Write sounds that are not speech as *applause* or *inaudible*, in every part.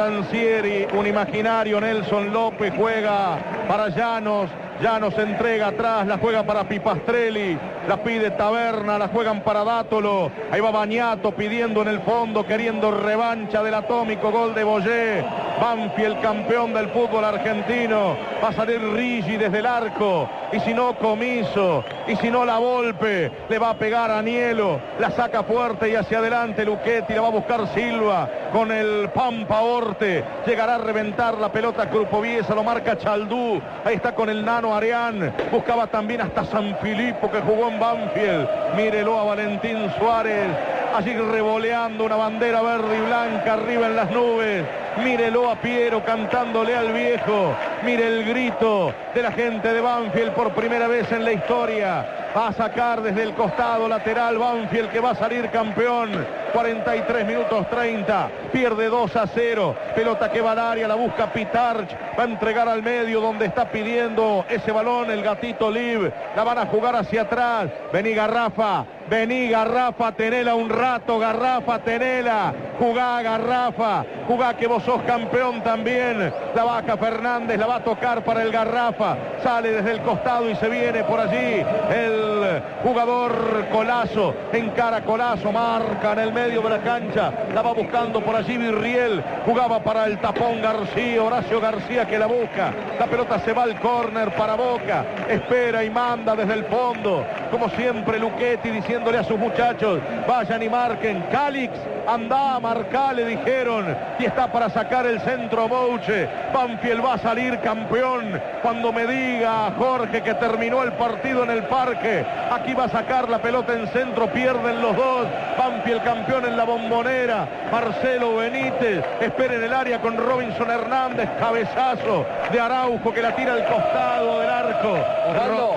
Bondancieri, un imaginario Nelson López juega para Llanos. Llanos entrega atrás, la juega para Pipastrelli, la pide Taberna, la juegan para Dátolo. Ahí va Bañato pidiendo en el fondo, queriendo revancha del atómico gol de Boyé. Banfield, campeón del fútbol argentino. Va a salir Rigi desde el arco. Y si no, Comiso. Y si no, la Volpe. Le va a pegar a Nielo. La saca fuerte y hacia adelante Luchetti. La va a buscar Silva con el Pampa Orte. Llegará a reventar la pelota Viesa. Lo marca Chaldú. Ahí está con el nano Arián. Buscaba también hasta San Filipo que jugó en Banfield. Mírelo a Valentín Suárez. Allí revoleando una bandera verde y blanca arriba en las nubes. Mírelo a Piero cantándole al viejo. Mire el grito de la gente de Banfield por primera vez en la historia. Va a sacar desde el costado lateral Banfield que va a salir campeón. 43 minutos 30. Pierde 2 a 0. Pelota que va al área, la busca Pitarch. Va a entregar al medio donde está pidiendo ese balón el gatito Liv. La van a jugar hacia atrás. Vení Garrafa. Vení Garrafa, tenela un rato, Garrafa, tenela. Jugá Garrafa, jugá que vos sos campeón también. La vaca Fernández la va a tocar para el Garrafa. Sale desde el costado y se viene por allí el jugador Colazo. Encara Colazo, marca en el medio de la cancha. La va buscando por allí Virriel. Jugaba para el tapón García, Horacio García que la busca. La pelota se va al córner para Boca. Espera y manda desde el fondo. Como siempre Luchetti diciéndole a sus muchachos, vayan y marquen. Calix, anda a marcar, le dijeron. Y está para sacar el centro Bouche. Banfield va a salir campeón. Cuando me diga Jorge que terminó el partido en el parque. Aquí va a sacar la pelota en centro, pierden los dos. Banfield campeón en la bombonera. Marcelo Benítez espera en el área con Robinson Hernández. Cabezazo de Araujo que la tira al costado del arco.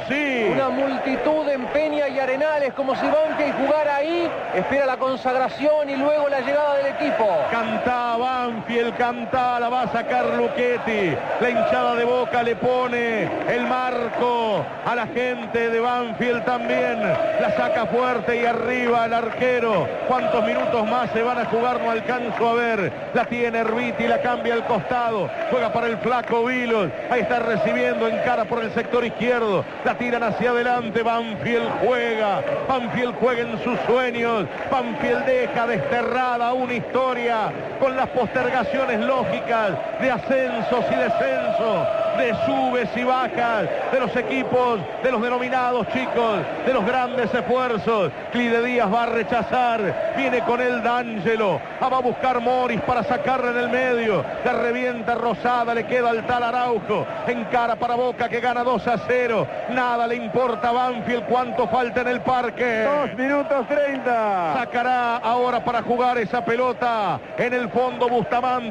Sí. Una multitud en Peña y Arenales como si Banfield jugara ahí. Espera la consagración y luego la llegada del equipo. Canta Banfield, canta, la va a sacar Luchetti. La hinchada de Boca le pone el marco a la gente de Banfield también. La saca fuerte y arriba el arquero. ¿Cuántos minutos más se van a jugar? No alcanzo a ver. La tiene Herbiti, la cambia al costado. Juega para el flaco Vilos. Ahí está recibiendo en cara por el sector izquierdo. La tiran hacia adelante. Banfield juega. Banfield juega en sus sueños. Banfield deja desterrada una historia con las postergaciones lógicas de ascensos y descensos, de subes y bajas de los equipos, de los denominados chicos, de los grandes esfuerzos. Clide Díaz va a rechazar, viene con él D'Angelo, ah, va a buscar Moris para sacarle en el medio, la revienta Rosada, le queda al tal Araujo, en cara para Boca que gana 2 a 0, nada le importa a Banfield cuánto falta en el parque. Dos minutos 30. Sacará ahora para jugar esa pelota en el fondo Bustamante.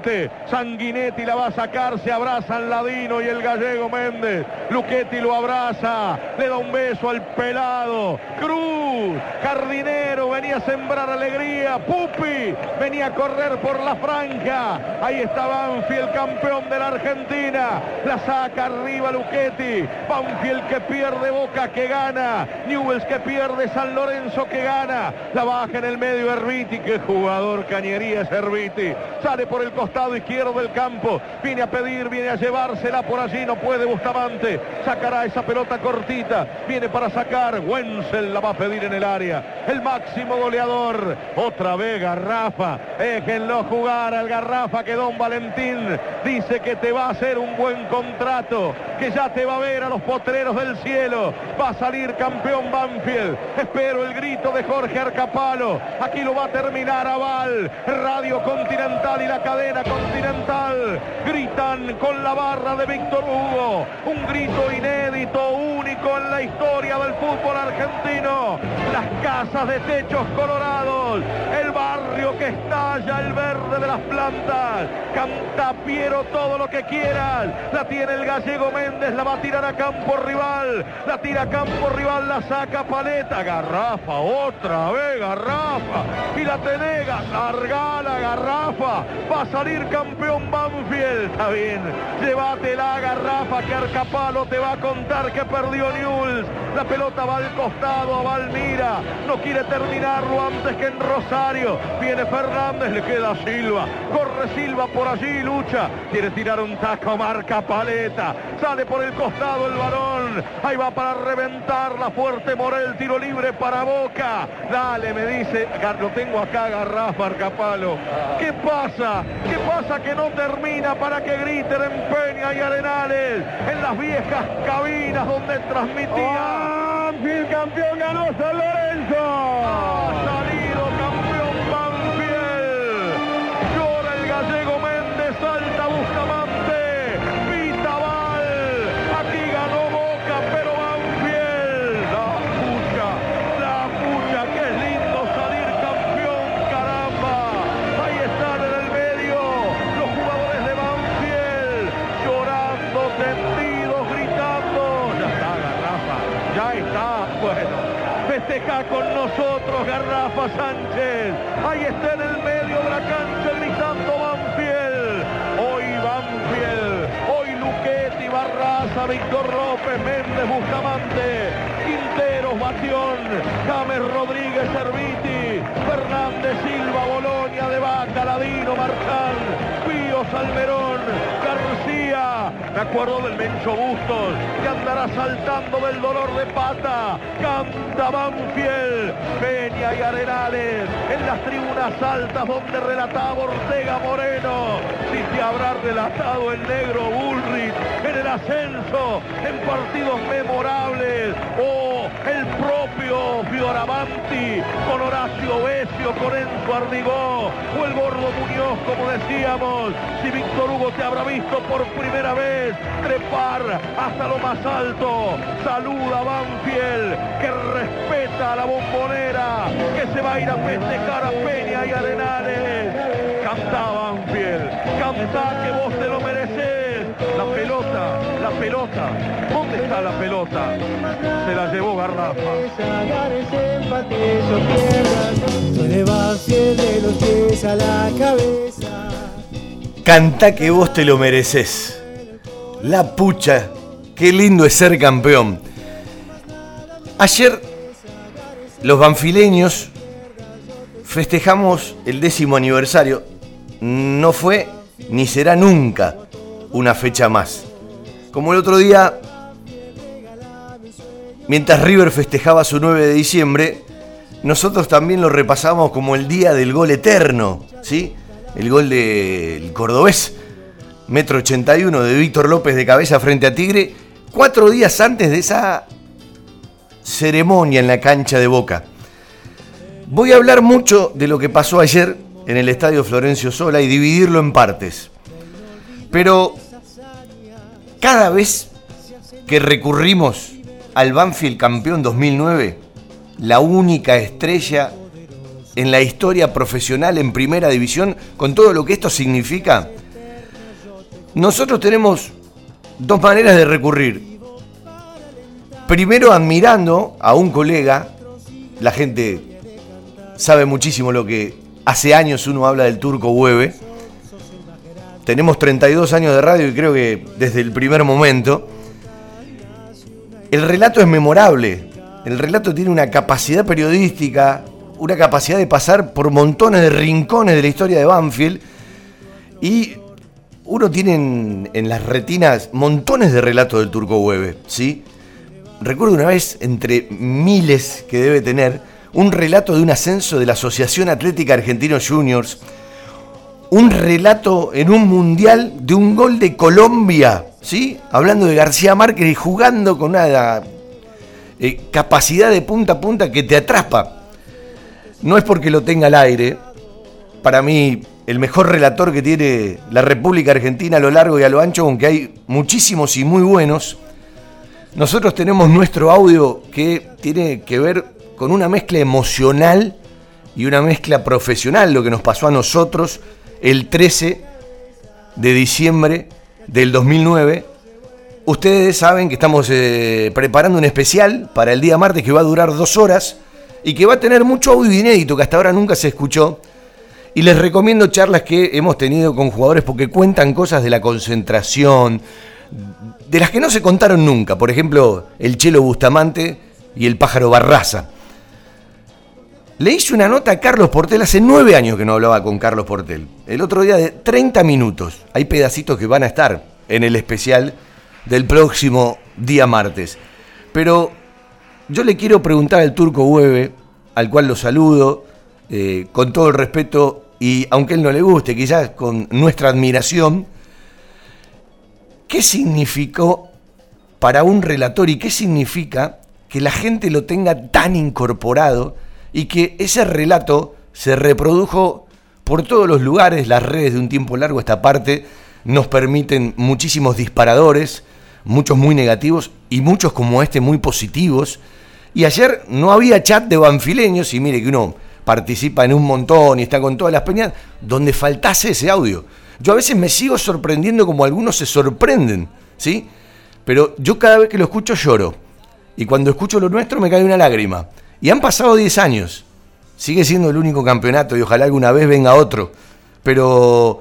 Sanguinetti la va a sacar, se abrazan Ladino y el gallego Méndez. Luchetti lo abraza, le da un beso al pelado. Cruz, jardinero, venía a sembrar alegría. Pupi, venía a correr por la franja. Ahí está Banfield, campeón de la Argentina. La saca arriba Luchetti. Banfield que pierde Boca que gana. Newells que pierde San Lorenzo que gana. La baja en el medio Herbiti. Qué jugador cañería es Herbiti. Sale por el costado izquierdo del campo. Viene a pedir, viene a llevársela por allí. No puede Bustamante. Sacará esa pelota cortita. Viene para sacar. Wenzel la va a pedir en el área. El máximo goleador. Otra vez Garrafa. Déjenlo jugar al Garrafa que Don Valentín dice que te va a hacer un buen contrato. Que ya te va a ver a los potreros del cielo. Va a salir campeón Banfield. Espero el grito de Jorge Arcapalo. Aquí lo va a terminar Aval. Radio Continental y la cadena Continental. Gritan con la barra de Víctor Hugo. Un grito inédito, único en la historia del fútbol argentino. Las casas de techos colorados. El barrio que estalla el verde de las plantas. Canta Piero todo lo que quieras. La tiene el gallego Méndez, la va a tirar a campo rival. La tira a campo rival, la saca Paleta. Garrafa, otra vez, Garrafa. Y la tenega, larga la Garrafa. Va a salir campeón Banfield. Está bien, llévate la Garrafa que Arcapalo te va a contar que perdió Newell's. La pelota va al costado a Valmira. No quiere terminarlo antes que en Rosario. Viene Fernández, le queda Silva. Corre Silva por allí, lucha. Quiere tirar un taco, marca paleta. Sale por el costado el balón. Ahí va para reventar la fuerte Morel. Tiro libre para Boca. Dale, me dice. Lo tengo acá, Garrafa, Arcapalo. ¿Qué pasa? ¿Qué pasa que no termina para que griten en Peña y Arenales? En las viejas cabinas donde transmitía. Banfield campeón ganó San Lorenzo. Ha Con nosotros Garrafa Sánchez. Ahí está en el medio de la cancha gritando Banfield. Hoy Banfield. Hoy Luquetti, Barraza, Víctor López, Méndez, Bustamante, Quinteros, Batión, James Rodríguez, Serviti, Fernández, Silva, Bolonia, De Vaca, Ladino, Marcán, Pío, Salmerón, García. Me acuerdo del Mencho Bustos, que andará saltando del dolor de pata. Canta Banfield, Peña y Arenales, en las tribunas altas donde relataba Ortega Moreno. Si te habrá relatado el negro Bullrich en el ascenso, en partidos memorables, el propio Fioravanti con Horacio Besio, con Enzo Ardigó, o el gordo Muñoz, como decíamos. Si Víctor Hugo te habrá visto por primera vez trepar hasta lo más alto, saluda a Banfield, que respeta a la bombonera, que se va a ir a festejar a Peña y Arenales. Canta Banfield, canta que vos te lo mereces. ¿Dónde está la pelota? Se la llevó Garrafa. Canta que vos te lo mereces. La pucha, qué lindo es ser campeón. Ayer los banfileños festejamos el décimo aniversario. No fue ni será nunca una fecha más. Como el otro día, mientras River festejaba su 9 de diciembre, nosotros también lo repasamos como el día del gol eterno, ¿sí? El gol del cordobés, metro 81 de Víctor López de cabeza frente a Tigre, cuatro días antes de esa ceremonia en la cancha de Boca. Voy a hablar mucho de lo que pasó ayer en el estadio Florencio Sola y dividirlo en partes. Pero cada vez que recurrimos al Banfield campeón 2009, la única estrella en la historia profesional en primera división, con todo lo que esto significa, nosotros tenemos dos maneras de recurrir. Primero admirando a un colega, la gente sabe muchísimo lo que hace años uno habla del turco Hueve. Tenemos 32 años de radio y creo que desde el primer momento. El relato es memorable. El relato tiene una capacidad periodística, una capacidad de pasar por montones de rincones de la historia de Banfield. Y uno tiene en, las retinas montones de relatos del turco Hueve, ¿sí? Recuerdo una vez, entre miles que debe tener, un relato de un ascenso de la Asociación Atlética Argentinos Juniors, un relato en un mundial de un gol de Colombia, ¿sí? Hablando de García Márquez y jugando con una eh, capacidad de punta a punta que te atrapa. No es porque lo tenga al aire, para mí el mejor relator que tiene la República Argentina a lo largo y a lo ancho, aunque hay muchísimos y muy buenos. Nosotros tenemos nuestro audio que tiene que ver con una mezcla emocional y una mezcla profesional, lo que nos pasó a nosotros el 13 de diciembre del 2009. Ustedes saben que estamos eh, preparando un especial para el día martes que va a durar dos horas y que va a tener mucho audio inédito que hasta ahora nunca se escuchó. Y les recomiendo charlas que hemos tenido con jugadores porque cuentan cosas de la concentración, de las que no se contaron nunca. Por ejemplo, el Chelo Bustamante y el pájaro Barraza. Le hice una nota a Carlos Portel, hace nueve años que no hablaba con Carlos Portel. El otro día de 30 minutos. Hay pedacitos que van a estar en el especial del próximo día martes. Pero yo le quiero preguntar al turco Hueve, al cual lo saludo, eh, con todo el respeto y aunque él no le guste, quizás con nuestra admiración, ¿qué significó para un relator y qué significa que la gente lo tenga tan incorporado y que ese relato se reprodujo por todos los lugares, las redes de un tiempo largo, esta parte nos permiten muchísimos disparadores, muchos muy negativos y muchos como este muy positivos. Y ayer no había chat de banfileños y mire que uno participa en un montón y está con todas las peñas, donde faltase ese audio. Yo a veces me sigo sorprendiendo como algunos se sorprenden, ¿sí? Pero yo cada vez que lo escucho lloro. Y cuando escucho lo nuestro me cae una lágrima. Y han pasado 10 años. Sigue siendo el único campeonato y ojalá alguna vez venga otro. Pero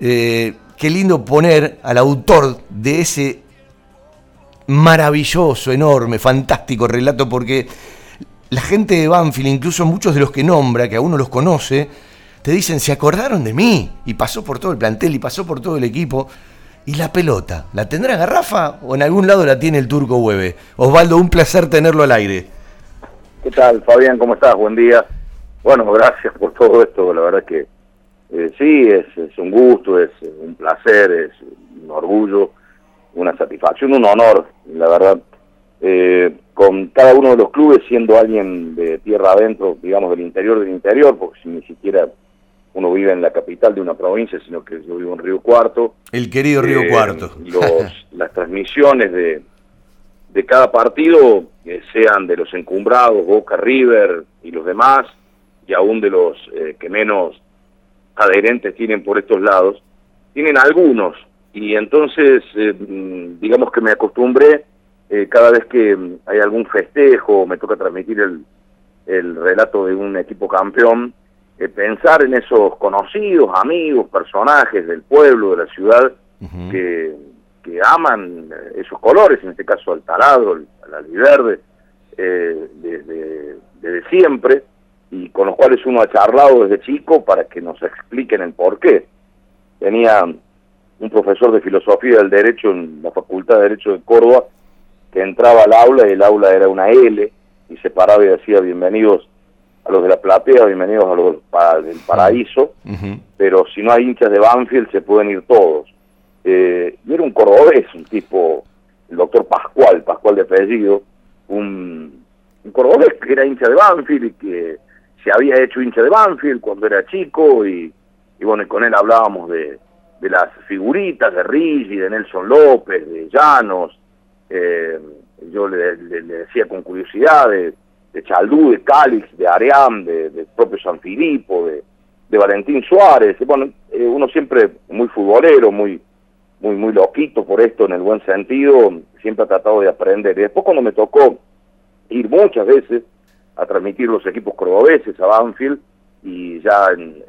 eh, qué lindo poner al autor de ese maravilloso, enorme, fantástico relato, porque la gente de Banfield, incluso muchos de los que nombra, que a uno los conoce, te dicen, se acordaron de mí, y pasó por todo el plantel, y pasó por todo el equipo. ¿Y la pelota? ¿La tendrá Garrafa o en algún lado la tiene el turco Hueve? Osvaldo, un placer tenerlo al aire. ¿Qué tal, Fabián? ¿Cómo estás? Buen día. Bueno, gracias por todo esto. La verdad que eh, sí, es, es, un gusto, es un placer, es un orgullo, una satisfacción, un honor, la verdad. Eh, con cada uno de los clubes siendo alguien de tierra adentro, digamos, del interior del interior, porque si ni siquiera uno vive en la capital de una provincia, sino que yo vivo en Río Cuarto. El querido Río Eh, Cuarto. Los, *laughs* las transmisiones de, de cada partido, eh, sean de los encumbrados, Boca, River y los demás, y aún de los eh, que menos adherentes tienen por estos lados, tienen algunos. Y entonces, eh, mm, digamos que me acostumbré, eh, cada vez que mm, hay algún festejo, me toca transmitir el, el relato de un equipo campeón, pensar en esos conocidos, amigos, personajes del pueblo, de la ciudad, que, que aman eh, esos colores, en este caso al taladro, al, al albiverde, eh, desde, desde siempre, y con los cuales uno ha charlado desde chico para que nos expliquen el por qué. Tenía un profesor de filosofía del derecho en la Facultad de Derecho de Córdoba que entraba al aula y el aula era una L y se paraba y decía bienvenidos a los de la platea, bienvenidos a los del, pa- del paraíso, pero si no hay hinchas de Banfield se pueden ir todos. Eh, y era un cordobés, un tipo, el doctor Pascual, Pascual de apellido, un, un cordobés que era hincha de Banfield y que se había hecho hincha de Banfield cuando era chico y, y bueno, y con él hablábamos de, de las figuritas de Rigi, de Nelson López, de Llanos, eh, yo le, decía con curiosidad de, de Chaldú, de Calix, de Aream, de, del propio San Filipo, de, de Valentín Suárez, bueno, eh, uno siempre muy futbolero, muy, muy, muy loquito por esto en el buen sentido, siempre ha tratado de aprender. Y después cuando me tocó ir muchas veces a transmitir los equipos cordobeses a Banfield y ya en,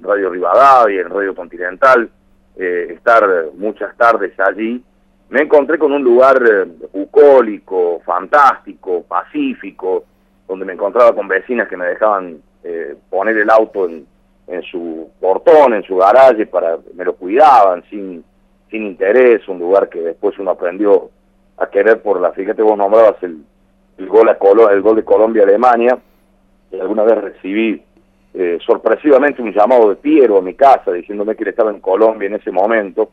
Radio Rivadavia, en Radio Continental, eh, estar muchas tardes allí, me encontré con un lugar eh, bucólico, fantástico, pacífico, donde me encontraba con vecinas que me dejaban eh, poner el auto en, en su portón, en su garaje, para me lo cuidaban sin, sin interés, un lugar que después uno aprendió a querer por la, fíjate vos nombrabas el, el gol a Colo- el gol de Colombia-Alemania, y alguna vez recibí eh, sorpresivamente un llamado de Piero a mi casa diciéndome que él estaba en Colombia en ese momento.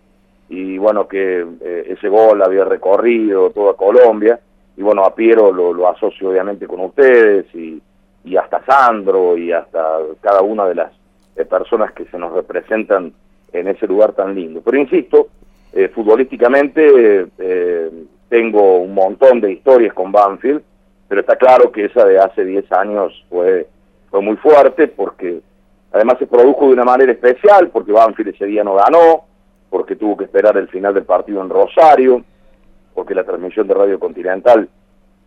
Y bueno que eh, ese gol había recorrido toda Colombia. Y bueno a Piero lo, lo asocio obviamente con ustedes y, y hasta Sandro y hasta cada una de las eh, personas que se nos representan en ese lugar tan lindo. Pero insisto, eh, futbolísticamente eh, tengo un montón de historias con Banfield, pero está claro que esa de hace 10 años fue fue muy fuerte porque además se produjo de una manera especial, porque Banfield ese día no ganó, porque tuvo que esperar el final del partido en Rosario, porque la transmisión de Radio Continental,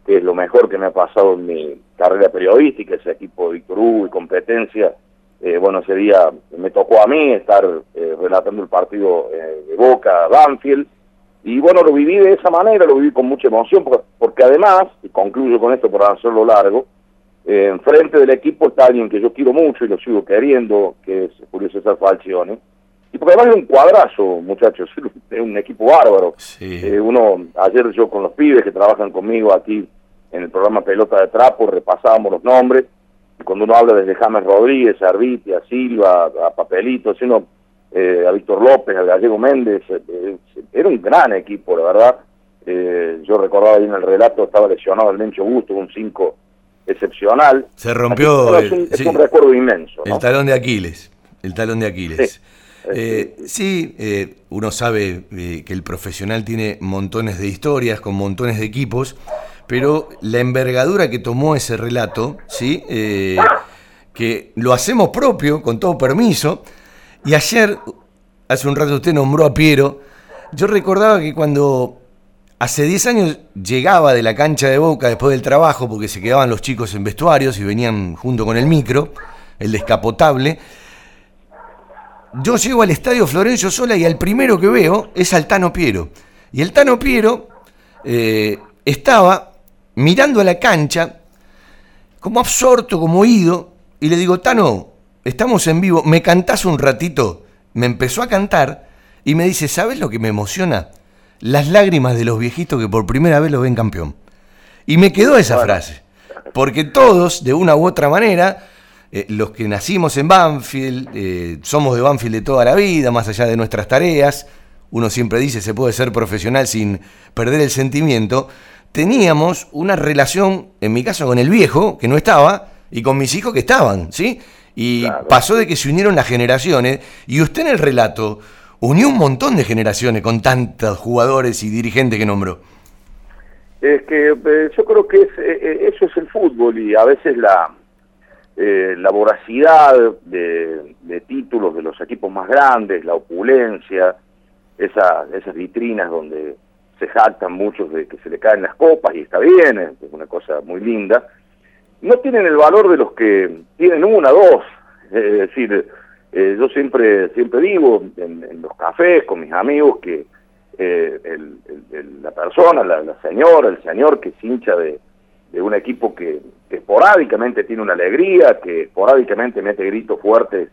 que es lo mejor que me ha pasado en mi carrera periodística, ese equipo de Víctor Hugo y competencia, eh, bueno, ese día me tocó a mí estar eh, relatando el partido eh, de Boca, Banfield, y bueno, lo viví de esa manera, lo viví con mucha emoción, porque, porque además, y concluyo con esto por hacerlo largo, eh, enfrente del equipo está alguien que yo quiero mucho y lo sigo queriendo, que es Julio César Falcione. Y porque además es un cuadrazo, muchachos, *laughs* es un equipo bárbaro. Uno, ayer yo con los pibes que trabajan conmigo aquí en el programa Pelota de Trapo, repasábamos los nombres. Cuando uno habla desde James Rodríguez, a Arvitia, a Silva, a Papelito, sino eh, a Víctor López, a Gallego Méndez, eh, era un gran equipo, la verdad. Eh, yo recordaba ahí en el relato, estaba lesionado el Mencho Gusto, un 5 excepcional. Se rompió. es, un, es un, recuerdo inmenso. El talón de Aquiles. El talón de Aquiles. Sí, eh, uno sabe que el profesional tiene montones de historias con montones de equipos, pero la envergadura que tomó ese relato, ¿sí? que lo hacemos propio, con todo permiso, y ayer, hace un rato usted nombró a Piero, yo recordaba que cuando hace 10 años llegaba de la cancha de Boca después del trabajo, porque se quedaban los chicos en vestuarios y venían junto con el micro, el descapotable, yo llego al estadio Florencio Sola y al primero que veo es al Tano Piero. Y el Tano Piero eh, estaba mirando a la cancha, como absorto, como oído, y le digo, Tano, estamos en vivo, ¿me cantás un ratito? Me empezó a cantar y me dice, ¿sabes lo que me emociona? Las lágrimas de los viejitos que por primera vez lo ven campeón. Y me quedó esa frase, porque todos, de una u otra manera, eh, los que nacimos en Banfield, eh, somos de Banfield de toda la vida, más allá de nuestras tareas, uno siempre dice se puede ser profesional sin perder el sentimiento, teníamos una relación, en mi caso con el viejo, que no estaba, y con mis hijos que estaban, ¿sí? Y pasó de que se unieron las generaciones, y usted en el relato unió un montón de generaciones con tantos jugadores y dirigentes que nombró. Es que eh, yo creo que es, eh, eh, eso es el fútbol y a veces la, eh, la voracidad de, de, títulos de los equipos más grandes, la opulencia, esa, esas vitrinas donde se jactan muchos de que se le caen las copas y está bien, es una cosa muy linda, no tienen el valor de los que tienen una, dos. *laughs* Es decir, eh, yo siempre siempre digo en, los cafés con mis amigos que eh, el, la persona, la, la, señora, el señor que es hincha de, de un equipo que, que, esporádicamente tiene una alegría, que esporádicamente mete gritos fuertes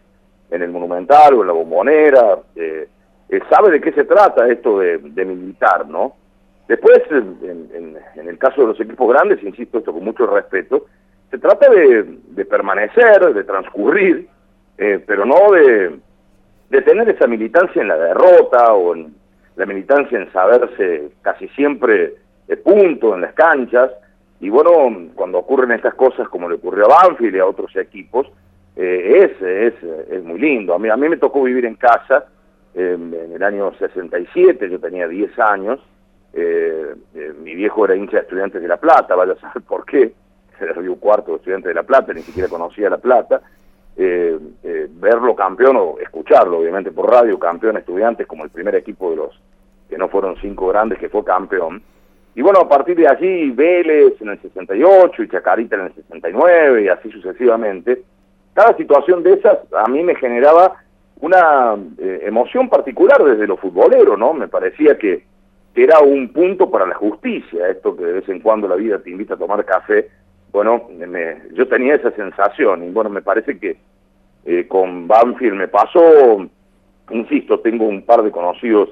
en el Monumental o en la Bombonera, eh, eh sabe de qué se trata esto de, militar, ¿no? Después, en, en, el caso de los equipos grandes, insisto esto con mucho respeto, se trata de, de permanecer, de transcurrir, eh, pero no de, de tener esa militancia en la derrota o en la militancia en saberse casi siempre de punto en las canchas. Y bueno, cuando ocurren estas cosas como le ocurrió a Banfield y a otros equipos, eh, es, es, es muy lindo. A mí, a mí me tocó vivir en casa eh, en el año 67, yo tenía 10 años. Eh, eh, mi viejo era hincha de Estudiantes de La Plata, vaya a saber por qué *laughs* se Río Cuarto de Estudiantes de La Plata, ni siquiera conocía La Plata, eh, verlo campeón o escucharlo, obviamente por radio, campeón Estudiantes como el primer equipo de los que no fueron cinco grandes que fue campeón. Y bueno, a partir de allí Vélez en el 68 y Chacarita en el 69 y así sucesivamente, cada situación de esas a mí me generaba una eh, emoción particular desde lo futbolero, ¿no? Me parecía que, que era un punto para la justicia, esto que de vez en cuando la vida te invita a tomar café. Bueno, me, yo tenía esa sensación y bueno, me parece que eh, con Banfield me pasó, insisto, tengo un par de conocidos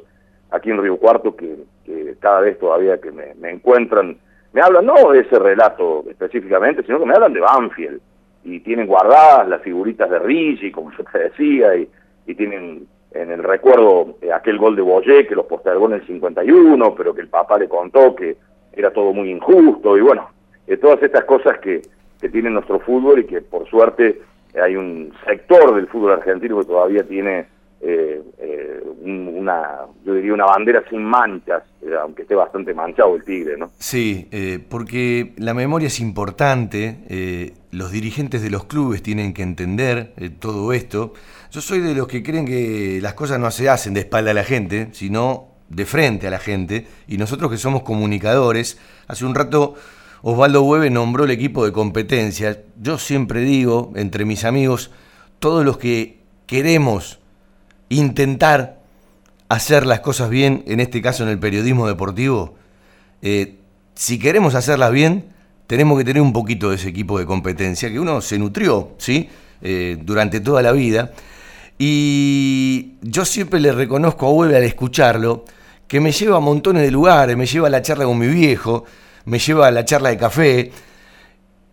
aquí en Río Cuarto que, que cada vez todavía que me, me, encuentran, me hablan no de ese relato específicamente, sino que me hablan de Banfield. Y tienen guardadas las figuritas de Rigi, como yo te decía, y, y tienen en el recuerdo eh, aquel gol de Boyé que los postergó en el 51, pero que el papá le contó que era todo muy injusto y bueno, de todas estas cosas que, que tiene nuestro fútbol y que por suerte hay un sector del fútbol argentino que todavía tiene eh, eh, una, yo diría una bandera sin manchas, eh, aunque esté bastante manchado el Tigre, ¿no? Sí, eh, porque la memoria es importante, eh, los dirigentes de los clubes tienen que entender todo esto. Yo soy de los que creen que las cosas no se hacen de espalda a la gente, sino de frente a la gente, y nosotros que somos comunicadores, hace un rato Osvaldo Hueve nombró el equipo de competencia. Yo siempre digo, entre mis amigos, todos los que queremos intentar hacer las cosas bien, en este caso en el periodismo deportivo, eh, si queremos hacerlas bien, tenemos que tener un poquito de ese equipo de competencia que uno se nutrió, ¿sí? Eh, durante toda la vida. Y yo siempre le reconozco a Hueve al escucharlo que me lleva a montones de lugares, me lleva a la charla con mi viejo, me lleva a la charla de café,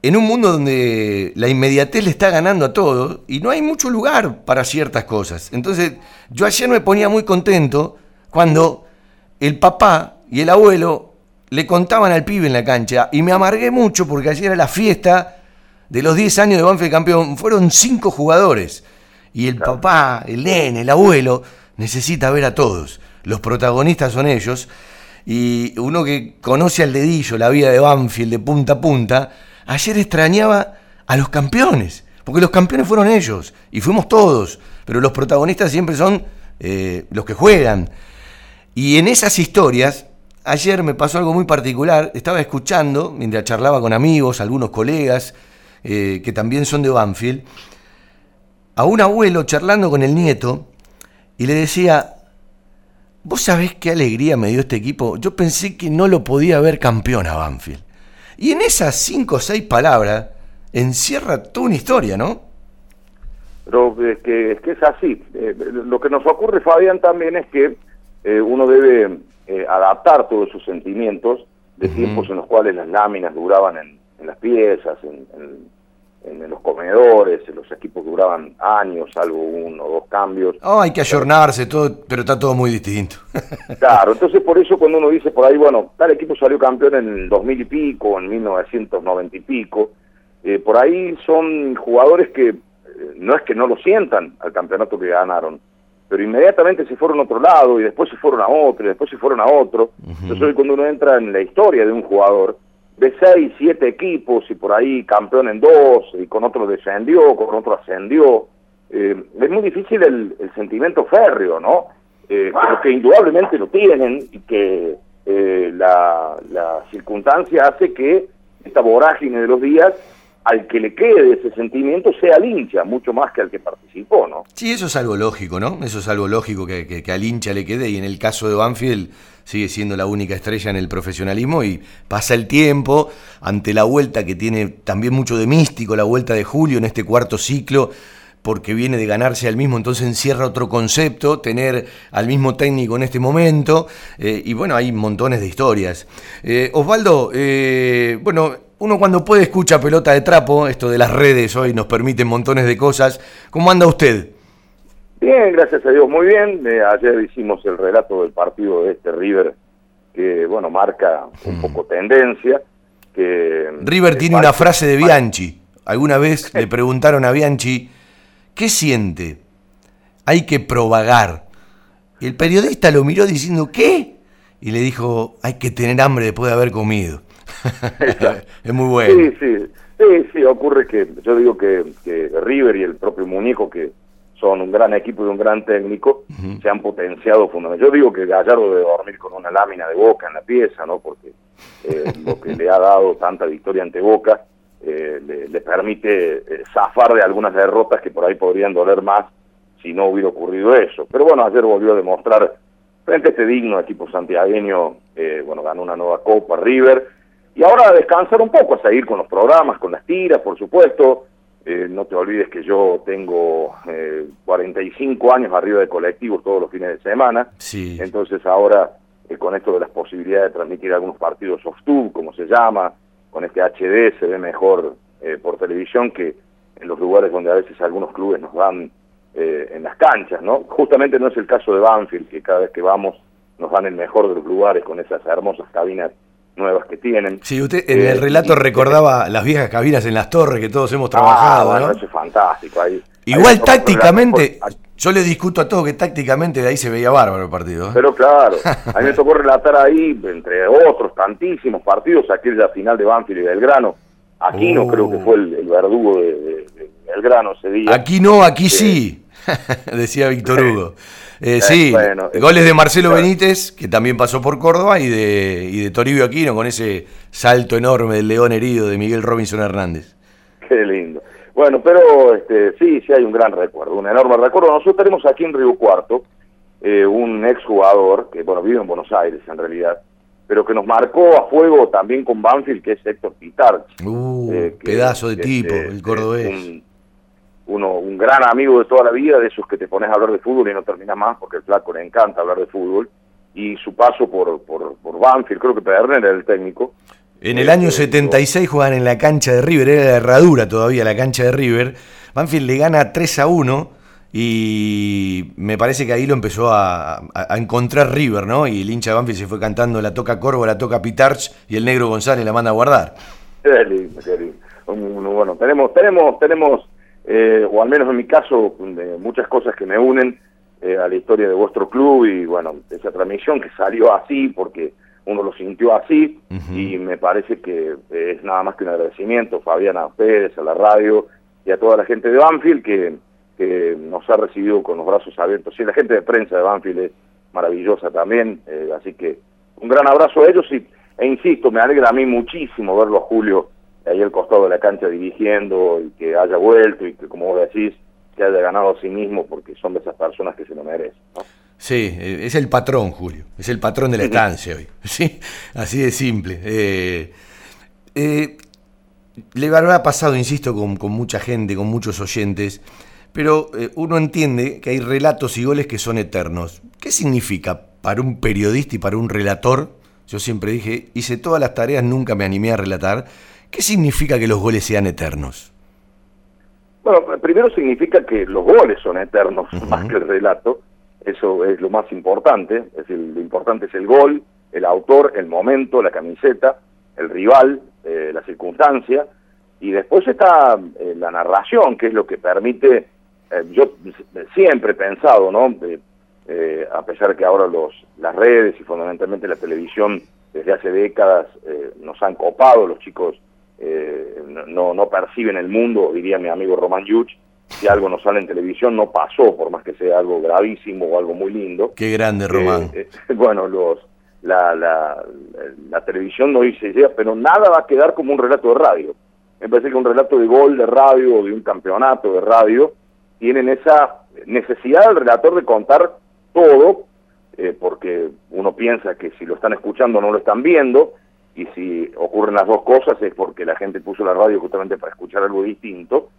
en un mundo donde la inmediatez le está ganando a todo y no hay mucho lugar para ciertas cosas. Entonces, yo ayer me ponía muy contento cuando el papá y el abuelo le contaban al pibe en la cancha y me amargué mucho porque ayer era la fiesta de los 10 años de Banfield campeón. Fueron cinco jugadores y el papá, el nene, el abuelo necesita ver a todos. Los protagonistas son ellos y uno que conoce al dedillo la vida de Banfield de punta a punta ayer extrañaba a los campeones, porque los campeones fueron ellos, y fuimos todos, pero los protagonistas siempre son eh, los que juegan. Y en esas historias, ayer me pasó algo muy particular, estaba escuchando, mientras charlaba con amigos, algunos colegas, eh, que también son de Banfield, a un abuelo charlando con el nieto, y le decía, ¿vos sabés qué alegría me dio este equipo? Yo pensé que no lo podía ver campeón a Banfield. Y en esas cinco o seis palabras encierra toda una historia, ¿no? Pero es que es, que es así. Eh, lo que nos ocurre, Fabián, también es que eh, uno debe eh, adaptar todos sus sentimientos de tiempos en los cuales las láminas duraban en, las piezas, en, en, los comedores, en los equipos duraban años, salvo uno o dos cambios. Oh, hay que ayornarse, todo, pero está todo muy distinto. *laughs* claro, entonces por eso cuando uno dice por ahí, bueno, tal equipo salió campeón en el 2000 y pico, en 1990 y pico, eh, por ahí son jugadores que eh, no es que no lo sientan al campeonato que ganaron, pero inmediatamente se fueron a otro lado y después se fueron a otro y después se fueron a otro. Entonces cuando uno entra en la historia de un jugador, de seis, siete equipos y por ahí campeón en dos y con otro descendió, con otro ascendió. Eh, es muy difícil el, sentimiento férreo, ¿no? Eh, que indudablemente lo tienen y que eh, la, la circunstancia hace que esta vorágine de los días al que le quede ese sentimiento sea al hincha, mucho más que al que participó, ¿no? Sí, eso es algo lógico, ¿no? Eso es algo lógico que, que, al hincha le quede y en el caso de Banfield sigue siendo la única estrella en el profesionalismo y pasa el tiempo ante la vuelta que tiene también mucho de místico, la vuelta de Julio en este cuarto ciclo porque viene de ganarse al mismo, entonces encierra otro concepto, tener al mismo técnico en este momento, eh, y bueno, hay montones de historias. Eh, Osvaldo, eh, bueno, uno cuando puede escucha pelota de trapo, esto de las redes hoy nos permite montones de cosas. ¿Cómo anda usted? Bien, gracias a Dios, muy bien. Eh, ayer hicimos el relato del partido de este River, que bueno, marca un mm. poco tendencia. Que, River tiene una frase de Bianchi. Alguna vez *laughs* le preguntaron a Bianchi, ¿qué siente? Hay que propagar. Y el periodista lo miró diciendo, ¿qué? Y le dijo, hay que tener hambre después de haber comido. *laughs* es muy bueno. Sí, sí, sí, sí, ocurre que yo digo que, River y el propio Muñeco, que son un gran equipo y un gran técnico, se han potenciado fundamentalmente. Yo digo que Gallardo debe dormir con una lámina de boca en la pieza, ¿no? Porque eh, *laughs* lo que le ha dado tanta victoria ante Boca eh, le, permite eh, zafar de algunas derrotas que por ahí podrían doler más si no hubiera ocurrido eso. Pero bueno, ayer volvió a demostrar frente a este digno equipo santiagueño, bueno, ganó una nueva Copa River, y ahora a descansar un poco, a seguir con los programas, con las tiras, por supuesto. Eh, no te olvides que yo tengo eh, 45 años arriba de colectivos todos los fines de semana. Sí. Entonces ahora, eh, con esto de las posibilidades de transmitir algunos partidos soft-tube, como se llama, con este HD se ve mejor eh, por televisión que en los lugares donde a veces algunos clubes nos dan en las canchas, ¿no? Justamente no es el caso de Banfield, que cada vez que vamos nos dan el mejor de los lugares con esas hermosas cabinas nuevas que tienen. Sí, usted en el eh, relato recordaba las viejas cabinas en las torres que todos hemos trabajado. Ah, eso es fantástico. Ahí, Igual tácticamente, Yo le discuto a todo que tácticamente de ahí se veía bárbaro el partido. ¿eh? Pero claro, *laughs* a mí me tocó relatar ahí, entre otros tantísimos partidos, aquella final de Banfield y Belgrano. Aquí no creo que fue el, el verdugo de, de- de Belgrano ese día. Aquí no, aquí sí, *laughs* decía Víctor Hugo. Eh, Eh, sí, bueno, goles de Marcelo claro. Benítez, que también pasó por Córdoba, y de, y de Toribio Aquino con ese salto enorme del león herido de Miguel Robinson Hernández. Qué lindo. Bueno, pero este, sí, sí hay un gran recuerdo, un enorme recuerdo. Nosotros tenemos aquí en Río Cuarto eh, un exjugador que, bueno, vive en Buenos Aires en realidad, pero que nos marcó a fuego también con Banfield, que es Héctor Pitarch. Uh, Eh, que- pedazo de que, tipo, este, el cordobés. Un, uno, un gran amigo de toda la vida, de esos que te pones a hablar de fútbol y no termina más, porque el flaco le encanta hablar de fútbol. Y su paso por, por, por Banfield, creo que Pederner era el técnico. En el Eh, año eh, 76 juegan en la cancha de River, era la herradura todavía la cancha de River. Banfield le gana 3 a 1 y me parece que ahí lo empezó a, a- a encontrar River, ¿no? Y el hincha de Banfield se fue cantando la toca Corvo, la toca Pitarch y el negro González la manda a guardar. Qué lindo, qué lindo. Bueno, tenemos, tenemos, tenemos, eh, o al menos en mi caso, de muchas cosas que me unen eh, a la historia de vuestro club y bueno, esa transmisión que salió así porque uno lo sintió así y me parece que es nada más que un agradecimiento, Fabián, a ustedes, a la radio y a toda la gente de Banfield que, que nos ha recibido con los brazos abiertos. Y la gente de prensa de Banfield es maravillosa también, eh, así que un gran abrazo a ellos y, e insisto, me alegra a mí muchísimo verlo a Julio ahí al costado de la cancha dirigiendo y que haya vuelto y que, como vos decís, que haya ganado a sí mismo porque son de esas personas que se lo merecen. ¿no? Sí, eh, es el patrón, Julio. Es el patrón de la estancia hoy. *laughs* Sí, así de simple. Eh, eh, le habrá pasado, insisto, con, con mucha gente, con muchos oyentes, pero eh, uno entiende que hay relatos y goles que son eternos. ¿Qué significa para un periodista y para un relator? Yo siempre dije, hice todas las tareas, nunca me animé a relatar. ¿Qué significa que los goles sean eternos? Bueno, primero significa que los goles son eternos, *laughs* más que el relato. Eso es lo más importante. Es decir, lo importante es el gol, el autor, el momento, la camiseta, el rival, eh, la circunstancia. Y después está eh, la narración, que es lo que permite. eh, yo siempre he pensado, ¿no? A pesar que ahora los, las redes y fundamentalmente la televisión desde hace décadas eh, nos han copado, los chicos eh, no, no perciben el mundo, diría mi amigo Román Yuch, si algo no sale en televisión no pasó, por más que sea algo gravísimo o algo muy lindo. Qué grande, Román. Eh, eh, *laughs* bueno, los, la, la, la televisión no dice idea, pero nada va a quedar como un relato de radio. Me parece que un relato de gol de radio o de un campeonato de radio tienen esa necesidad del relator de contar todo, eh, porque uno piensa que si lo están escuchando no lo están viendo, y si ocurren las dos cosas es porque la gente puso la radio justamente para escuchar algo distinto.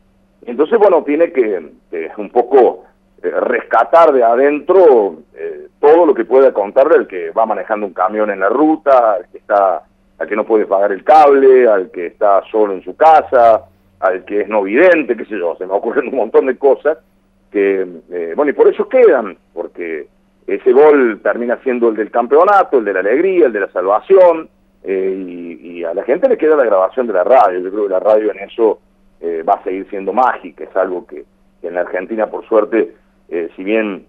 Entonces, bueno, tiene que un poco eh, rescatar de adentro eh, todo lo que pueda contarle al que va manejando un camión en la ruta, al que está, al que no puede pagar el cable, al que está solo en su casa, al que es no vidente, qué sé yo, se me ocurren un montón de cosas que, eh, bueno, y por eso quedan, porque ese gol termina siendo el del campeonato, el de la alegría, el de la salvación, eh, y, a la gente le queda la grabación de la radio. Yo creo que la radio en eso eh, va a seguir siendo mágica, es algo que, en la Argentina, por suerte, eh, si bien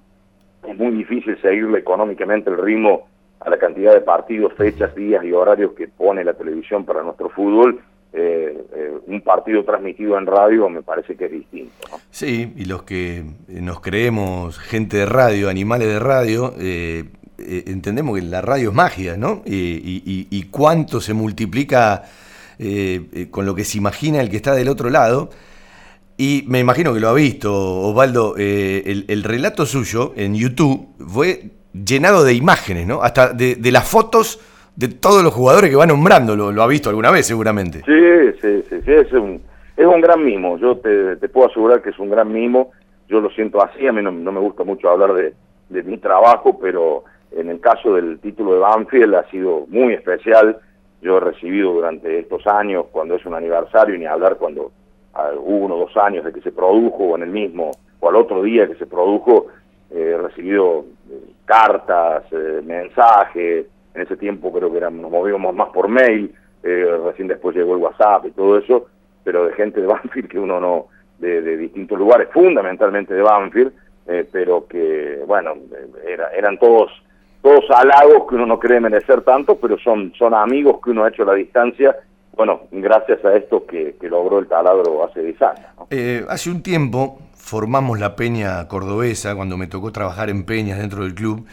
es muy difícil seguirle económicamente el ritmo a la cantidad de partidos, fechas, días y horarios que pone la televisión para nuestro fútbol, eh, un partido transmitido en radio me parece que es distinto. ¿no? Sí, y los que nos creemos gente de radio, animales de radio, eh, eh, entendemos que la radio es magia, ¿no? Y, y- y- cuánto se multiplica eh, eh, con lo que se imagina el que está del otro lado. Y me imagino que lo ha visto, Osvaldo, el, el relato suyo en YouTube fue llenado de imágenes, ¿no? Hasta de, de las fotos de todos los jugadores que va nombrando, lo, ha visto alguna vez seguramente. Sí, sí, sí, sí, es un, es un gran mimo, yo te, puedo asegurar que es un gran mimo, yo lo siento así, a mí no, no me gusta mucho hablar de mi trabajo, pero en el caso del título de Banfield ha sido muy especial, yo he recibido durante estos años, cuando es un aniversario, ni hablar cuando ah, uno o dos años de que se produjo, o en el mismo, o al otro día que se produjo, eh, he recibido eh, cartas, eh, mensajes, en ese tiempo creo que eran, nos movíamos más por mail, eh, recién después llegó el WhatsApp y todo eso, pero de gente de *laughs* Banfield que uno no, de, distintos lugares, fundamentalmente de Banfield, pero que, bueno, era, eran todos todos halagos que uno no cree merecer tanto, pero son, son amigos que uno ha hecho a la distancia, bueno, gracias a esto que, logró el taladro hace 10 años. Eh, hace un tiempo formamos la peña cordobesa, cuando me tocó trabajar en peñas dentro del club,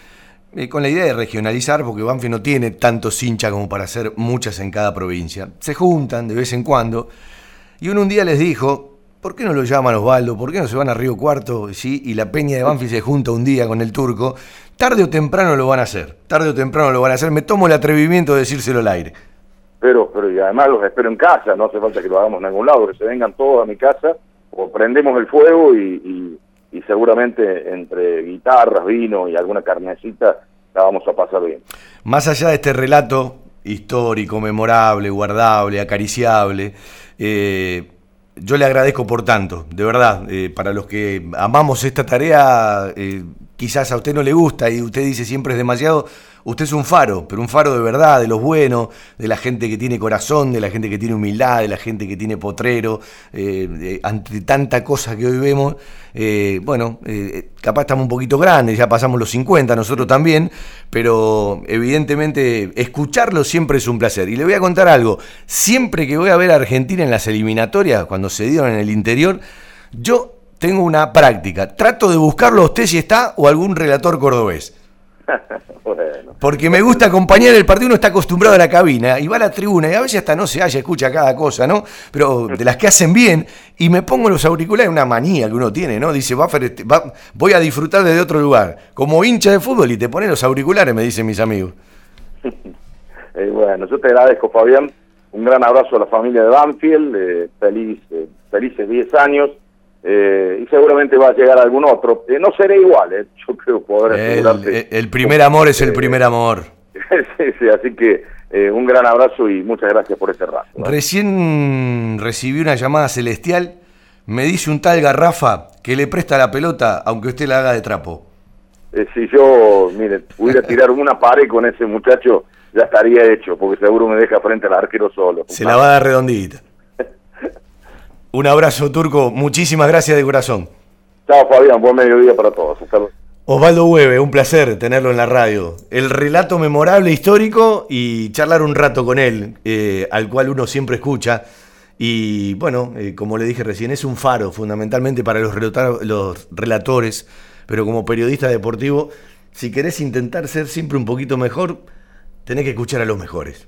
eh, con la idea de regionalizar, porque Banfi no tiene tantos hinchas como para hacer muchas en cada provincia. Se juntan de vez en cuando, y uno un día les dijo, ¿por qué no lo llaman Osvaldo? ¿Por qué no se van a Río Cuarto? ¿sí? Y la peña de Banfi se junta un día con el turco. Tarde o temprano lo van a hacer. Tarde o temprano lo van a hacer. Me tomo el atrevimiento de decírselo al aire. Pero, pero y además los espero en casa. No hace falta que lo hagamos en ningún lado. Que se vengan todos a mi casa o prendemos el fuego y, y seguramente entre guitarras, vino y alguna carnecita la vamos a pasar bien. Más allá de este relato histórico, memorable, guardable, acariciable, eh, yo le agradezco por tanto, de verdad. Eh, para los que amamos esta tarea, eh, quizás a usted no le gusta y usted dice siempre es demasiado. Usted es un faro, pero un faro de verdad, de los buenos, de la gente que tiene corazón, de la gente que tiene humildad, de la gente que tiene potrero, eh, ante tanta cosa que hoy vemos. bueno, capaz estamos un poquito grandes, ya pasamos los 50, nosotros también, pero evidentemente escucharlo siempre es un placer. Y le voy a contar algo, siempre que voy a ver a Argentina en las eliminatorias, cuando se dieron en el interior, yo tengo una práctica. Trato de buscarlo a usted si está o algún relator cordobés. *laughs* Porque me gusta acompañar el partido, uno está acostumbrado a la cabina y va a la tribuna y a veces hasta no se haya, escucha cada cosa, ¿no? Pero de las que hacen bien y me pongo los auriculares, una manía que uno tiene, ¿no? Dice, este, va, voy a disfrutar desde otro lugar. Como hincha de fútbol y te pones los auriculares, me dicen mis amigos. *laughs* Eh, bueno, yo te agradezco, Fabián. Un gran abrazo a la familia de Banfield, eh, feliz, eh, felices 10 años eh, y seguramente va a llegar algún otro. Eh, no seré igual, eh, *laughs* yo creo poder el, el, primer amor es el primer amor. *laughs* sí, sí, así que un gran abrazo y muchas gracias por ese rato. Recién recibí una llamada celestial, me dice un tal Garrafa que le presta la pelota aunque usted la haga de trapo. si yo, mire, pudiera *laughs* tirar una pared con ese muchacho, ya estaría hecho, porque seguro me deja frente al arquero solo. Se la va a dar redondita. Un abrazo, Turco. Muchísimas gracias de corazón. Chao, Fabián. Buen mediodía para todos. Osvaldo Hueve, un placer tenerlo en la radio. El relato memorable, histórico y charlar un rato con él, eh, al cual uno siempre escucha. Y bueno, eh, como le dije recién, es un faro fundamentalmente para los, los relatores, pero como periodista deportivo, si querés intentar ser siempre un poquito mejor, tenés que escuchar a los mejores.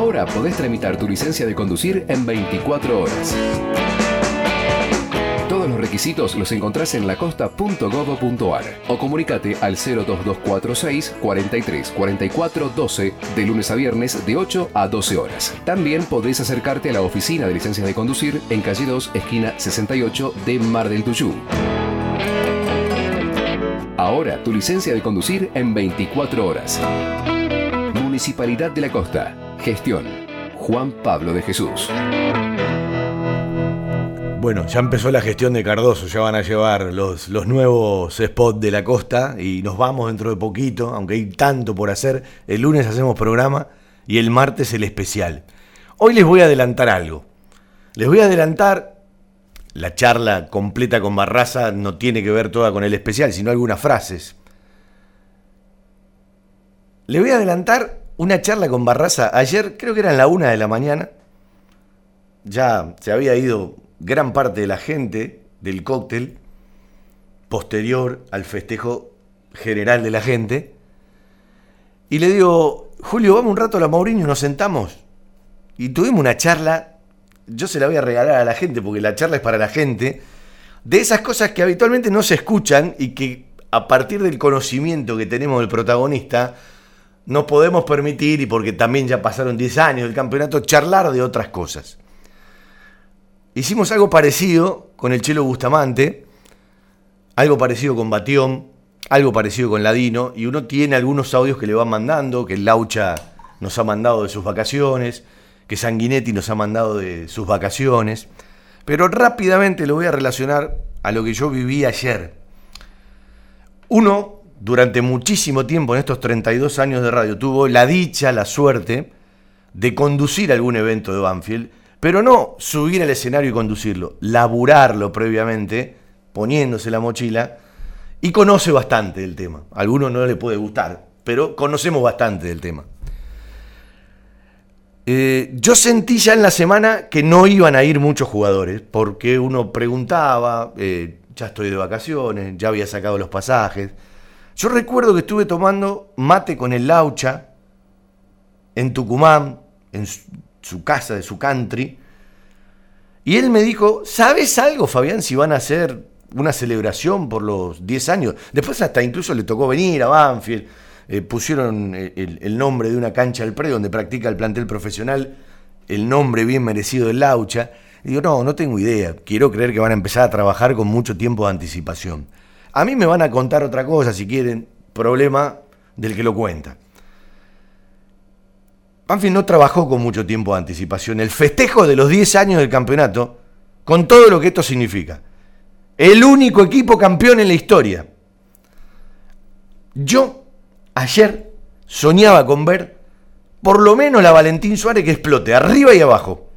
Ahora podés tramitar tu licencia de conducir en 24 horas. Todos los requisitos los encontrás en lacosta.gov.ar o comunicate al 02246 43 44 12 de lunes a viernes de 8 a 12 horas. También podés acercarte a la oficina de licencias de conducir en calle 2, esquina 68 de Mar del Tuyú. Ahora tu licencia de conducir en 24 horas. Municipalidad de la Costa. Gestión. Juan Pablo de Jesús. Bueno, ya empezó la gestión de Cardoso, ya van a llevar los, los nuevos spots de la costa y nos vamos dentro de poquito, aunque hay tanto por hacer. El lunes hacemos programa y el martes el especial. Hoy les voy a adelantar algo. Les voy a adelantar, la charla completa con Barraza no tiene que ver toda con el especial, sino algunas frases. Le voy a adelantar una charla con Barraza ayer, creo que era en la una de la mañana. Ya se había ido gran parte de la gente del cóctel posterior al festejo general de la gente. Y le digo, Julio, vamos un rato a la Mourinho, nos sentamos. Y tuvimos una charla, yo se la voy a regalar a la gente porque la charla es para la gente, de esas cosas que habitualmente no se escuchan y que a partir del conocimiento que tenemos del protagonista, no podemos permitir, y porque también ya pasaron 10 años del campeonato, charlar de otras cosas. Hicimos algo parecido con el Chelo Bustamante. algo parecido con Batión, algo parecido con Ladino, y uno tiene algunos audios que le van mandando, que el Laucha nos ha mandado de sus vacaciones, que Sanguinetti nos ha mandado de sus vacaciones, pero rápidamente lo voy a relacionar a lo que yo viví ayer. Uno, durante muchísimo tiempo, en estos 32 años de radio, tuvo la dicha, la suerte de conducir algún evento de Banfield, pero no subir al escenario y conducirlo, laburarlo previamente, poniéndose la mochila, y conoce bastante del tema. A algunos no le puede gustar, pero conocemos bastante del tema. Eh, yo sentí ya en la semana que no iban a ir muchos jugadores, porque uno preguntaba, eh, ya estoy de vacaciones, ya había sacado los pasajes. Yo recuerdo que estuve tomando mate con el Laucha en Tucumán, en su casa de su country, y él me dijo, ¿sabes algo, Fabián, si van a hacer una celebración por los 10 años? Después hasta incluso le tocó venir a Banfield, eh, pusieron el, el, nombre de una cancha al pre donde practica el plantel profesional, el nombre bien merecido del Laucha. Y digo, no, no tengo idea. Quiero creer que van a empezar a trabajar con mucho tiempo de anticipación. A mí me van a contar otra cosa, si quieren, problema del que lo cuenta. Banfield no trabajó con mucho tiempo de anticipación. El festejo de los 10 años del campeonato, con todo lo que esto significa. El único equipo campeón en la historia. Yo ayer soñaba con ver por lo menos la Valentín Suárez que explote, arriba y abajo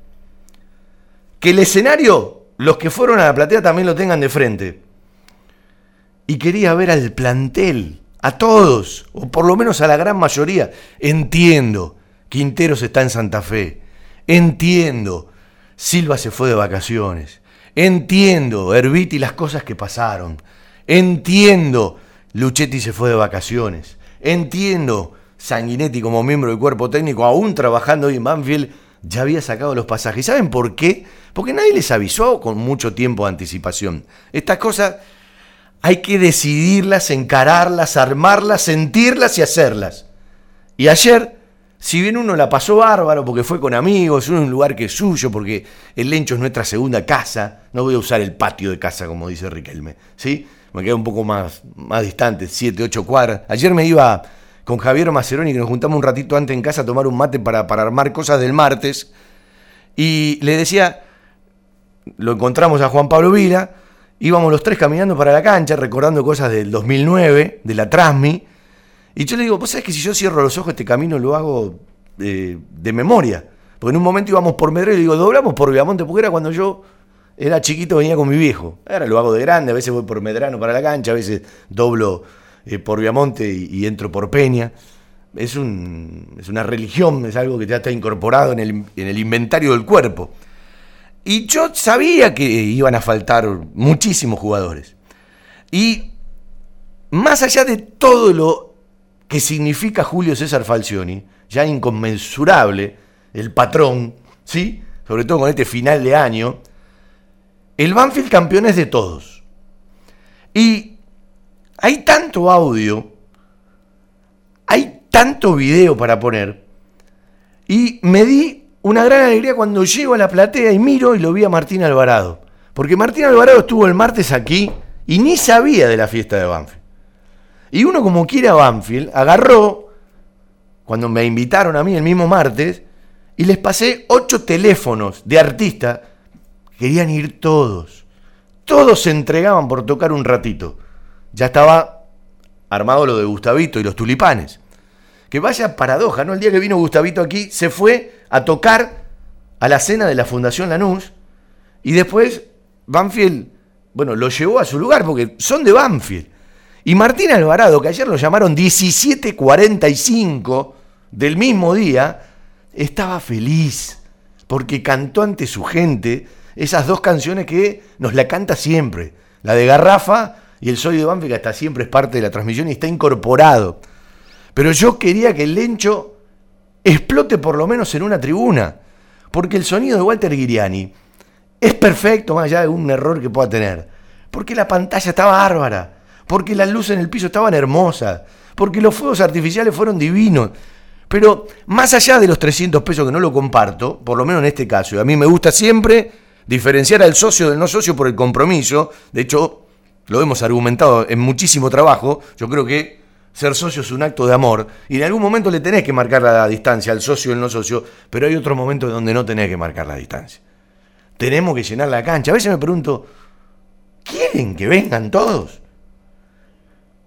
que el escenario, los que fueron a la platea también lo tengan de frente. Y quería ver al plantel, a todos, o por lo menos a la gran mayoría. Entiendo, Quinteros está en Santa Fe. Entiendo, Silva se fue de vacaciones. Entiendo, Herbiti las cosas que pasaron. Entiendo, Luchetti se fue de vacaciones. Entiendo, Sanguinetti como miembro del cuerpo técnico, aún trabajando hoy en Banfield, ya había sacado los pasajes. ¿Saben por qué? Porque nadie les avisó con mucho tiempo de anticipación. Estas cosas hay que decidirlas, encararlas, armarlas, sentirlas y hacerlas. Y ayer, si bien uno la pasó bárbaro porque fue con amigos, uno en un lugar que es suyo, porque el Lencho es nuestra segunda casa, no voy a usar el patio de casa como dice Riquelme, ¿sí? Me queda un poco más, más distante, 7, 8 cuadras. Ayer me iba con Javier Maceroni, que nos juntamos un ratito antes en casa a tomar un mate para, para armar cosas del martes. Y le decía, lo encontramos a Juan Pablo Vila, íbamos los tres caminando para la cancha, recordando cosas del 2009, de la Trasmi. Y yo le digo, vos sabés que si yo cierro los ojos, este camino lo hago de, de memoria. Porque en un momento íbamos por Medrero y digo, doblamos por Viamonte, porque era cuando yo era chiquito, venía con mi viejo. Ahora lo hago de grande, a veces voy por Medrano para la cancha, a veces doblo eh, por Viamonte y, entro por Peña. Es, un, es, una religión, es algo que ya está incorporado en el, en el inventario del cuerpo. Y yo sabía que iban a faltar muchísimos jugadores. Y más allá de todo lo que significa Julio César Falcioni, ya inconmensurable, el patrón, ¿sí? Sobre todo con este final de año, el Banfield campeón es de todos. Y hay tanto audio, hay tanto video para poner, y me di una gran alegría cuando llego a la platea y miro y lo vi a Martín Alvarado. Porque Martín Alvarado estuvo el martes aquí y ni sabía de la fiesta de Banfield. Y uno como quiere a Banfield, agarró, cuando me invitaron a mí el mismo martes, y les pasé ocho teléfonos de artistas, querían ir todos. Todos se entregaban por tocar un ratito ya estaba armado lo de Gustavito y los tulipanes. Que vaya paradoja, ¿no? El día que vino Gustavito aquí, se fue a tocar a la cena de la Fundación Lanús y después Banfield, bueno, lo llevó a su lugar porque son de Banfield. Y Martín Alvarado, que ayer lo llamaron 1745 del mismo día, estaba feliz porque cantó ante su gente esas dos canciones que nos la canta siempre, la de Garrafa y el Soy de Banfield que hasta siempre es parte de la transmisión y está incorporado. Pero yo quería que el Lencho explote por lo menos en una tribuna, porque el sonido de Walter Guiriani es perfecto, más allá de un error que pueda tener, porque la pantalla estaba bárbara, porque las luces en el piso estaban hermosas, porque los fuegos artificiales fueron divinos. Pero más allá de los 300 pesos que no lo comparto, por lo menos en este caso, y a mí me gusta siempre diferenciar al socio del no socio por el compromiso, de hecho lo hemos argumentado en muchísimo trabajo, yo creo que ser socio es un acto de amor y en algún momento le tenés que marcar la distancia al socio y al no socio, pero hay otro momento donde no tenés que marcar la distancia. Tenemos que llenar la cancha. A veces me pregunto, ¿quieren que vengan todos?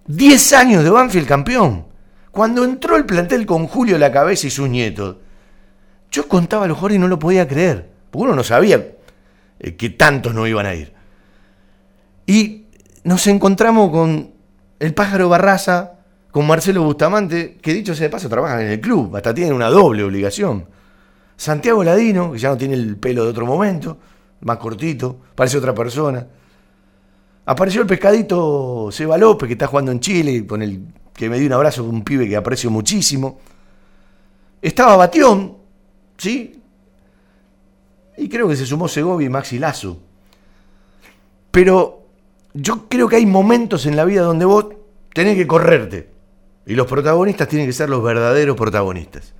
Diez años de Banfield campeón. Cuando entró el plantel con Julio a la cabeza y sus nietos, yo contaba a los jugadores y no lo podía creer, porque uno no sabía eh, que tantos no iban a ir. Y nos encontramos con el pájaro Barraza, con Marcelo Bustamante, que dicho sea de paso trabajan en el club, hasta tienen una doble obligación. Santiago Ladino, que ya no tiene el pelo de otro momento, más cortito, parece otra persona. Apareció el pescadito Seba López, que está jugando en Chile, con el que me dio un abrazo un pibe que aprecio muchísimo. Estaba Batión, ¿sí? Y creo que se sumó Segovia y Maxi Lazo. Pero yo creo que hay momentos en la vida donde vos tenés que correrte. Y los protagonistas tienen que ser los verdaderos protagonistas.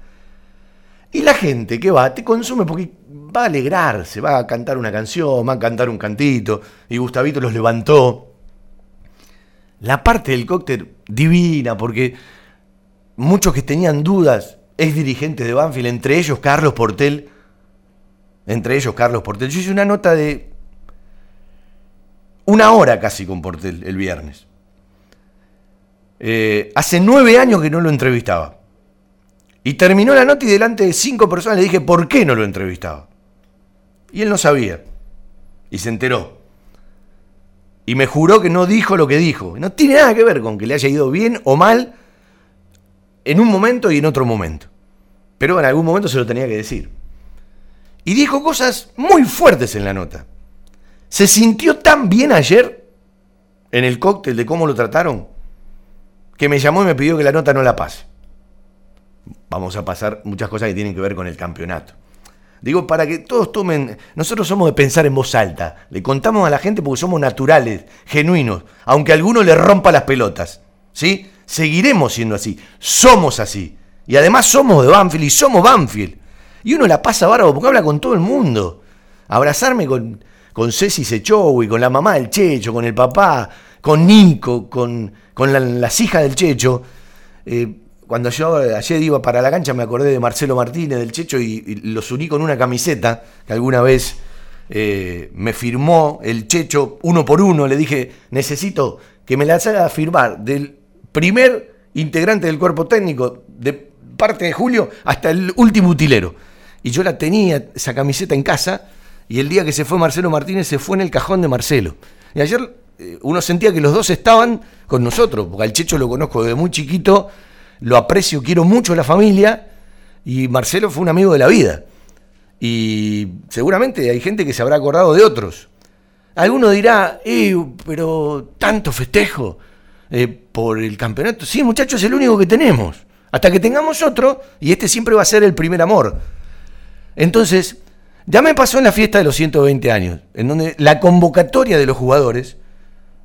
Y la gente que va te consume porque va a alegrarse, va a cantar una canción, va a cantar un cantito. Y Gustavito los levantó. La parte del cóctel divina, porque muchos que tenían dudas, es dirigente de Banfield, entre ellos Carlos Portel. Entre ellos Carlos Portel. Yo hice una nota de una hora casi con Portel el viernes. Eh, hace nueve años que no lo entrevistaba. Y terminó la nota y delante de cinco personas le dije por qué no lo entrevistaba. Y él no sabía. Y se enteró. Y me juró que no dijo lo que dijo. No tiene nada que ver con que le haya ido bien o mal en un momento y en otro momento. Pero en algún momento se lo tenía que decir. Y dijo cosas muy fuertes en la nota. Se sintió tan bien ayer en el cóctel de cómo lo trataron que me llamó y me pidió que la nota no la pase. Vamos a pasar muchas cosas que tienen que ver con el campeonato. Digo, para que todos tomen, nosotros somos de pensar en voz alta, le contamos a la gente porque somos naturales, genuinos, aunque a alguno le rompa las pelotas, ¿sí? Seguiremos siendo así, somos así. Y además somos de Banfield y somos Banfield. Y uno la pasa bárbaro porque habla con todo el mundo. Abrazarme con, con Ceci y con la mamá del Checho, con el papá, con Nico, con, con las hijas del Checho. Eh, cuando yo ayer iba para la cancha me acordé de Marcelo Martínez, del Checho, y, los uní con una camiseta que alguna vez eh, me firmó el Checho uno por uno. Le dije, necesito que me la haga firmar del primer integrante del cuerpo técnico, de parte de Julio, hasta el último utilero. Y yo la tenía, esa camiseta en casa, y el día que se fue Marcelo Martínez se fue en el cajón de Marcelo. Y ayer uno sentía que los dos estaban con nosotros, porque al Checho lo conozco desde muy chiquito, lo aprecio, quiero mucho la familia, y Marcelo fue un amigo de la vida. Y seguramente hay gente que se habrá acordado de otros. Alguno dirá, eh, pero tanto festejo eh, por el campeonato. Sí, muchachos, es el único que tenemos. Hasta que tengamos otro, y este siempre va a ser el primer amor. Entonces, ya me pasó en la fiesta de los 120 años, en donde la convocatoria de los jugadores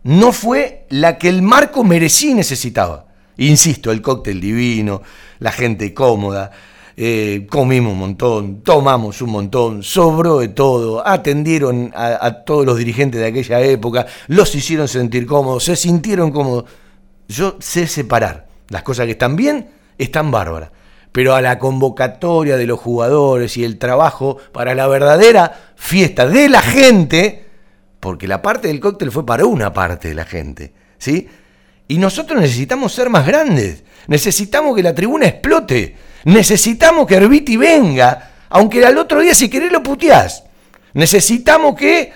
no fue la que el marco merecía y necesitaba. Insisto, el cóctel divino, la gente cómoda, eh, comimos un montón, tomamos un montón, sobró de todo, atendieron a, a, todos los dirigentes de aquella época, los hicieron sentir cómodos, se sintieron cómodos. Yo sé separar las cosas que están bien, están bárbaras pero a la convocatoria de los jugadores y el trabajo para la verdadera fiesta de la gente, porque la parte del cóctel fue para una parte de la gente, ¿sí? Y nosotros necesitamos ser más grandes, necesitamos que la tribuna explote, necesitamos que Herbiti venga, aunque al otro día si querés lo puteás, necesitamos que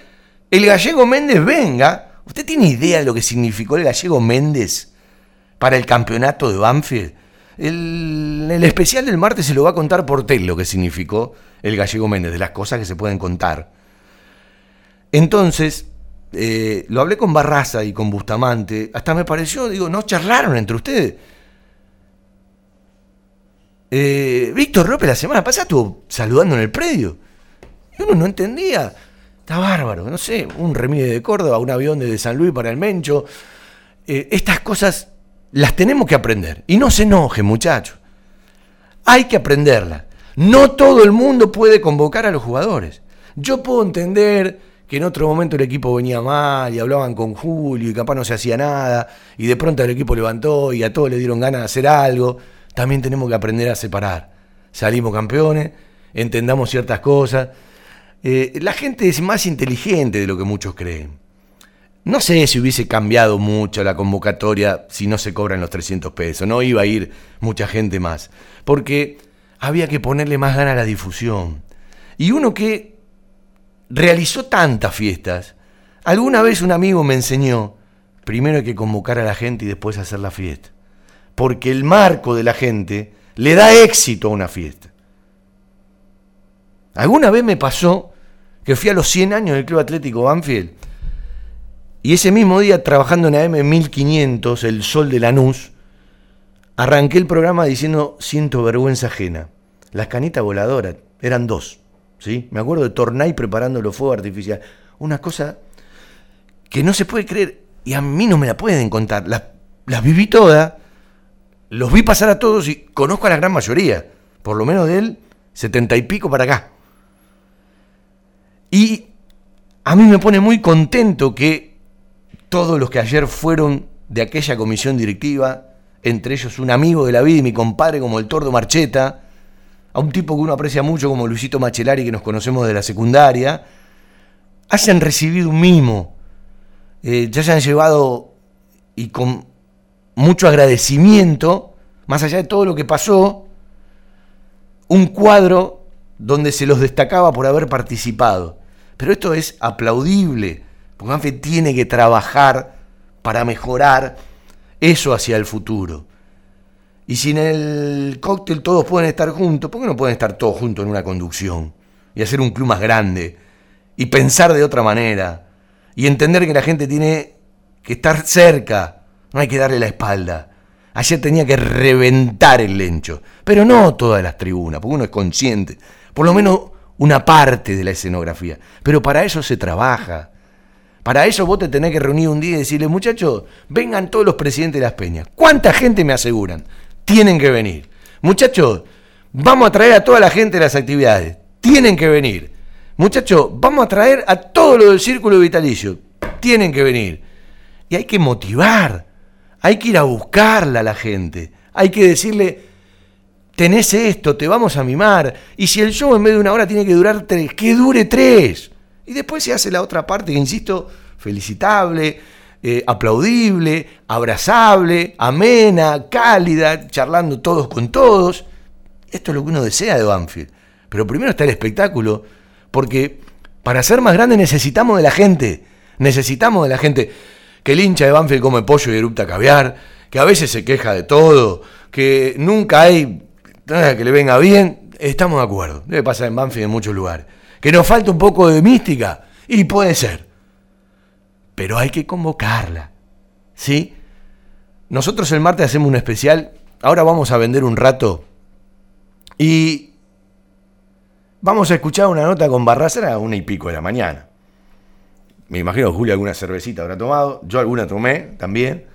el gallego Méndez venga. ¿Usted tiene idea de lo que significó el gallego Méndez para el campeonato de Banfield? El, especial del martes se lo va a contar Portel lo que significó el gallego Méndez, de las cosas que se pueden contar. Entonces, eh, lo hablé con Barraza y con Bustamante, hasta me pareció, digo, no charlaron entre ustedes. Eh, Víctor López la semana pasada estuvo saludando en el predio. Y uno no entendía. Está bárbaro, no sé, un remedio de Córdoba, un avión desde San Luis para el Mencho. Eh, estas cosas las tenemos que aprender. Y no se enoje, muchachos. Hay que aprenderlas. No todo el mundo puede convocar a los jugadores. Yo puedo entender que en otro momento el equipo venía mal y hablaban con Julio y capaz no se hacía nada y de pronto el equipo levantó y a todos le dieron ganas de hacer algo, también tenemos que aprender a separar. Salimos campeones, entendamos ciertas cosas. Eh, la gente es más inteligente de lo que muchos creen. No sé si hubiese cambiado mucho la convocatoria si no se cobran los 300 pesos. No iba a ir mucha gente más. Porque había que ponerle más ganas a la difusión. Y uno que realizó tantas fiestas. Alguna vez un amigo me enseñó, primero hay que convocar a la gente y después hacer la fiesta. Porque el marco de la gente le da éxito a una fiesta. Alguna vez me pasó que fui a los 100 años del Club Atlético Banfield y ese mismo día trabajando en AM 1500, El Sol de Lanús, arranqué el programa diciendo siento vergüenza ajena. Las canitas voladoras eran dos. ¿Sí? Me acuerdo de Tornay preparando los fuegos artificiales. Una cosa que no se puede creer y a mí no me la pueden contar. Las, las viví todas, los vi pasar a todos y conozco a la gran mayoría, por lo menos de él, setenta y pico para acá. Y a mí me pone muy contento que todos los que ayer fueron de aquella comisión directiva, entre ellos un amigo de la vida y mi compadre como el Tordo Marcheta, a un tipo que uno aprecia mucho como Luisito Machelari, que nos conocemos de la secundaria, hayan recibido un mimo, eh, ya se han llevado y con mucho agradecimiento, más allá de todo lo que pasó, un cuadro donde se los destacaba por haber participado. Pero esto es aplaudible, porque Anfe tiene que trabajar para mejorar eso hacia el futuro. Y si en el cóctel todos pueden estar juntos, ¿por qué no pueden estar todos juntos en una conducción? Y hacer un club más grande. Y pensar de otra manera. Y entender que la gente tiene que estar cerca. No hay que darle la espalda. Ayer tenía que reventar el lencho. Pero no todas las tribunas, porque uno es consciente. Por lo menos una parte de la escenografía. Pero para eso se trabaja. Para eso vos te tenés que reunir un día y decirle, muchachos, vengan todos los presidentes de las peñas. ¿Cuánta gente me aseguran? Tienen que venir. Muchachos, vamos a traer a toda la gente de las actividades. Tienen que venir. Muchachos, vamos a traer a todo lo del círculo vitalicio. Tienen que venir. Y hay que motivar. Hay que ir a buscarla a la gente. Hay que decirle, tenés esto, te vamos a mimar. Y si el show en vez de una hora tiene que durar tres, que dure tres. Y después se hace la otra parte, que insisto, felicitable, eh, aplaudible, abrazable, amena, cálida, charlando todos con todos. Esto es lo que uno desea de Banfield. Pero primero está el espectáculo, porque para ser más grande necesitamos de la gente. Necesitamos de la gente. Que el hincha de Banfield come pollo y erupta caviar, que a veces se queja de todo, que nunca hay nada que le venga bien. Estamos de acuerdo. Debe pasar en Banfield en muchos lugares. Que nos falta un poco de mística. Y puede ser pero hay que convocarla. ¿Sí? Nosotros el martes hacemos un especial, ahora vamos a vender un rato y vamos a escuchar una nota con Barraza a una y pico de la mañana. Me imagino que Julio alguna cervecita habrá tomado, yo alguna tomé también.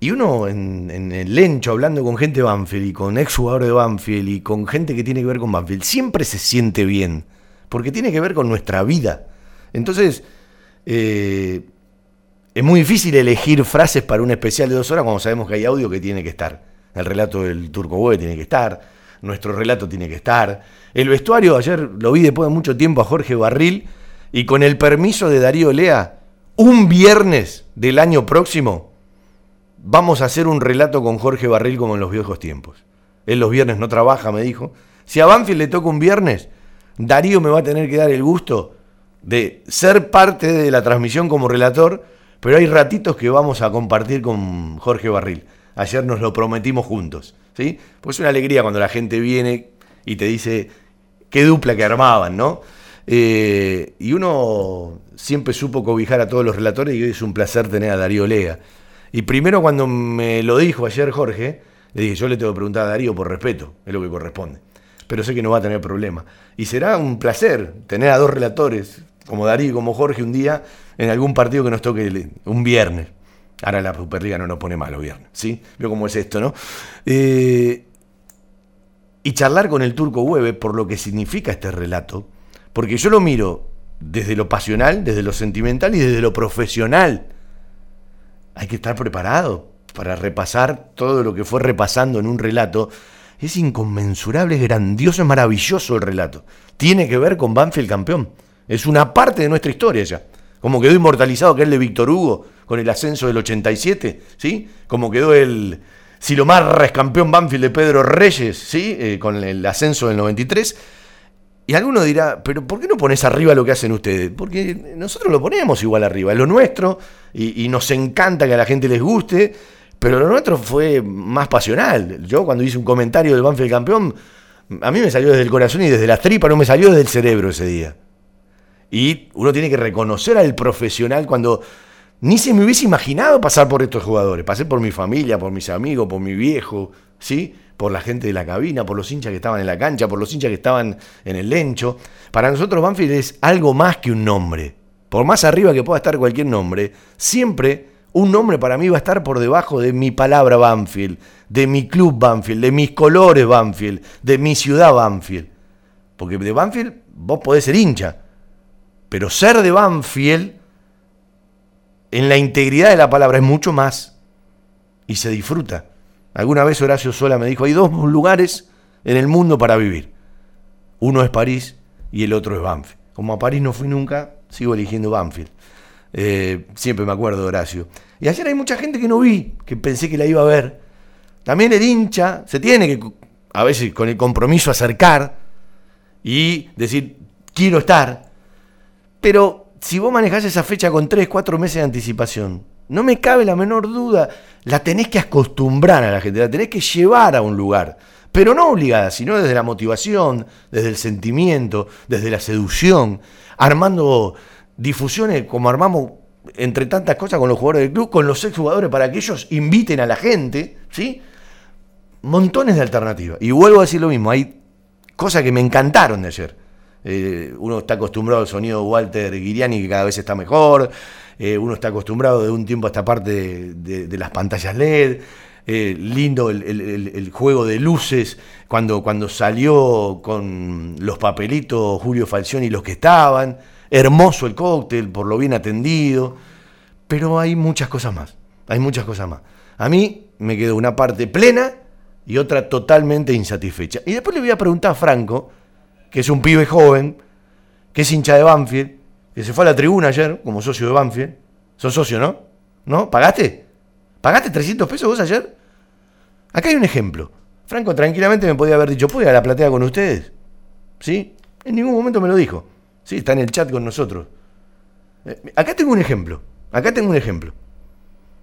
Y uno en, el lencho hablando con gente de Banfield y con ex jugador de Banfield y con gente que tiene que ver con Banfield, siempre se siente bien, porque tiene que ver con nuestra vida. Entonces, eh, es muy difícil elegir frases para un especial de dos horas cuando sabemos que hay audio que tiene que estar. El relato del Turco Boe tiene que estar, nuestro relato tiene que estar. El vestuario, ayer lo vi después de mucho tiempo a Jorge Barril y con el permiso de Darío Lea, un viernes del año próximo vamos a hacer un relato con Jorge Barril como en los viejos tiempos. Él los viernes no trabaja, me dijo. Si a Banfield le toca un viernes, Darío me va a tener que dar el gusto de ser parte de la transmisión como relator pero hay ratitos que vamos a compartir con Jorge Barril. Ayer nos lo prometimos juntos, ¿sí? Pues es una alegría cuando la gente viene y te dice qué dupla que armaban, ¿no? Eh, y uno siempre supo cobijar a todos los relatores y hoy es un placer tener a Darío Lega. Y primero cuando me lo dijo ayer Jorge, le dije, yo le tengo que preguntar a Darío por respeto, es lo que corresponde. Pero sé que no va a tener problema. Y será un placer tener a dos relatores, como Darío y como Jorge, un día en algún partido que nos toque un viernes. Ahora la Superliga no nos pone mal los viernes, ¿sí? Veo cómo es esto, ¿no? Eh, y charlar con el turco Hueve por lo que significa este relato, porque yo lo miro desde lo pasional, desde lo sentimental y desde lo profesional. Hay que estar preparado para repasar todo lo que fue repasando en un relato. Es inconmensurable, es grandioso, es maravilloso el relato. Tiene que ver con Banfield campeón. Es una parte de nuestra historia ya. Como quedó inmortalizado aquel de Víctor Hugo con el ascenso del 87, ¿sí? Como quedó el Silomar campeón Banfield de Pedro Reyes, ¿sí? Eh, con el ascenso del 93 y alguno dirá, pero ¿por qué no pones arriba lo que hacen ustedes? Porque nosotros lo ponemos igual arriba, es lo nuestro y, nos encanta que a la gente les guste, pero lo nuestro fue más pasional. Yo cuando hice un comentario del Banfield campeón, a mí me salió desde el corazón y desde la tripa, no me salió desde el cerebro ese día. Y uno tiene que reconocer al profesional cuando ni se me hubiese imaginado pasar por estos jugadores. Pasé por mi familia, por mis amigos, por mi viejo, ¿sí? por la gente de la cabina, por los hinchas que estaban en la cancha, por los hinchas que estaban en el lencho. Para nosotros Banfield es algo más que un nombre. Por más arriba que pueda estar cualquier nombre, siempre un nombre para mí va a estar por debajo de mi palabra Banfield, de mi club Banfield, de mis colores Banfield, de mi ciudad Banfield. Porque de Banfield vos podés ser hincha, pero ser de Banfield en la integridad de la palabra es mucho más y se disfruta. Alguna vez Horacio Sola me dijo, hay dos lugares en el mundo para vivir. Uno es París y el otro es Banfield. Como a París no fui nunca, sigo eligiendo Banfield. Eh, siempre me acuerdo de Horacio. Y ayer hay mucha gente que no vi, que pensé que la iba a ver. También el hincha se tiene que, a veces con el compromiso, acercar y decir, quiero estar. Pero si vos manejás esa fecha con 3, 4 meses de anticipación, no me cabe la menor duda. La tenés que acostumbrar a la gente, la tenés que llevar a un lugar. Pero no obligada, sino desde la motivación, desde el sentimiento, desde la seducción, armando difusiones como armamos entre tantas cosas con los jugadores del club, con los exjugadores para que ellos inviten a la gente, ¿sí? Montones de alternativas. Y vuelvo a decir lo mismo, hay cosas que me encantaron de ayer. Eh, uno está acostumbrado al sonido de Walter Guiriani, que cada vez está mejor. Eh, uno está acostumbrado de un tiempo a esta parte de, las pantallas LED, eh, lindo el, juego de luces, cuando, cuando salió con los papelitos Julio Falcioni y los que estaban, hermoso el cóctel, por lo bien atendido, pero hay muchas cosas más, hay muchas cosas más. A mí me quedó una parte plena y otra totalmente insatisfecha. Y después le voy a preguntar a Franco, que es un pibe joven, que es hincha de Banfield, que se fue a la tribuna ayer como socio de Banfield. Sos socio, ¿no? ¿No? ¿Pagaste? ¿Pagaste 300 pesos vos ayer? Acá hay un ejemplo. Franco tranquilamente me podía haber dicho, ¿puedo ir a la platea con ustedes? ¿Sí? En ningún momento me lo dijo. Sí, está en el chat con nosotros. Eh, acá tengo un ejemplo. Acá tengo un ejemplo.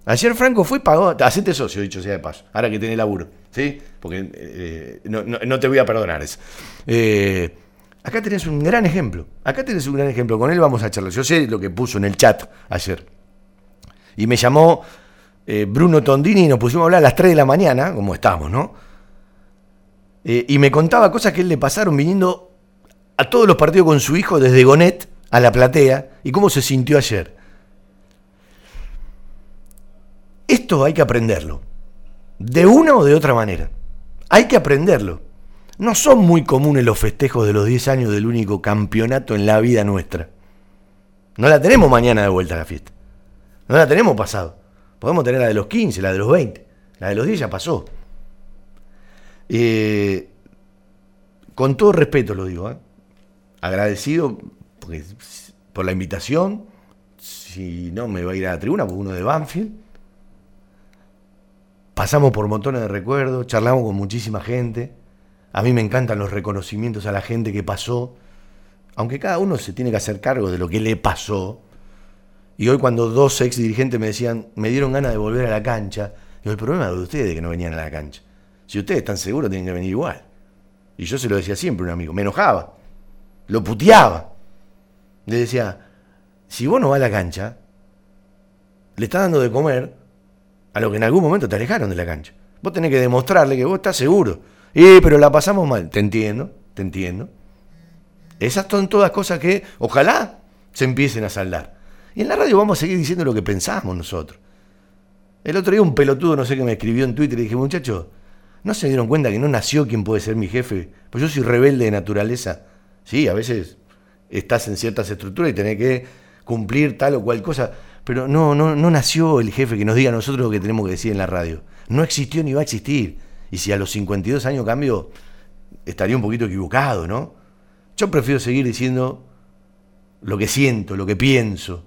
Ayer Franco fue y pagó, hacete socio, dicho sea de paso, ahora que tiene laburo, ¿sí? Porque eh, no, te voy a perdonar eso. Eh, Acá tenés un gran ejemplo. Acá tenés un gran ejemplo. Con él vamos a charlar. Yo sé lo que puso en el chat ayer. Y me llamó eh, Bruno Tondini y nos pusimos a hablar a las 3 de la mañana, como estamos, ¿no? Y me contaba cosas que él le pasaron viniendo a todos los partidos con su hijo desde Gonet a la platea y cómo se sintió ayer. Esto hay que aprenderlo. De una o de otra manera. Hay que aprenderlo. No son muy comunes los festejos de los 10 años del único campeonato en la vida nuestra. No la tenemos mañana de vuelta a la fiesta. No la tenemos pasado. Podemos tener la de los 15, la de los 20. La de los 10 ya pasó. Eh, con todo respeto lo digo, ¿eh? agradecido por la invitación. Si no, me va a ir a la tribuna, porque uno de Banfield. Pasamos por montones de recuerdos, charlamos con muchísima gente. A mí me encantan los reconocimientos a la gente que pasó, aunque cada uno se tiene que hacer cargo de lo que le pasó. Y hoy cuando dos ex dirigentes me decían, me dieron ganas de volver a la cancha, digo, el problema es de ustedes que no venían a la cancha. Si ustedes están seguros, tienen que venir igual. Y yo se lo decía siempre a un amigo, me enojaba, lo puteaba. Le decía, si vos no vas a la cancha, le estás dando de comer a lo que en algún momento te alejaron de la cancha. Vos tenés que demostrarle que vos estás seguro y pero la pasamos mal. Te entiendo, te entiendo. Esas son todas cosas que ojalá se empiecen a saldar. Y en la radio vamos a seguir diciendo lo que pensamos nosotros. El otro día un pelotudo, no sé qué me escribió en Twitter y dije, muchachos, ¿no se dieron cuenta que no nació quien puede ser mi jefe? Pues yo soy rebelde de naturaleza. Sí, a veces estás en ciertas estructuras y tenés que cumplir tal o cual cosa. Pero no, no, no nació el jefe que nos diga a nosotros lo que tenemos que decir en la radio. No existió ni va a existir. Y si a los 52 años cambio, estaría un poquito equivocado, ¿no? Yo prefiero seguir diciendo lo que siento, lo que pienso.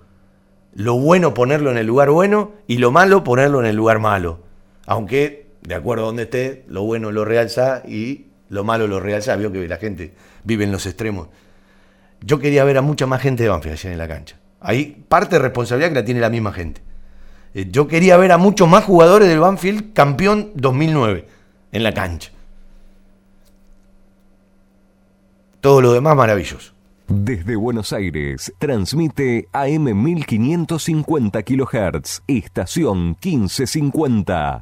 Lo bueno ponerlo en el lugar bueno y lo malo ponerlo en el lugar malo. Aunque, de acuerdo a donde esté, lo bueno lo realza y lo malo lo realza. Veo que la gente vive en los extremos. Yo quería ver a mucha más gente de Banfield en la cancha. Hay parte de responsabilidad que la tiene la misma gente. Eh, yo quería ver a muchos más jugadores del Banfield campeón 2009 en la cancha. Todo lo demás maravilloso. Desde Buenos Aires, transmite AM 1550 kHz, estación 1550.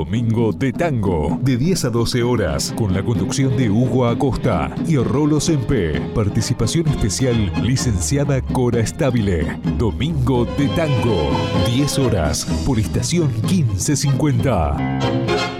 Domingo de Tango, de 10 a 12 horas, con la conducción de Hugo Acosta y Rolo Sempe. Participación especial, licenciada Cora Estabile. Domingo de Tango, 10 horas, por estación 1550.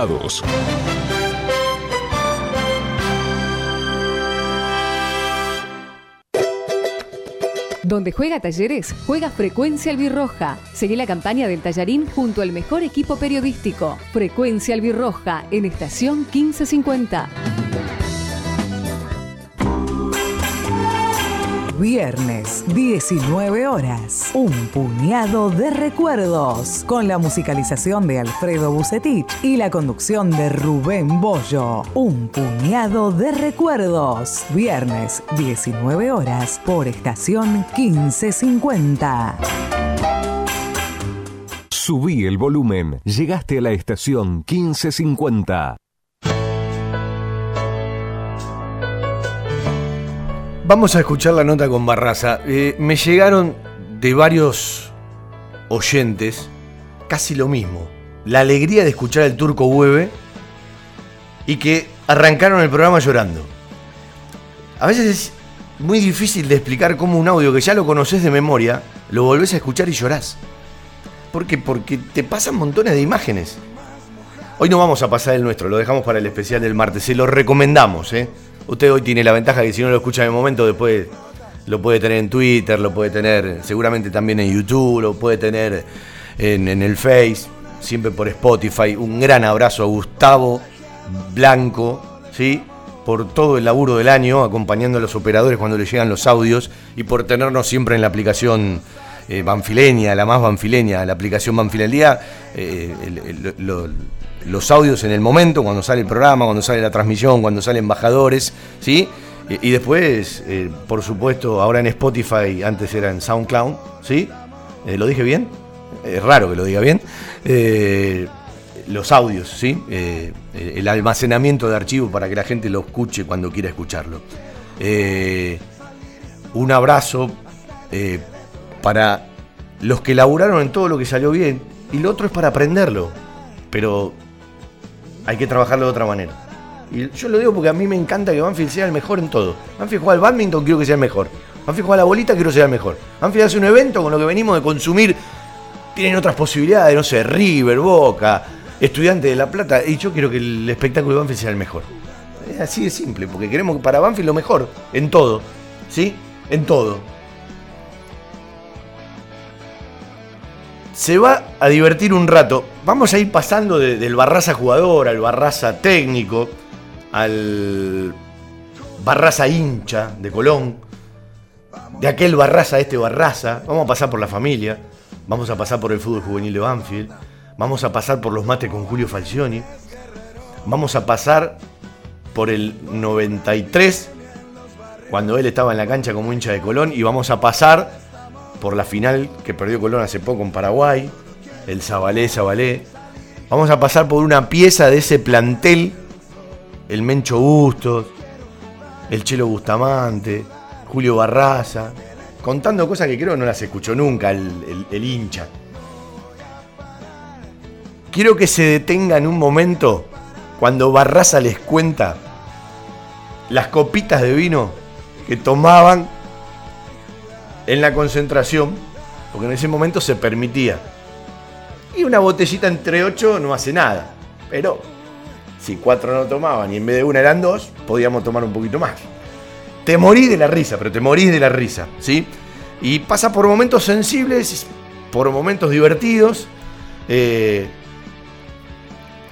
donde juega Talleres, juega Frecuencia Albirroja. Seguí la campaña del Tallarín junto al mejor equipo periodístico. Frecuencia Albirroja en estación 1550. Viernes, 19 horas. Un puñado de recuerdos. Con la musicalización de Alfredo Bucetich y la conducción de Rubén Bollo. Un puñado de recuerdos. Viernes, 19 horas. Por estación 1550. Subí el volumen. Llegaste a la estación 1550. Vamos a escuchar la nota con Barraza. Eh, me llegaron de varios oyentes casi lo mismo. La alegría de escuchar el turco Hueve y que arrancaron el programa llorando. A veces es muy difícil de explicar cómo un audio que ya lo conoces de memoria, lo volvés a escuchar y llorás. ¿Por qué? Porque te pasan montones de imágenes. Hoy no vamos a pasar el nuestro, lo dejamos para el especial del martes, se lo recomendamos, ¿eh? Usted hoy tiene la ventaja que si no lo escucha en el momento, después lo puede tener en Twitter, lo puede tener seguramente también en YouTube, lo puede tener en, el Face, siempre por Spotify. Un gran abrazo a Gustavo Blanco, ¿sí? por todo el laburo del año, acompañando a los operadores cuando le llegan los audios y por tenernos siempre en la aplicación eh, banfileña, la más banfileña, la aplicación Banfilería, eh, los audios en el momento, cuando sale el programa, cuando sale la transmisión, cuando salen embajadores, ¿sí? Y, después, eh, por supuesto, ahora en Spotify, antes era en SoundCloud, ¿sí? Eh, ¿Lo dije bien? es raro que lo diga bien, eh, los audios, ¿sí? El almacenamiento de archivos para que la gente lo escuche cuando quiera escucharlo. Un abrazo para los que laburaron en todo lo que salió bien y lo otro es para aprenderlo, pero hay que trabajarlo de otra manera. Y yo lo digo porque a mí me encanta que Banfield sea el mejor en todo. Banfield juega al badminton, quiero que sea el mejor. Banfield juega a la bolita, quiero que sea el mejor. Banfield hace un evento con lo que venimos de consumir. Tienen otras posibilidades, no sé, River, Boca, Estudiante de La Plata. Y yo quiero que el espectáculo de Banfield sea el mejor. Es así de simple, porque queremos para Banfield lo mejor, en todo. ¿Sí? En todo. Se va a divertir un rato. Vamos a ir pasando del Barraza jugador al Barraza técnico, al Barraza hincha de Colón, de aquel Barraza a este Barraza. Vamos a pasar por la familia, vamos a pasar por el fútbol juvenil de Banfield, vamos a pasar por los mates con Julio Falcioni, vamos a pasar por el 93, cuando él estaba en la cancha como hincha de Colón, y vamos a pasar por la final que perdió Colón hace poco en Paraguay, el Zabalé, Zabalé. Vamos a pasar por una pieza de ese plantel, el Mencho Bustos, el Chelo Bustamante, Julio Barraza, contando cosas que creo no las escuchó nunca el, el hincha. Quiero que se detenga en un momento cuando Barraza les cuenta las copitas de vino que tomaban en la concentración, porque en ese momento se permitía. Y una botellita entre ocho no hace nada, pero si cuatro no tomaban y en vez de una eran dos, podíamos tomar un poquito más. Te morís de la risa, pero te morís de la risa, ¿sí? Y pasa por momentos sensibles, por momentos divertidos. Eh,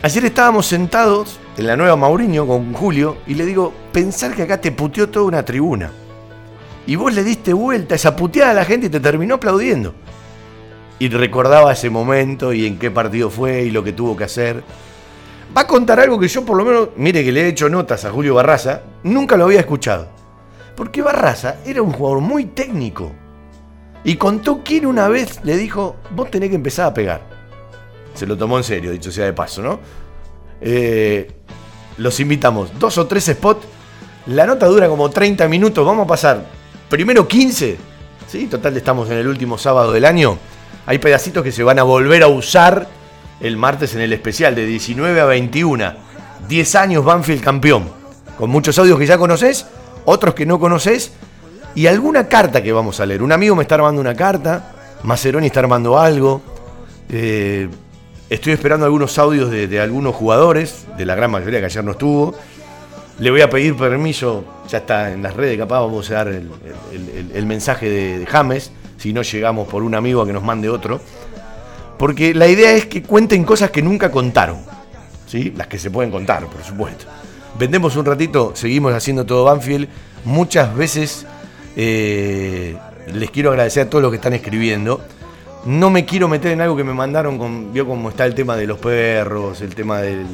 ayer estábamos sentados en la nueva Mauriño con Julio y le digo, pensar que acá te puteó toda una tribuna. Y vos le diste vuelta esa puteada a la gente y te terminó aplaudiendo. Y recordaba ese momento y en qué partido fue y lo que tuvo que hacer. Va a contar algo que yo por lo menos, mire que le he hecho notas a Julio Barraza, nunca lo había escuchado. Porque Barraza era un jugador muy técnico. Y contó quién una vez le dijo, vos tenés que empezar a pegar. Se lo tomó en serio, dicho sea de paso, ¿no? Eh, los invitamos, dos o tres spots. La nota dura como 30 minutos, vamos a pasar primero 15, ¿sí? Total, estamos en el último sábado del año. Hay pedacitos que se van a volver a usar el martes en el especial, de 19 a 21. 10 años Banfield campeón. Con muchos audios que ya conoces, otros que no conoces, y alguna carta que vamos a leer. Un amigo me está armando una carta, Maceroni está armando algo. Eh, estoy esperando algunos audios de, de, algunos jugadores, de la gran mayoría que ayer no estuvo. Le voy a pedir permiso, ya está en las redes, capaz vamos a dar el, mensaje de, James, si no llegamos por un amigo a que nos mande otro. Porque la idea es que cuenten cosas que nunca contaron. ¿sí? Las que se pueden contar, por supuesto. Vendemos un ratito, seguimos haciendo todo Banfield. Muchas veces eh, les quiero agradecer a todos los que están escribiendo. No me quiero meter en algo que me mandaron, con, vio cómo está el tema de los perros, el tema del,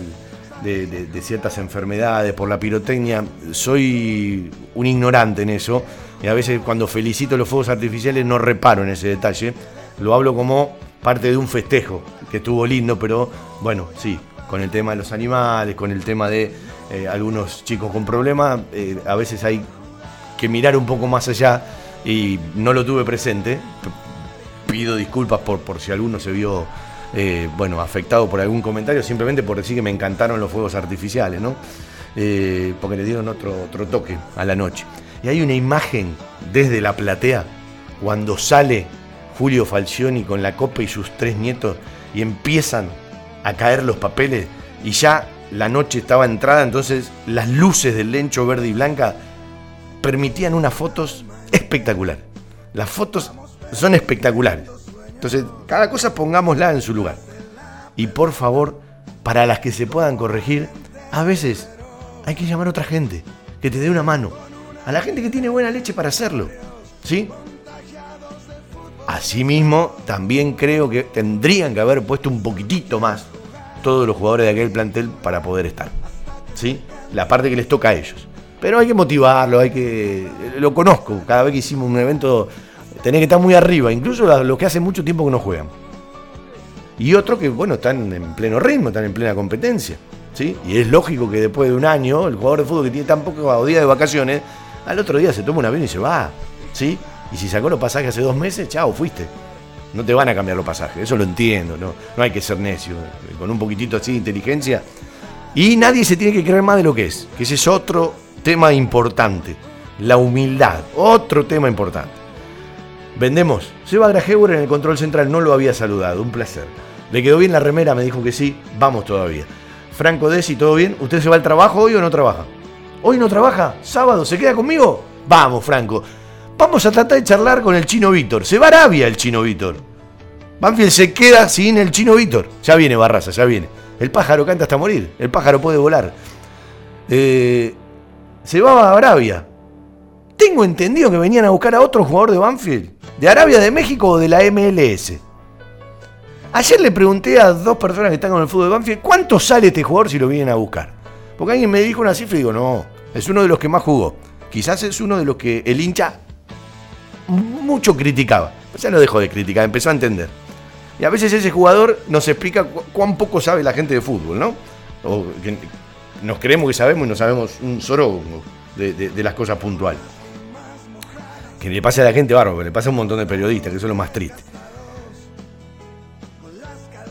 de, ciertas enfermedades, por la pirotecnia. Soy un ignorante en eso. Y a veces cuando felicito los fuegos artificiales no reparo en ese detalle. Lo hablo como parte de un festejo, que estuvo lindo, pero bueno, sí, con el tema de los animales, con el tema de eh, algunos chicos con problemas, eh, a veces hay que mirar un poco más allá y no lo tuve presente. Pido disculpas por, por si alguno se vio eh, bueno, afectado por algún comentario, simplemente por decir que me encantaron los fuegos artificiales, ¿no? Eh, porque le dieron otro, otro toque a la noche. Y hay una imagen desde la platea cuando sale Julio Falcioni con la copa y sus tres nietos y empiezan a caer los papeles y ya la noche estaba entrada, entonces las luces del lencho verde y blanca permitían unas fotos espectaculares. Las fotos son espectaculares. Entonces, cada cosa pongámosla en su lugar. Y por favor, para las que se puedan corregir, a veces hay que llamar a otra gente que te dé una mano. A la gente que tiene buena leche para hacerlo. ¿Sí? Asimismo, también creo que tendrían que haber puesto un poquitito más todos los jugadores de aquel plantel para poder estar. ¿Sí? La parte que les toca a ellos. Pero hay que motivarlo, hay que. Lo conozco. Cada vez que hicimos un evento tenés que estar muy arriba, incluso los que hace mucho tiempo que no juegan. y otros que, bueno, están en pleno ritmo, están en plena competencia. ¿sí? Y es lógico que después de un año, el jugador de fútbol que tiene tan pocos días de vacaciones, al otro día se toma un avión y se va. ¿sí? Y si sacó los pasajes hace dos meses, chao, fuiste. No te van a cambiar los pasajes, eso lo entiendo, no, no hay que ser necio, con un poquitito así de inteligencia. Y nadie se tiene que creer más de lo que es, que ese es otro tema importante, la humildad, otro tema importante. Vendemos. Seba Grajewer en el control central no lo había saludado, un placer. Le quedó bien la remera, me dijo que sí, vamos todavía. Franco Desi, ¿todo bien? ¿Usted se va al trabajo hoy o no trabaja? ¿Hoy no trabaja? ¿Sábado? ¿Se queda conmigo? Vamos, Franco. Vamos a tratar de charlar con el chino Víctor. Se va a Arabia el chino Víctor. Banfield se queda sin el chino Víctor. Ya viene Barraza, ya viene. El pájaro canta hasta morir. El pájaro puede volar. Eh, se va a Arabia. Tengo entendido que venían a buscar a otro jugador de Banfield. ¿De Arabia de México o de la MLS? Ayer le pregunté a dos personas que están con el fútbol de Banfield, ¿cuánto sale este jugador si lo vienen a buscar? Porque alguien me dijo una cifra y digo, no, es uno de los que más jugó. Quizás es uno de los que el hincha mucho criticaba. Ya lo dejó de criticar, empezó a entender. Y a veces ese jugador nos explica cuán poco sabe la gente de fútbol, ¿no? O que nos creemos que sabemos y no sabemos un solo de, de las cosas puntuales. Que le pasa a la gente bárbaro, le pasa a un montón de periodistas, que eso es lo más triste.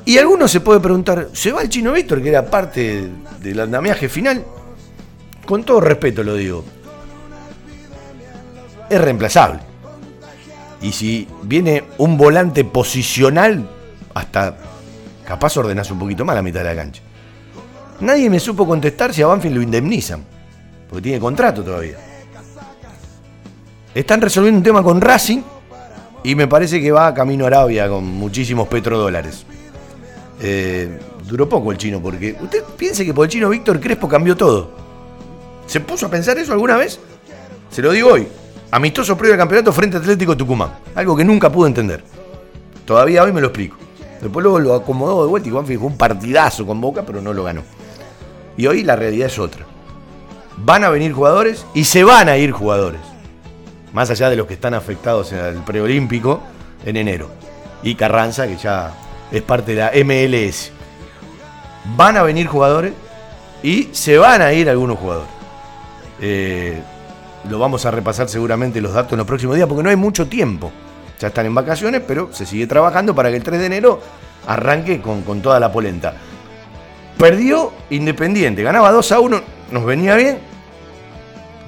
Y alguno se puede preguntar, ¿se va el chino Víctor, que era parte del andamiaje final? Con todo respeto lo digo. Es reemplazable. Y si viene un volante posicional, hasta capaz ordenás un poquito más la mitad de la cancha. Nadie me supo contestar si a Banfield lo indemnizan, porque tiene contrato todavía. Están resolviendo un tema con Racing y me parece que va camino a Arabia con muchísimos petrodólares. Eh, duró poco el chino, porque usted piense que por el chino Víctor Crespo cambió todo. ¿Se puso a pensar eso alguna vez? Se lo digo hoy. Amistoso previo al campeonato frente Atlético Tucumán. Algo que nunca pude entender. Todavía hoy me lo explico. Después luego lo acomodó de vuelta y Juan fijó un partidazo con Boca, pero no lo ganó. Y hoy la realidad es otra. Van a venir jugadores y se van a ir jugadores. Más allá de los que están afectados en el preolímpico en enero. Y Carranza, que ya es parte de la MLS. Van a venir jugadores y se van a ir algunos jugadores. Eh, lo vamos a repasar seguramente los datos en los próximos días porque no hay mucho tiempo. Ya están en vacaciones, pero se sigue trabajando para que el 3 de enero arranque con, toda la polenta. Perdió Independiente, ganaba 2 a 1, nos venía bien.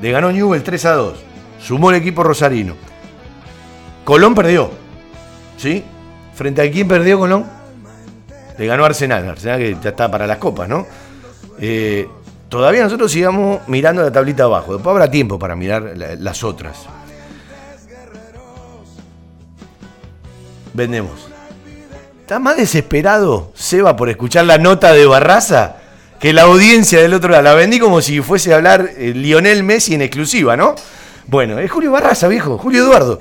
Le ganó Newell 3 a 2. Sumó el equipo rosarino. Colón perdió. ¿Sí? ¿Frente a quién perdió Colón? Le ganó Arsenal. Arsenal que ya está para las copas, ¿no? Eh, todavía nosotros sigamos mirando la tablita abajo. Después habrá tiempo para mirar las otras. Vendemos. ¿Está más desesperado Seba por escuchar la nota de Barraza que la audiencia del otro lado? La vendí como si fuese a hablar eh, Lionel Messi en exclusiva, ¿no? Bueno, es Julio Barraza, viejo. Julio Eduardo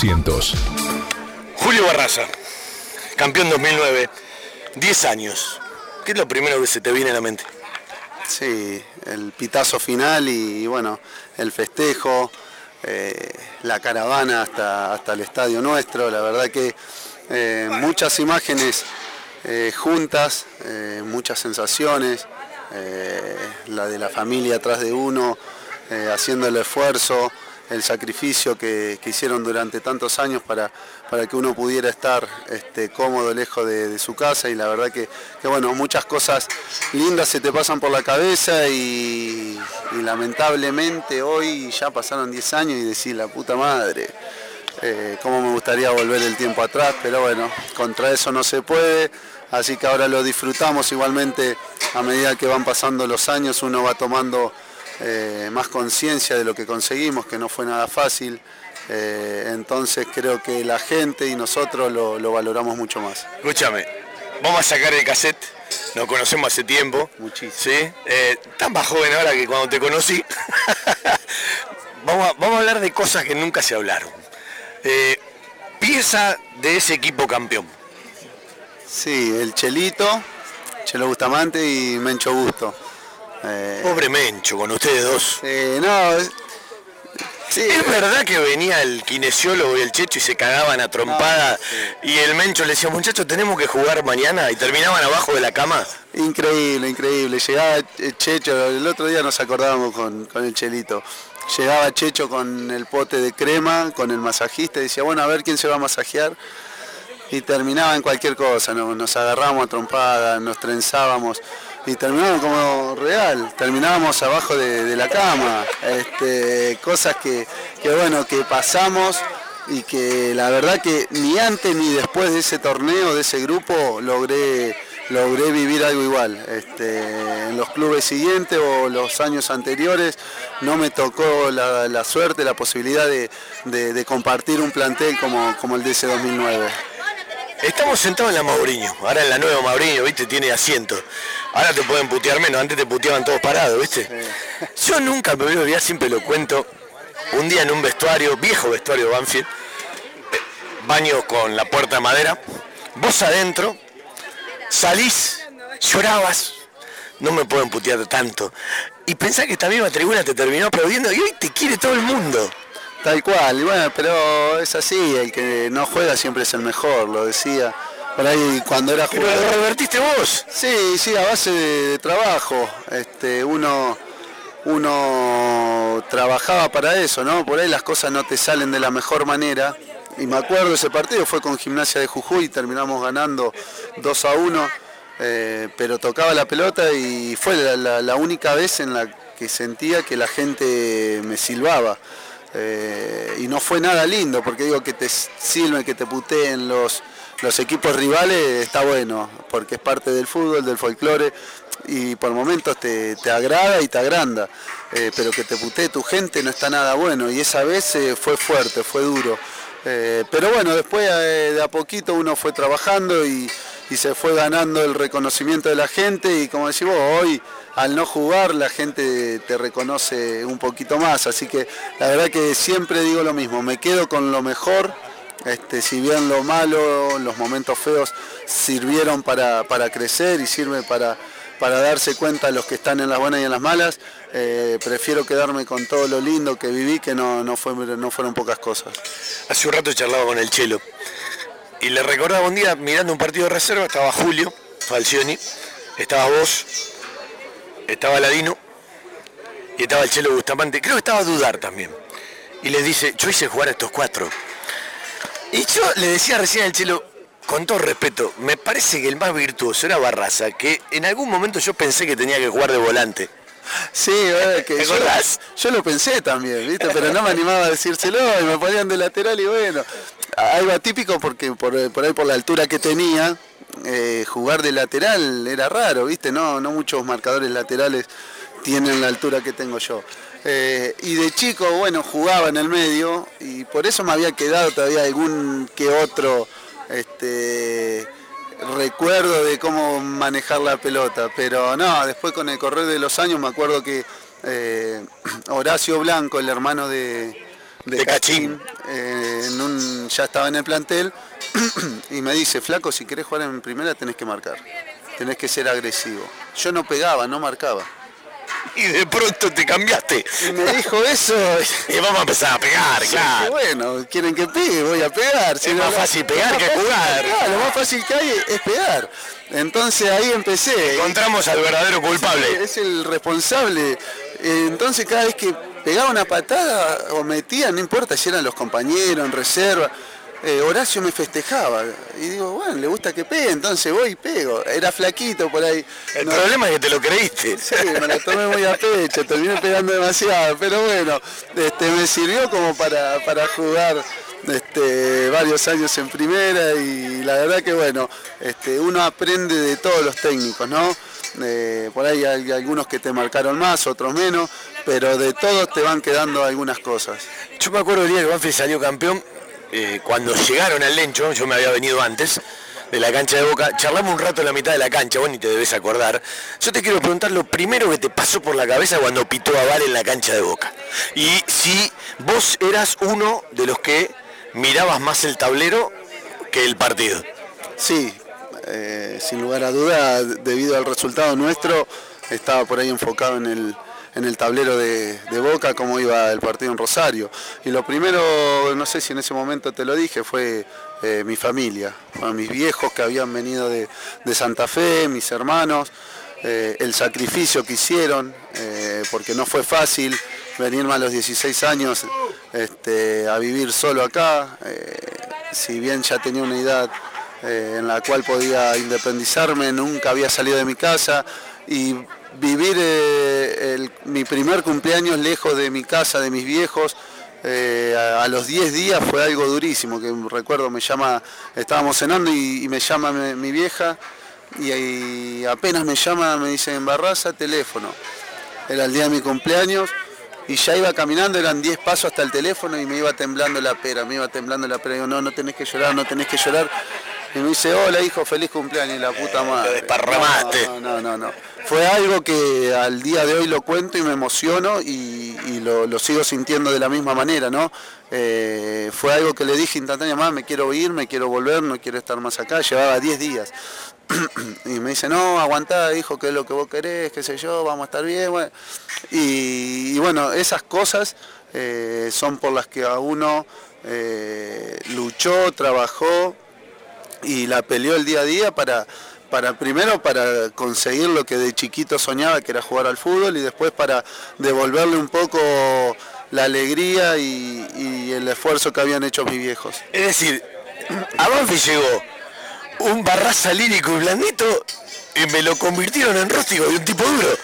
Julio Barraza, campeón 2009 10 años. ¿Qué es lo primero que se te viene a la mente? Sí, el pitazo final y, bueno, el festejo, eh, la caravana hasta, hasta el estadio nuestro. La verdad que eh, muchas imágenes eh, juntas, muchas sensaciones, la de la familia atrás de uno, haciendo el esfuerzo el sacrificio que, hicieron durante tantos años para, para que uno pudiera estar este, cómodo lejos de, su casa y la verdad que, bueno, muchas cosas lindas se te pasan por la cabeza y, lamentablemente hoy ya pasaron 10 años y decir la puta madre. Eh, cómo me gustaría volver el tiempo atrás, pero bueno, contra eso no se puede, así que ahora lo disfrutamos igualmente a medida que van pasando los años, uno va tomando eh, más conciencia de lo que conseguimos, que no fue nada fácil. Eh, entonces creo que la gente y nosotros lo, valoramos mucho más. Escúchame, vamos a sacar el cassette, nos conocemos hace tiempo. Muchísimo. ¿sí? Eh, tan más joven ahora que cuando te conocí. *laughs* vamos, a, vamos a hablar de cosas que nunca se hablaron. pieza de ese equipo campeón. Sí, el Chelito, Chelo Bustamante y Mencho Gusto. Eh, Pobre Mencho, con ustedes dos. no, es verdad que venía el kinesiólogo y el Checho y se cagaban a trompada y el Mencho le decía, muchachos, tenemos que jugar mañana y terminaban abajo de la cama. Increíble, increíble. Llegaba Checho, el otro día nos acordábamos con, el Chelito. Llegaba Checho con el pote de crema, con el masajista y decía, bueno, a ver quién se va a masajear. Y terminaba en cualquier cosa, nos, nos agarramos a trompada, nos trenzábamos y terminamos como real, terminábamos abajo de, la cama, este, cosas que, bueno, que pasamos y que la verdad que ni antes ni después de ese torneo, de ese grupo, logré, logré vivir algo igual. Este, en los clubes siguientes o los años anteriores no me tocó la, suerte, la posibilidad de, compartir un plantel como, como el de ese 2009. Estamos sentados en la Mauriño, ahora en la nueva Mauriño, viste, tiene asiento. Ahora te pueden putear menos, antes te puteaban todos parados, viste. Yo nunca me voy a siempre lo cuento, un día en un vestuario, viejo vestuario de Banfield, baño con la puerta de madera, vos adentro, salís, llorabas, no me pueden putear tanto. Y pensás que esta misma tribuna te terminó aplaudiendo y hoy te quiere todo el mundo. Tal cual, y bueno, pero es así, el que no juega siempre es el mejor, lo decía. Por ahí cuando era jugador. *laughs* Pero lo revertiste vos. Sí, sí, a base de, trabajo. Este, uno, uno trabajaba para eso, ¿no? Por ahí las cosas no te salen de la mejor manera. Y me acuerdo ese partido fue con Gimnasia de Jujuy, terminamos ganando 2 a 1, eh, pero tocaba la pelota y fue la única vez en la que sentía que la gente me silbaba. Eh, y no fue nada lindo, porque digo que te silben, que te puteen los, los equipos rivales, está bueno, porque es parte del fútbol, del folclore, y por momentos te, agrada y te agranda, eh, pero que te putee tu gente no está nada bueno, y esa vez eh, fue fuerte, fue duro. pero bueno, después de a poquito uno fue trabajando y, y se fue ganando el reconocimiento de la gente, y como decimos, hoy al no jugar la gente te reconoce un poquito más. Así que la verdad que siempre digo lo mismo, me quedo con lo mejor. Este, si bien lo malo, los momentos feos sirvieron para, crecer y sirve para, para darse cuenta los que están en las buenas y en las malas, eh, prefiero quedarme con todo lo lindo que viví, que no, no, fue, no fueron pocas cosas. Hace un rato charlaba con el Chelo y le recordaba un día mirando un partido de reserva, estaba Julio Falcioni, estaba vos, estaba Ladino y estaba el Chelo Bustamante, creo que estaba a Dudar también. Y le dice, yo hice jugar a estos cuatro. Y yo le decía recién al Chelo, con todo respeto, me parece que el más virtuoso era Barraza, que en algún momento yo pensé que tenía que jugar de volante. Sí, *laughs* que yo, yo, lo pensé también, ¿viste? Pero no me animaba a decírselo y me ponían de lateral y bueno, algo atípico porque por, por ahí por la altura que tenía, eh, jugar de lateral era raro, ¿viste? No, no muchos marcadores laterales tienen la altura que tengo yo. Eh, y de chico, bueno, jugaba en el medio y por eso me había quedado todavía algún que otro este, recuerdo de cómo manejar la pelota. Pero no, después con el correr de los años me acuerdo que eh, *clears throat* Horacio Blanco, el hermano de, de, Cachín, ya estaba en el plantel *clears throat* y me dice, flaco, si querés jugar en primera tenés que marcar, tenés que ser agresivo. Yo no pegaba, no marcaba. Y de pronto te cambiaste. Y me dijo eso. Y vamos a empezar a pegar, Sí, claro. que bueno, quieren que pegue, voy a pegar. Es más fácil pegar que jugar. Lo más fácil que hay es pegar. Entonces ahí empecé. Encontramos al verdadero culpable. Es el responsable. Eh, Entonces cada vez que pegaba una patada o metía, no importa si eran los compañeros en reserva, eh, Horacio me festejaba. Y digo, bueno, le gusta que pegue, entonces voy y pego. Era flaquito por ahí. El No- problema es que te lo creíste. Sí, me lo tomé muy a pecho, terminé pegando demasiado, pero bueno, este, me sirvió como para, para jugar este, varios años en primera y la verdad que bueno, este, uno aprende de todos los técnicos, ¿no? Eh, por ahí hay algunos que te marcaron más, otros menos, pero de todos te van quedando algunas cosas. Yo me acuerdo el día que Banfield salió campeón, eh, cuando llegaron al Lencho, yo me había venido antes de la cancha de Boca, charlamos un rato en la mitad de la cancha, vos ni te debes acordar. Yo te quiero preguntar lo primero que te pasó por la cabeza cuando pitó a Val en la cancha de Boca. Y si vos eras uno de los que mirabas más el tablero que el partido. Sí, eh, sin lugar a duda, debido al resultado nuestro, estaba por ahí enfocado en el, en el tablero de, de Boca, cómo iba el partido en Rosario. Y lo primero, no sé si en ese momento te lo dije, fue eh, mi familia, Fueron mis viejos que habían venido de, de Santa Fe, mis hermanos, eh, el sacrificio que hicieron, eh, porque no fue fácil venirme a los 16 años este, a vivir solo acá, si bien ya tenía una edad en la cual podía independizarme, nunca había salido de mi casa y vivir eh, mi primer cumpleaños lejos de mi casa, de mis viejos, eh, a, los 10 días fue algo durísimo, que recuerdo me llama, estábamos cenando y, me llama mi, vieja y, y apenas me llama me dice en Barraza teléfono. Era el día de mi cumpleaños y ya iba caminando, eran 10 pasos hasta el teléfono y me iba temblando la pera, me iba temblando la pera. Digo, no, no tenés que llorar, no tenés que llorar. Y me dice, hola hijo, feliz cumpleaños, y la puta madre. desparramaste. No, no, no, no. Fue algo que al día de hoy lo cuento y me emociono y, y lo, lo sigo sintiendo de la misma manera, ¿no? Eh, fue algo que le dije instantáneamente, "Mamá, me quiero ir, me quiero volver, no quiero estar más acá. Llevaba 10 días. *clears throat* y me dice, no, aguantá, hijo, que es lo que vos querés, qué sé yo, vamos a estar bien. bueno. Y, y bueno, esas cosas eh, son por las que a uno eh, luchó, trabajó y la peleó el día a día para, para primero para conseguir lo que de chiquito soñaba, que era jugar al fútbol, y después para devolverle un poco la alegría y, el esfuerzo que habían hecho mis viejos. Es decir, a Banfield llegó un barraza lírico y blandito y me lo convirtieron en rústico y un tipo duro.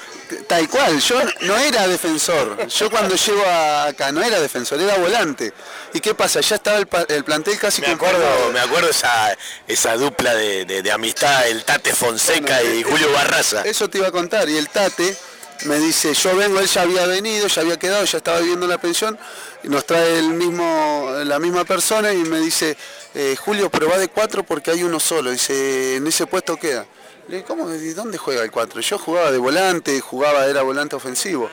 Tal cual, yo no era defensor. Yo cuando llego a- acá no era defensor, era volante. ¿Y qué pasa? Ya estaba el, plantel casi Me acuerdo, me acuerdo esa, esa dupla de, de- de amistad, el Tate Fonseca y Julio Barraza. Eso te iba a contar. Y el Tate me dice, yo vengo, él ya había venido, ya había quedado, ya estaba viviendo la pensión, y nos trae el mismo, la misma persona y me dice, eh, Julio, pero va de cuatro porque hay uno solo. Dice, en ese puesto queda. Le digo, ¿cómo? ¿Y dónde juega el cuatro? Yo jugaba de volante, jugaba, era volante ofensivo.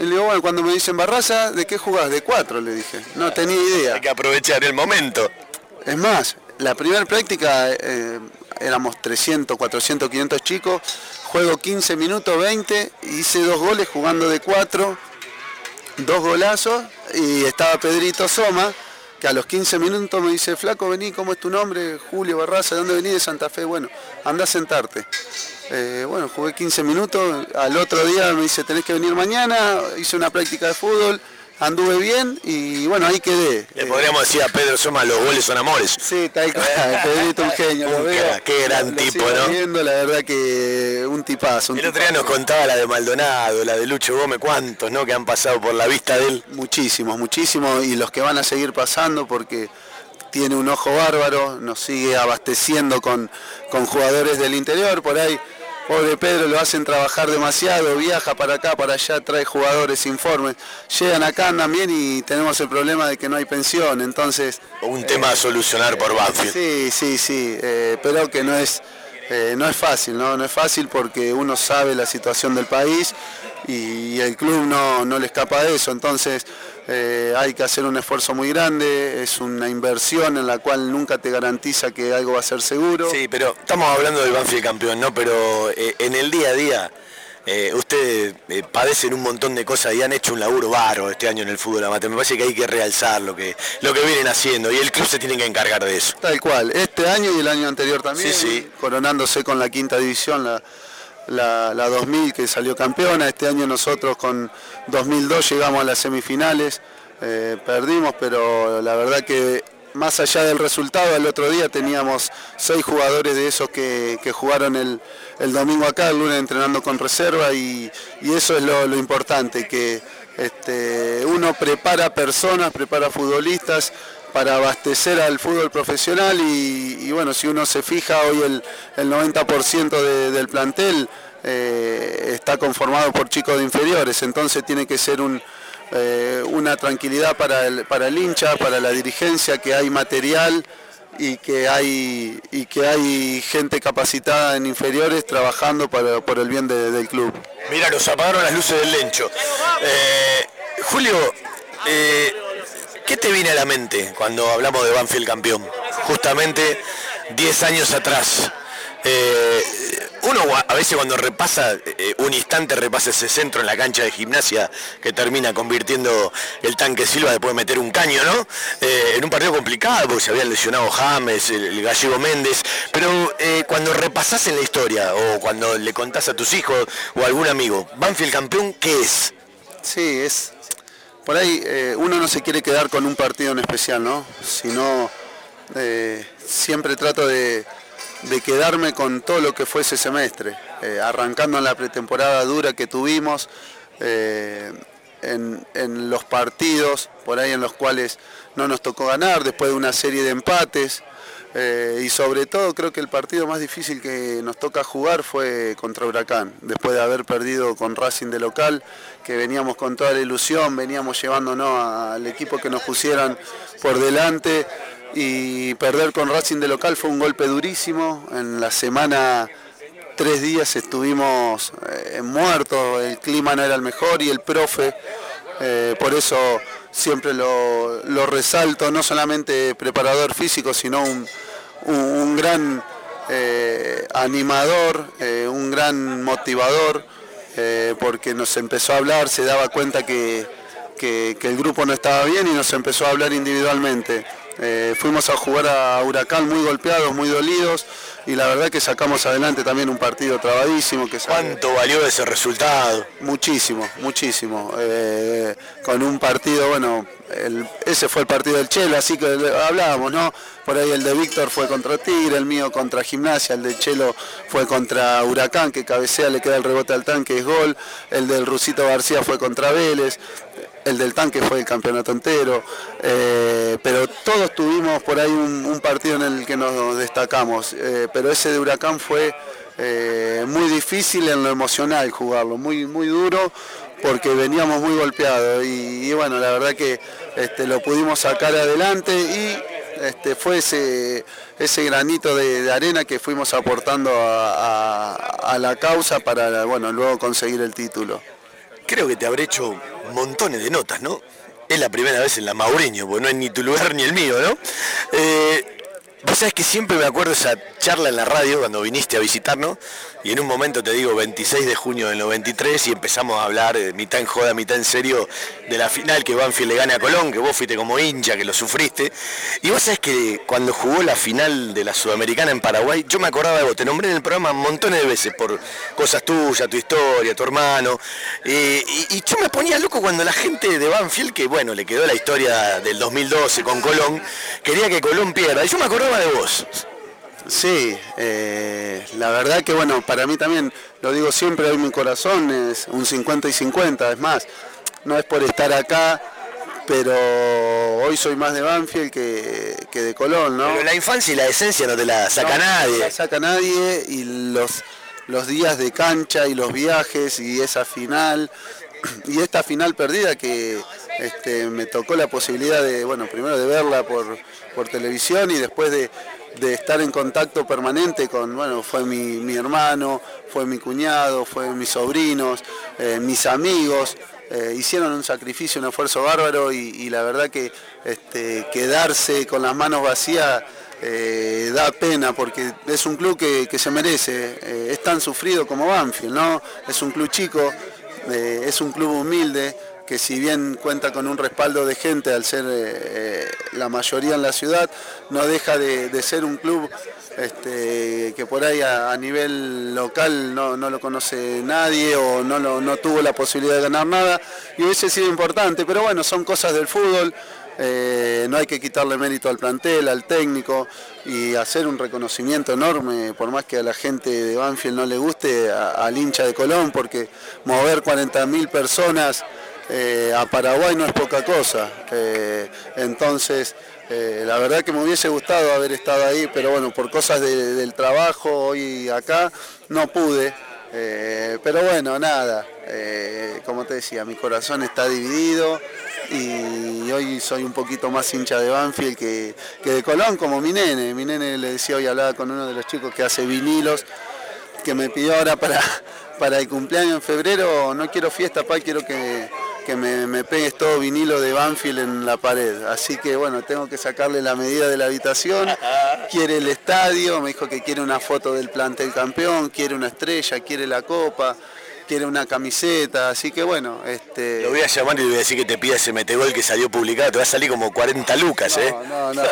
Y le digo, bueno, cuando me dicen Barraza, ¿de qué jugás? De cuatro, le dije. No tenía idea. Hay que aprovechar el momento. Es más, la primera práctica eh, éramos 300, 400, 500 chicos, juego 15 minutos, 20, hice dos goles jugando de cuatro, dos golazos y estaba Pedrito Soma, que a los 15 minutos me dice, flaco, vení, ¿cómo es tu nombre? Julio Barraza, ¿de dónde venís? De Santa Fe. Bueno, anda a sentarte. Eh, bueno, jugué 15 minutos, al otro día me dice, tenés que venir mañana, hice una práctica de fútbol, anduve bien y bueno, ahí quedé. Le podríamos decir a Pedro Soma, los goles son amores. Sí, tal cual, Pedrito *laughs* un genio, lo veo. qué gran lo tipo, sigo ¿no? viendo, la verdad que un tipazo. un El otro día nos contaba la de Maldonado, la de Lucho Gómez, cuántos, ¿no? Que han pasado por la vista de él. Muchísimos, muchísimos, y los que van a seguir pasando porque tiene un ojo bárbaro, nos sigue abasteciendo con, con jugadores del interior, por ahí. Pobre Pedro lo hacen trabajar demasiado, viaja para acá, para allá, trae jugadores informes. Llegan acá, andan bien y tenemos el problema de que no hay pensión, entonces... Un tema a solucionar por Banfield. Sí, sí, sí, eh, pero que no es, eh, no es fácil, ¿no? No es fácil porque uno sabe la situación del país y el club no, no le escapa de eso, entonces eh, hay que hacer un esfuerzo muy grande, es una inversión en la cual nunca te garantiza que algo va a ser seguro. Sí, pero estamos hablando del Banfield campeón, ¿no? Pero eh, en el día a día, eh, ustedes eh, padecen un montón de cosas y han hecho un laburo bárbaro este año en el fútbol amateur. Me parece que hay que realzar lo que, lo que vienen haciendo y el club se tiene que encargar de eso. Tal cual, este año y el año anterior también, Sí, sí. coronándose con la quinta división, la, la, la 2000 que salió campeona, este año nosotros con 2002 llegamos a las semifinales, eh, perdimos, pero la verdad que más allá del resultado, el otro día teníamos seis jugadores de esos que, jugaron el, domingo acá, el lunes entrenando con reserva y, eso es lo, importante, que este, uno prepara personas, prepara futbolistas para abastecer al fútbol profesional y, bueno, si uno se fija hoy el, el 90% de- del plantel eh, está conformado por chicos de inferiores, entonces tiene que ser un, eh, una tranquilidad para el, para el hincha, para la dirigencia, que hay material y que hay, y que hay gente capacitada en inferiores trabajando para- por el bien de- del club. Mira, nos apagaron las luces del lencho. Eh, Julio, eh, ¿qué te viene a la mente cuando hablamos de Banfield campeón? Justamente 10 años atrás. Eh, uno a veces cuando repasa, eh, un instante repasa ese centro en la cancha de gimnasia que termina convirtiendo el tanque Silva después de meter un caño, ¿no? Eh, en un partido complicado porque se habían lesionado James, el, gallego Méndez, pero cuando repasás en la historia o cuando le contás a tus hijos o a algún amigo, Banfield campeón, ¿qué es? Sí, es. Por ahí uno no se quiere quedar con un partido en especial, ¿no? Sino siempre trato de, de quedarme con todo lo que fue ese semestre, eh, arrancando en la pretemporada dura que tuvimos, eh, en, en los partidos, por ahí en los cuales no nos tocó ganar, después de una serie de empates. Eh, y sobre todo creo que el partido más difícil que nos toca jugar fue contra Huracán, después de haber perdido con Racing de local, que veníamos con toda la ilusión, veníamos llevándonos al equipo que nos pusieran por delante y perder con Racing de local fue un golpe durísimo. En la semana tres días estuvimos eh, muertos, el clima no era el mejor y el profe, eh, por eso siempre lo, resalto, no solamente preparador físico, sino un, un- gran eh, animador, un gran motivador, porque nos empezó a hablar, se daba cuenta que- que el grupo no estaba bien y nos empezó a hablar individualmente. Eh, fuimos a jugar a Huracán muy golpeados, muy dolidos y la verdad que sacamos adelante también un partido trabadísimo. Que ¿Cuánto valió ese resultado? Muchísimo, muchísimo. Eh, con un partido, bueno, el- ese fue el partido del Chelo, así que hablábamos, ¿no? Por ahí el de Víctor fue contra Tigre, el mío contra Gimnasia, el de Chelo fue contra Huracán, que cabecea, le queda el rebote al tanque, es gol. El del Rusito García fue contra Vélez. El del tanque fue el campeonato entero. Eh, pero todos tuvimos por ahí un, partido en el que nos destacamos. Eh, pero ese de Huracán fue eh, muy difícil en lo emocional jugarlo, muy, muy duro porque veníamos muy golpeados y, bueno, la verdad que este, lo pudimos sacar adelante y este, fue ese, ese granito de, arena que fuimos aportando a, a- a la causa para bueno, luego conseguir el título. Creo que te habré hecho montones de notas, ¿no? Es la primera vez en la Maureño, porque no es ni tu lugar ni el mío, ¿no? Eh, Vos sabés que siempre me acuerdo esa charla en la radio cuando viniste a visitarnos y en un momento te digo 26 de junio del 93 y empezamos a hablar eh, mitad en joda, mitad en serio de la final que Banfield le gane a Colón, que vos fuiste como hincha, que lo sufriste. Y vos sabés que cuando jugó la final de la Sudamericana en Paraguay, yo me acordaba de vos, te nombré en el programa montones de veces por cosas tuyas, tu historia, tu hermano. Eh, y, y yo me ponía loco cuando la gente de Banfield, que bueno, le quedó la historia del 2012 con Colón, quería que Colón pierda. Y yo me acordaba de vos. Sí, eh, la verdad que bueno, para mí también, lo digo siempre, hoy mi corazón es un 50 y 50, es más, no es por estar acá, pero hoy soy más de Banfield que, que de Colón, ¿no? Pero la infancia y la esencia no te la saca No, nadie. No la saca nadie y los, los días de cancha y los viajes y esa final *clears throat* y esta final perdida que este, me tocó la posibilidad de, bueno, primero de verla por, por televisión y después de, estar en contacto permanente con, bueno, fue mi, mi hermano, fue mi cuñado, fue mis sobrinos, eh, mis amigos, eh, hicieron un sacrificio, un esfuerzo bárbaro y, la verdad que este, quedarse con las manos vacías eh, da pena porque es un club que, que se merece, eh, es tan sufrido como Banfield, ¿no? Es un club chico, es un club humilde, que si bien cuenta con un respaldo de gente al ser eh, la mayoría en la ciudad, no deja de, ser un club este, que por ahí a, nivel local no, no lo conoce nadie o no, no tuvo la posibilidad de ganar nada y hubiese sido importante, pero bueno, son cosas del fútbol. eh, no hay que quitarle mérito al plantel, al técnico y hacer un reconocimiento enorme, por más que a la gente de Banfield no le guste, al hincha de Colón, porque mover 40.000 personas eh, a Paraguay no es poca cosa. Eh, entonces, eh, la verdad que me hubiese gustado haber estado ahí, pero bueno, por cosas de- del trabajo hoy acá no pude. Pero bueno, nada, como te decía, mi corazón está dividido y hoy soy un poquito más hincha de Banfield que, que de Colón, como mi nene. Mi nene le decía hoy, hablaba con uno de los chicos que hace vinilos, que me pidió ahora para, *laughs* para el cumpleaños en febrero, no quiero fiesta, pa, quiero que, que me, me pegues todo vinilo de Banfield en la pared. Así que bueno, tengo que sacarle la medida de la habitación, *laughs* quiere el estadio, me dijo que quiere una foto del plantel campeón, quiere una estrella, quiere la copa, quiere una camiseta, así que bueno, este... Lo voy a llamar y le voy a decir que te pida ese metegol que salió publicado, te va a salir como 40 lucas, ¿eh? No, no.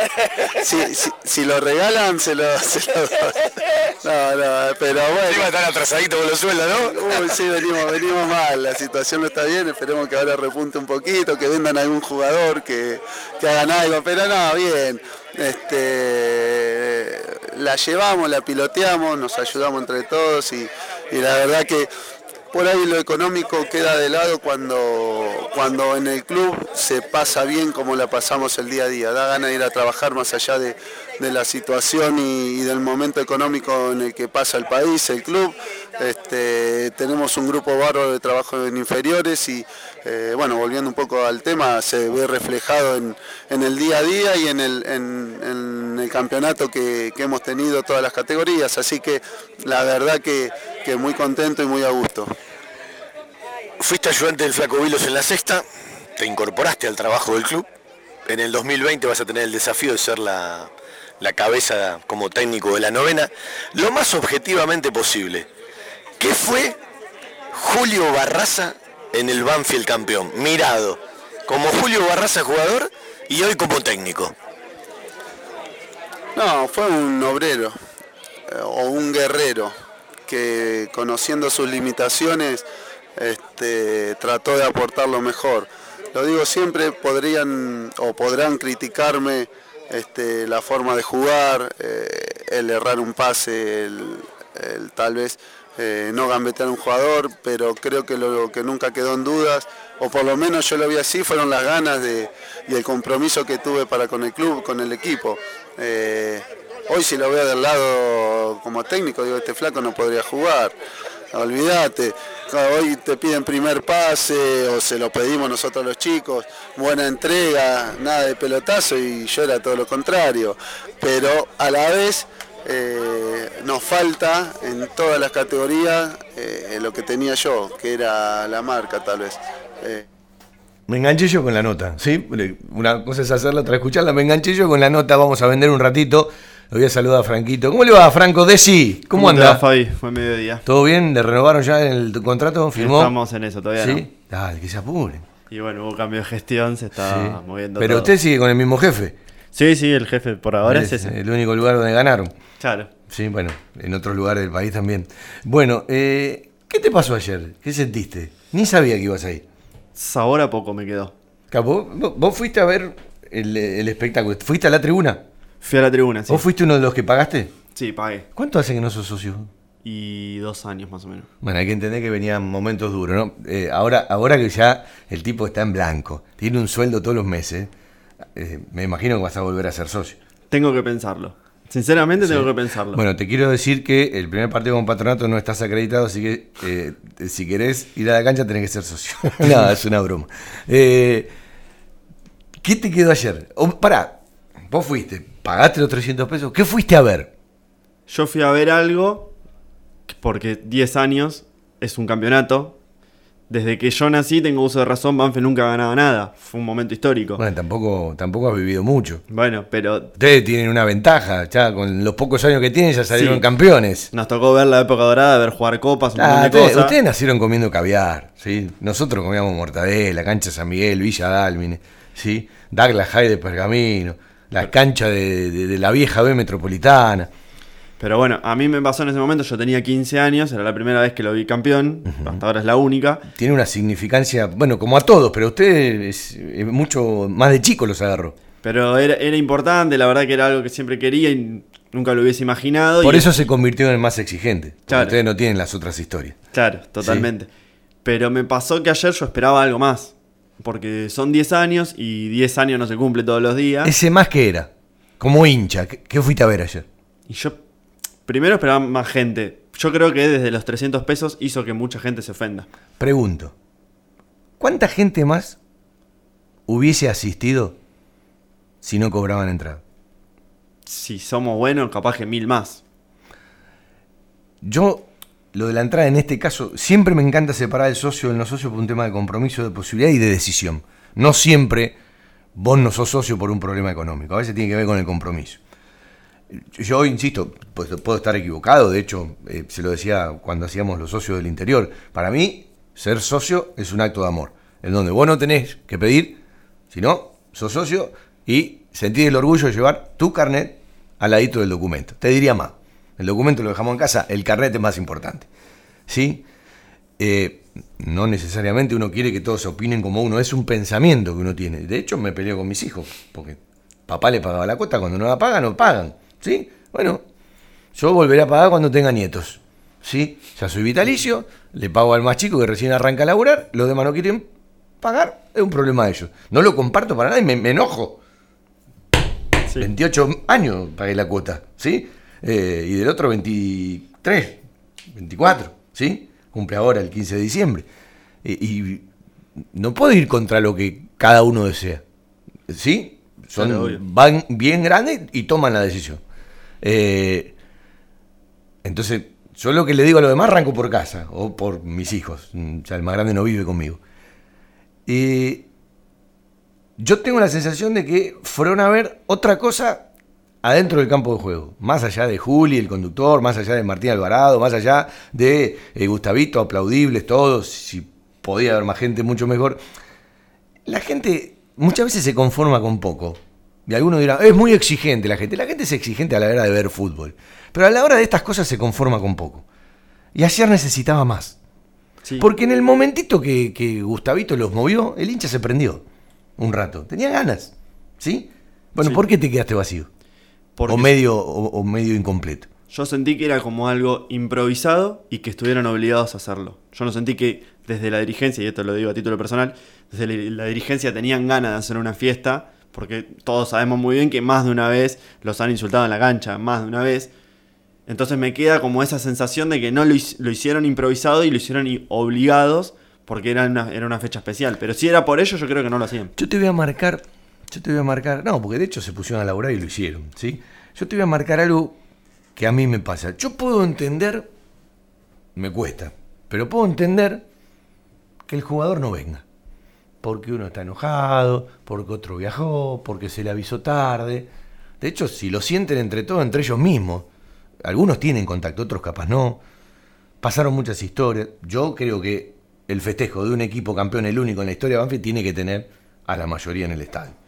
Si, si- si lo regalan, se lo, se lo. No, no, pero bueno. Encima están atrasaditos con los sueldos, ¿no? Uy, sí, venimos, venimos mal, la situación no está bien, esperemos que ahora repunte un poquito, que vendan algún jugador que, que hagan algo, pero no, bien. Este, la llevamos, la piloteamos, nos ayudamos entre todos y, y la verdad que por ahí lo económico queda de lado cuando, cuando en el club se pasa bien como la pasamos el día a día. Da ganas de ir a trabajar más allá de, de la situación y, del momento económico en el que pasa el país, el club. Este, tenemos un grupo bárbaro de trabajo en inferiores y eh, bueno, volviendo un poco al tema, se ve reflejado en, en el día a día y en el, en- el campeonato que hemos tenido todas las categorías. Así que la verdad que, que muy contento y muy a gusto. Fuiste ayudante del Flaco Vilos en la sexta, te incorporaste al trabajo del club. En el 2020 vas a tener el desafío de ser la, la cabeza como técnico de la novena. Lo más objetivamente posible, ¿qué fue Julio Barraza en el Banfield campeón? Mirado, como Julio Barraza jugador y hoy como técnico. No, fue un obrero eh, o un guerrero que conociendo sus limitaciones este, trató de aportar lo mejor. Lo digo siempre, podrían o podrán criticarme este, la forma de jugar, eh, el errar un pase, el, tal vez eh, no gambetear un jugador, pero creo que lo que nunca quedó en dudas, o por lo menos yo lo vi así, fueron las ganas de, y el compromiso que tuve para con el club, con el equipo. Eh, hoy si lo veo del lado como técnico, digo, este flaco no podría jugar. Olvídate, hoy te piden primer pase o se lo pedimos nosotros los chicos, buena entrega, nada de pelotazo y yo era todo lo contrario. Pero a la vez eh, nos falta en todas las categorías eh, lo que tenía yo, que era la marca tal vez. Eh, Me enganché yo con la nota, ¿sí? Una cosa es hacerla, otra escucharla. Me enganché yo con la nota, vamos a vender un ratito. Le voy a saludar a Franquito. ¿Cómo le va, Franco Desi? ¿Cómo, te anda? va, Fabi? Fue mediodía. ¿Todo bien? ¿Le renovaron ya el contrato? ¿Firmó? Estamos en eso, todavía ¿Sí? no. Dale, que se apure. Y bueno, hubo cambio de gestión, se está Sí. moviendo Pero todo. usted sigue con el mismo jefe. Sí, sí, el jefe por ahora es, ese. el único lugar donde ganaron. Claro. Sí, bueno, en otros lugares del país también. Bueno, eh, ¿qué te pasó ayer? ¿Qué sentiste? Ni sabía que ibas ahí. Sabor a poco me quedó. ¿Vos, vos- vos fuiste a ver el, el espectáculo? ¿Fuiste a la tribuna? Fui a la tribuna, sí. ¿Vos fuiste uno de los que pagaste? Sí, pagué. ¿Cuánto hace que no sos socio? Y dos años más o menos. Bueno, hay que entender que venían momentos duros, ¿no? Eh, ahora, ahora que ya el tipo está en blanco, tiene un sueldo todos los meses, eh, me imagino que vas a volver a ser socio. Tengo que pensarlo. Sinceramente tengo que pensarlo. Bueno, te quiero decir que el primer partido con patronato no estás acreditado, así que eh, si querés ir a la cancha tenés que ser socio. *laughs* no, es una broma. ¿Qué te quedó ayer? O, pará, vos fuiste, pagaste los 300 pesos, ¿qué fuiste a ver? Yo fui a ver algo porque 10 años es un campeonato. desde que yo nací, tengo uso de razón, Banfield nunca ha ganado nada. Fue un momento histórico. Bueno, tampoco, tampoco has vivido mucho. Bueno, pero Ustedes tienen una ventaja, ya con los pocos años que tienen ya salieron Sí. campeones. nos tocó ver la época dorada, ver jugar copas, un Ah, montón de ustedes, cosas. ustedes nacieron comiendo caviar, ¿sí? Nosotros comíamos mortadela, cancha San Miguel, Villa Dálmine, ¿sí? Douglas High de Pergamino, la cancha de, de- de la vieja B metropolitana. Pero bueno, a mí me pasó en ese momento, yo tenía 15 años, era la primera vez que lo vi campeón, hasta ahora es la única. Tiene una significancia, bueno, como a todos, pero a ustedes es- mucho más de chico los agarró. Pero era, era importante, la verdad que era algo que siempre quería y nunca lo hubiese imaginado. Por y- eso se convirtió en el más exigente. Claro. Ustedes no tienen las otras historias. Claro, totalmente. Pero me pasó que ayer yo esperaba algo más. Porque son 10 años y 10 años no se cumple todos los días. Ese más que era, como hincha, ¿qué, qué fuiste a ver ayer? Y yo primero esperaba más gente. Yo creo que desde los 300 pesos hizo que mucha gente se ofenda. Pregunto, ¿cuánta gente más hubiese asistido si no cobraban entrada? Si somos buenos, capaz que mil más. Yo, lo de la entrada en este caso, siempre me encanta separar el socio del no socio por un tema de compromiso, de posibilidad y de decisión. No siempre vos no sos socio por un problema económico, a veces tiene que ver con el compromiso. Yo insisto, pues, puedo estar equivocado, de hecho, eh, se lo decía cuando hacíamos los socios del interior. Para mí, ser socio es un acto de amor, en donde vos no tenés que pedir, sino sos socio y sentís el orgullo de llevar tu carnet al ladito del documento. Te diría más, el documento lo dejamos en casa, el carnet es más importante. ¿Sí? Eh, no necesariamente uno quiere que todos opinen como uno, es un pensamiento que uno tiene. De hecho, me peleo con mis hijos, porque papá le pagaba la cuota, cuando no la pagan, no pagan. ¿Sí? Bueno, yo volveré a pagar cuando tenga nietos. ¿Sí? Ya soy vitalicio, le pago al más chico que recién arranca a laburar, los demás no quieren pagar, es un problema de ellos. No lo comparto para nada y me, me enojo. 28 años pagué la cuota, ¿sí? Eh, y del otro 23, 24, ¿sí? Cumple ahora el 15 de diciembre. Eh, y no puedo ir contra lo que cada uno desea, ¿sí? Son, Claro, van bien grandes y toman la decisión. Eh, entonces, yo lo que le digo a los demás arranco por casa o por mis hijos. Mm, Ya el más grande no vive conmigo. Eh, yo tengo la sensación de que fueron a ver otra cosa adentro del campo de juego. Más allá de Juli, el conductor, más allá de Martín Alvarado, más allá de eh, Gustavito, aplaudibles todos. Si podía haber más gente, mucho mejor. La gente muchas veces se conforma con poco. Y algunos dirán, es muy exigente la gente. La gente es exigente a la hora de ver fútbol. Pero a la hora de estas cosas se conforma con poco. Y ayer necesitaba más. Porque en el momentito que, que Gustavito los movió, el hincha se prendió. Un rato. Tenía ganas. ¿Sí? Bueno, Sí. ¿por qué te quedaste vacío? Porque o medio, o, o medio incompleto. Yo sentí que era como algo improvisado y que estuvieran obligados a hacerlo. Yo no sentí que desde la dirigencia, y esto lo digo a título personal, desde la la dirigencia tenían ganas de hacer una fiesta, porque todos sabemos muy bien que más de una vez los han insultado en la cancha, más de una vez. Entonces me queda como esa sensación de que no lo, hic- lo hicieron improvisado y lo hicieron obligados porque era una, era una fecha especial. Pero si era por ello, yo creo que no lo hacían. Yo te voy a marcar, yo te voy a marcar, no, porque de hecho se pusieron a laburar y lo hicieron, ¿sí? Yo te voy a marcar algo que a mí me pasa. Yo puedo entender, me cuesta, pero puedo entender que el jugador no venga. Porque uno está enojado, porque otro viajó, porque se le avisó tarde. De hecho, si lo sienten entre todos, entre ellos mismos, algunos tienen contacto, otros capaz no. Pasaron muchas historias. Yo creo que el festejo de un equipo campeón, el único en la historia de Banfield, tiene que tener a la mayoría en el estadio.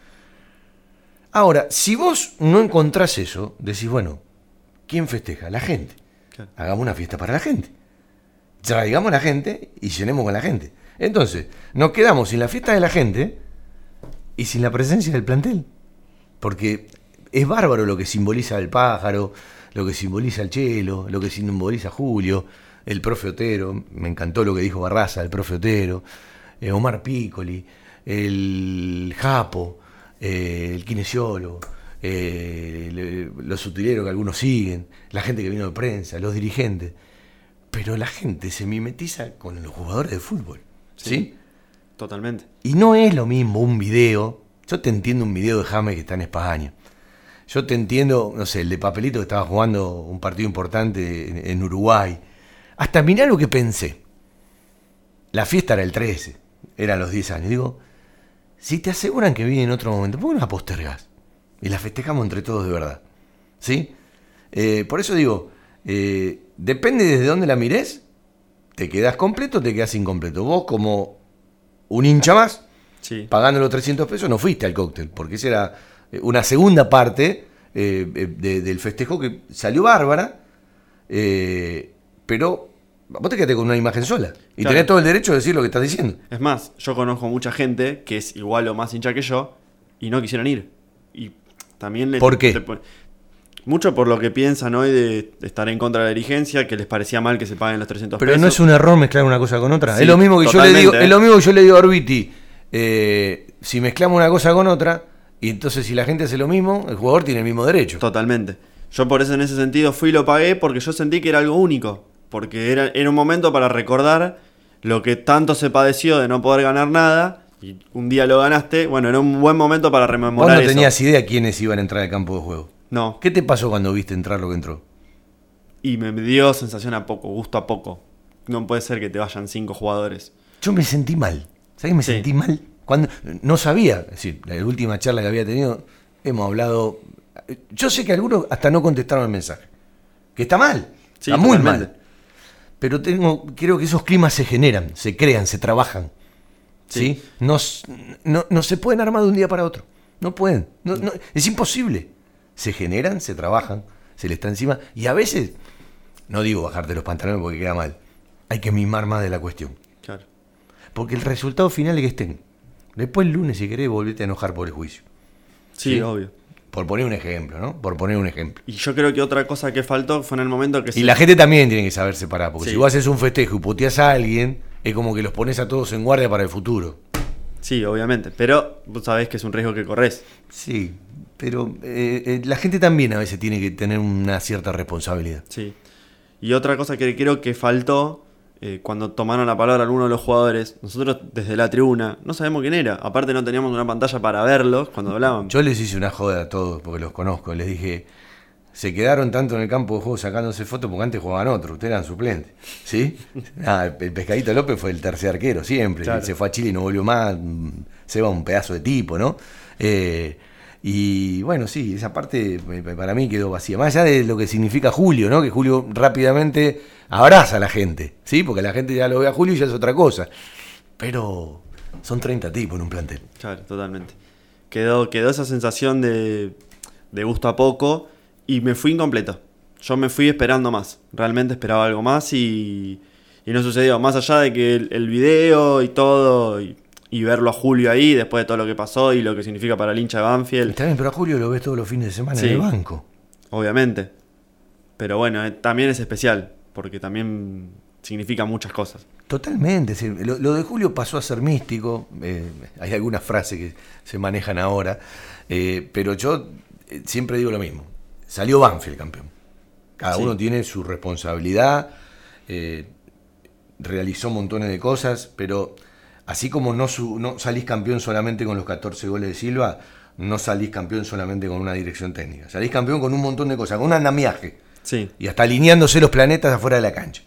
Ahora, si vos no encontrás eso, decís, bueno, ¿quién festeja? La gente. Hagamos una fiesta para la gente. Traigamos a la gente y llenemos con la gente. Entonces, nos quedamos sin la fiesta de la gente y sin la presencia del plantel. Porque es bárbaro lo que simboliza el pájaro, lo que simboliza el chelo, lo que simboliza Julio, el profe Otero. Me encantó lo que dijo Barraza, el profe Otero, eh, Omar Piccoli, el Japo, eh, el kinesiólogo, eh, le- los utileros que algunos siguen, la gente que vino de prensa, los dirigentes. Pero la gente se mimetiza con los jugadores de fútbol. ¿sí? Totalmente. Y no es lo mismo un video. Yo te entiendo un video de James que está en España. Yo te entiendo, no sé, el de Papelito que estaba jugando un partido importante en, en Uruguay. Hasta mirá lo que pensé. la fiesta era el 13, eran los 10 años. Digo, si te aseguran que viene en otro momento, ¿por qué no la postergas? Y la festejamos entre todos de verdad. ¿Sí? Eh, por eso digo, eh, depende desde dónde la mires, te quedas completo o te quedas incompleto. Vos como un hincha más, pagando los 300 pesos, no fuiste al cóctel, porque esa era eh, una segunda parte del festejo que salió bárbara, pero vos te quedaste con una imagen sola. Y tenés todo el derecho de decir lo que estás diciendo. Es más, yo conozco mucha gente que es igual o más hincha que yo y no quisieron ir. Y también le, ¿Por qué? mucho por lo que piensan hoy de estar en contra de la dirigencia, que les parecía mal que se paguen los 300 Pero pesos. no es un error mezclar una cosa con otra. es lo mismo que yo le digo, es lo mismo que yo le digo a Orbiti. Eh, si mezclamos una cosa con otra, y entonces si la gente hace lo mismo, el jugador tiene el mismo derecho. Totalmente. Yo por eso en ese sentido fui y lo pagué porque yo sentí que era algo único porque era, era un momento para recordar lo que tanto se padeció de no poder ganar nada y un día lo ganaste, bueno, era un buen momento para rememorar ¿Vos no tenías idea quiénes iban a entrar al campo de juego? No. ¿Qué te pasó cuando viste entrar lo que entró? Y me dio sensación a poco, gusto a poco. No puede ser que te vayan cinco jugadores. Yo me sentí mal. ¿Sabes? Me sentí mal. Cuando no sabía, es decir, la última charla que había tenido, hemos hablado. Yo sé que algunos hasta no contestaron el mensaje. Que está mal. está muy mal pero tengo, creo que esos climas se generan, se crean, se trabajan. ¿sí? No, no, se pueden armar de un día para otro. No pueden. es imposible. Se generan, se trabajan, se le está encima. Y a veces, no digo bajarte los pantalones porque queda mal, hay que mimar más de la cuestión. Claro. Porque el resultado final es que estén. Después el lunes, si querés, volvete a enojar por el juicio. sí, obvio. Por poner un ejemplo, ¿no? Por poner un ejemplo. Y yo creo que otra cosa que faltó fue en el momento que... Y la gente también tiene que saber separar, porque si vos haces un festejo y puteas a alguien, es como que los pones a todos en guardia para el futuro. Sí, obviamente, pero vos sabés que es un riesgo que corres. Sí, pero eh, eh, la gente también a veces tiene que tener una cierta responsabilidad. Sí. Y otra cosa que creo que faltó eh, cuando tomaron la palabra algunos de los jugadores, nosotros desde la tribuna no sabemos quién era. Aparte no teníamos una pantalla para verlos cuando hablaban. Yo les hice una joda a todos porque los conozco. Les dije, se quedaron tanto en el campo de juego sacándose fotos porque antes jugaban otros, ustedes eran suplentes. ¿Sí? *laughs* Ah, el pescadito López fue el tercer arquero, siempre. Se fue a Chile y no volvió más. Se va un pedazo de tipo, ¿no? Eh, y bueno, sí, esa parte para mí quedó vacía. Más allá de lo que significa Julio, ¿no? Que Julio rápidamente abraza a la gente, ¿sí? Porque la gente ya lo ve a Julio y ya es otra cosa. Pero son 30 tipos en un plantel. Claro, totalmente. Quedó, quedó esa sensación de, de gusto a poco y me fui incompleto. Yo me fui esperando más. Realmente esperaba algo más y, y no sucedió. Más allá de que el, video y todo, verlo a Julio ahí, después de todo lo que pasó y lo que significa para el hincha de Banfield. Está bien, pero a Julio lo ves todos los fines de semana en el banco. Obviamente. Pero bueno, eh, también es especial porque también significa muchas cosas. Totalmente. Lo, de Julio pasó a ser místico. Eh, hay algunas frases que se manejan ahora. Eh, pero yo siempre digo lo mismo. Salió Banfield campeón. Cada uno tiene su responsabilidad. realizó montones de cosas. Pero así como no, no salís campeón solamente con los 14 goles de Silva, no salís campeón solamente con una dirección técnica. Salís campeón con un montón de cosas. Con un andamiaje y hasta alineándose los planetas afuera de la cancha.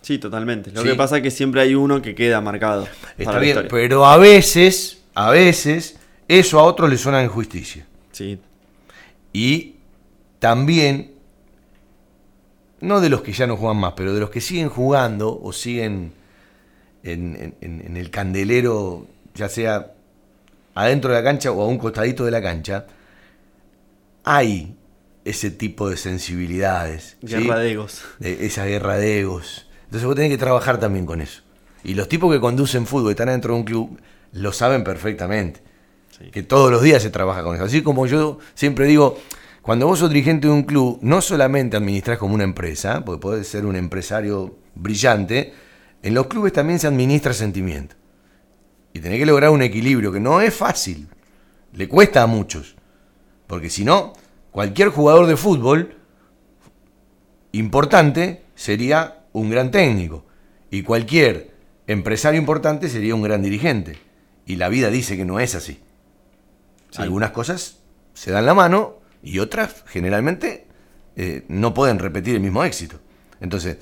Sí, totalmente. Lo que pasa es que siempre hay uno que queda marcado. Está bien, pero a veces, a veces, eso a otros le suena en justicia. Sí. Y también, no de los que ya no juegan más, pero de los que siguen jugando o siguen en, en el candelero, ya sea adentro de la cancha o a un costadito de la cancha, hay ese tipo de sensibilidades. Guerra de egos. esa guerra de egos. Entonces vos tenés que trabajar también con eso. Y los tipos que conducen fútbol están dentro de un club lo saben perfectamente. Que todos los días se trabaja con eso. Así como yo siempre digo, cuando vos sos dirigente de un club, no solamente administras como una empresa, porque podés ser un empresario brillante, en los clubes también se administra sentimiento. Y tenés que lograr un equilibrio que no es fácil. Le cuesta a muchos. Porque si no, cualquier jugador de fútbol importante sería un gran técnico y cualquier empresario importante sería un gran dirigente. Y la vida dice que no es así. Algunas cosas se dan la mano y otras generalmente eh, no pueden repetir el mismo éxito. Entonces,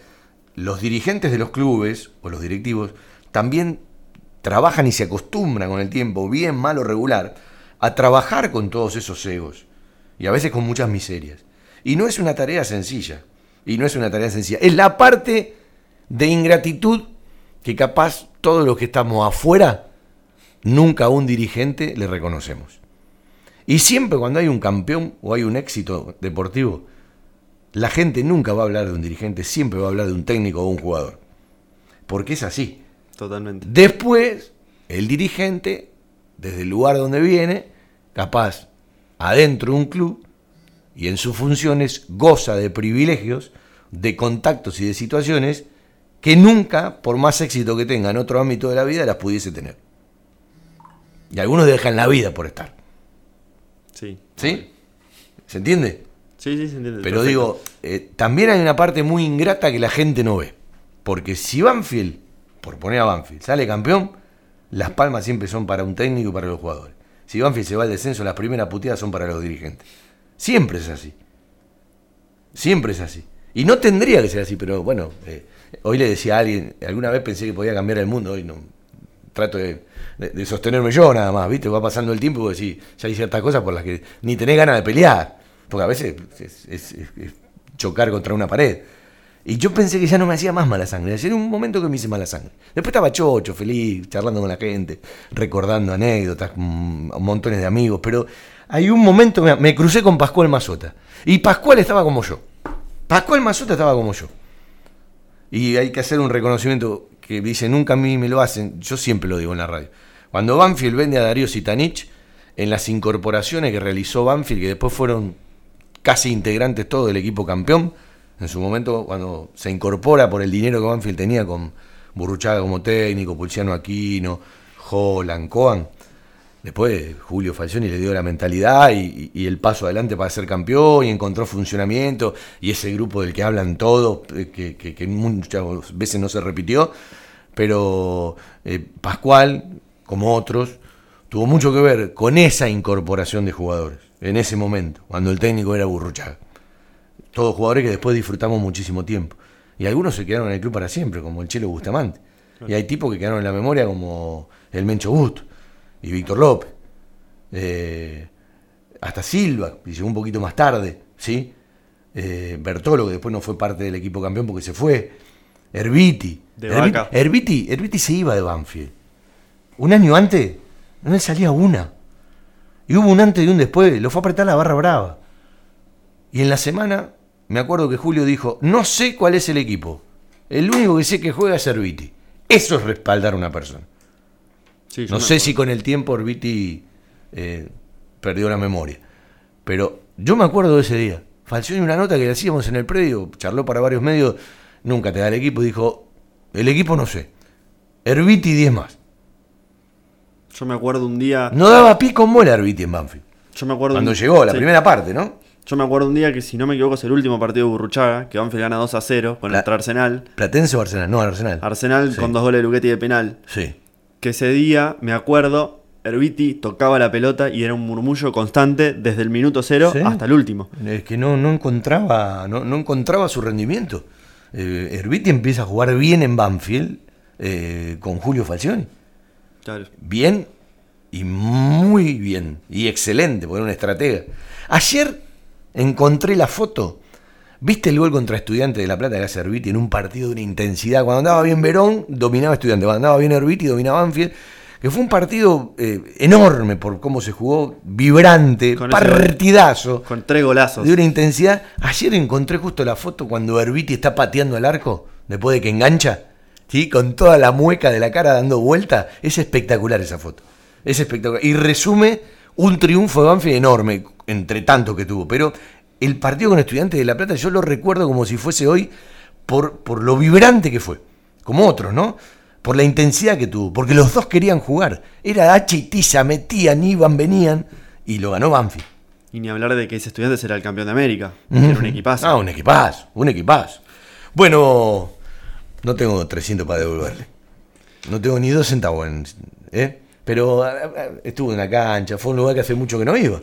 los dirigentes de los clubes o los directivos también trabajan y se acostumbran con el tiempo, bien, mal o regular, a trabajar con todos esos egos. Y a veces con muchas miserias. Y no es una tarea sencilla. Y no es una tarea sencilla. Es la parte de ingratitud que capaz todos los que estamos afuera, nunca a un dirigente le reconocemos. Y siempre cuando hay un campeón o hay un éxito deportivo, la gente nunca va a hablar de un dirigente, siempre va a hablar de un técnico o un jugador. Porque es así. Totalmente. Después, el dirigente, desde el lugar donde viene, capaz, adentro de un club, y en sus funciones goza de privilegios, de contactos y de situaciones que nunca, por más éxito que tenga en otro ámbito de la vida, las pudiese tener. Y algunos dejan la vida por estar. Sí. ¿Sí? ¿Se entiende? Sí, sí, se entiende. Pero Perfecto. digo, eh, también hay una parte muy ingrata que la gente no ve. Porque si Banfield, por poner a Banfield, sale campeón, las palmas siempre son para un técnico y para los jugadores. Si Banfield se va al descenso, las primeras puteadas son para los dirigentes. Siempre es así. Siempre es así. Y no tendría que ser así, pero bueno, eh, hoy le decía a alguien, alguna vez pensé que podía cambiar el mundo, hoy no. Trato de, de- de sostenerme yo nada más, ¿viste? Va pasando el tiempo y decís, ya hay ciertas cosas por las que ni tenés ganas de pelear. Porque a veces es, chocar contra una pared. Y yo pensé que ya no me hacía más mala sangre. Ayer un momento que me hice mala sangre. Después estaba chocho, feliz, charlando con la gente, recordando anécdotas, mm, montones de amigos. Pero hay un momento, me, me crucé con Pascual Mazota. Y Pascual estaba como yo. Pascual Mazota estaba como yo. Y hay que hacer un reconocimiento que dice, nunca a mí me lo hacen, yo siempre lo digo en la radio. Cuando Banfield vende a Darío Sitanich, en las incorporaciones que realizó Banfield, que después fueron casi integrantes todo del equipo campeón, en su momento cuando se incorpora por el dinero que Banfield tenía con Burruchaga como técnico, Pulciano Aquino, Holland, Coan, Después Julio Falcioni le dio la mentalidad y, el paso adelante para ser campeón y encontró funcionamiento. Y ese grupo del que hablan todos, eh, que muchas veces no se repitió, pero eh, Pascual, como otros, tuvo mucho que ver con esa incorporación de jugadores en ese momento, cuando el técnico era Burruchaga. Todos jugadores que después disfrutamos muchísimo tiempo. Y algunos se quedaron en el club para siempre, como el Chelo Bustamante. Y hay tipos que quedaron en la memoria como el Mencho Busto y Víctor López. Eh, hasta Silva, que llegó un poquito más tarde, ¿sí? Eh, Bertolo, que después no fue parte del equipo campeón porque se fue. Herbiti. De Herbiti. Herbiti, Herbiti se iba de Banfield. Un año antes, no le salía una. Y hubo un antes y un después, lo fue a apretar la barra brava. Y en la semana, me acuerdo que Julio dijo, no sé cuál es el equipo. El único que sé que juega es Herbiti. Eso es respaldar a una persona. Sí, No sé si con el tiempo Herbiti eh, perdió la memoria. Pero yo me acuerdo de ese día. Falcioni una nota que le hacíamos en el predio, charló para varios medios, nunca te da el equipo, dijo, el equipo no sé. Herbiti 10 más. Yo me acuerdo un día. No daba pie con bola Herbiti en Banfield. Yo me acuerdo Cuando un- llegó, la sí. primera parte, ¿no? Yo me acuerdo un día que, si no me equivoco, es el último partido de Burruchaga, que Banfield gana 2 a 0 con La- nuestro Arsenal. ¿Platense o Arsenal? No, Arsenal. Arsenal Sí. con dos goles de Luchetti de penal. Sí. Que ese día, me acuerdo, Herbiti tocaba la pelota y era un murmullo constante desde el minuto cero Sí. hasta el último. Es que no, no encontraba, no, no encontraba su rendimiento. Eh, Herbiti empieza a jugar bien en Banfield eh, con Julio Falcioni. Claro. Bien y muy bien. Y excelente, porque era un estratega. Ayer encontré la foto. ¿Viste el gol contra Estudiante de La Plata hace Herbiti en un partido de una intensidad? Cuando andaba bien Verón, dominaba Estudiante. Cuando andaba bien Herbiti, dominaba Banfield. Que fue un partido eh, enorme por cómo se jugó, vibrante, Con ese partidazo. Con tres golazos. De una intensidad. Ayer encontré justo la foto cuando Herbiti está pateando el arco, después de que engancha, ¿sí? con toda la mueca de la cara dando vuelta. Es espectacular esa foto. Es espectacular. Y resume un triunfo de Banfield enorme, entre tanto que tuvo. Pero el partido con Estudiantes de La Plata yo lo recuerdo como si fuese hoy por, por lo vibrante que fue. Como otros, ¿no? Por la intensidad que tuvo. Porque los dos querían jugar. Era H y Tiza, metían, iban, venían. Y lo ganó Banfield. Y ni hablar de que ese estudiante será el campeón de América. Era un equipazo. Ah, un equipazo, un equipazo. Bueno, no tengo 300 para devolverle. No tengo ni dos centavos. En, ¿eh? Pero ah, ah, estuvo en la cancha, fue un lugar que hace mucho que no iba.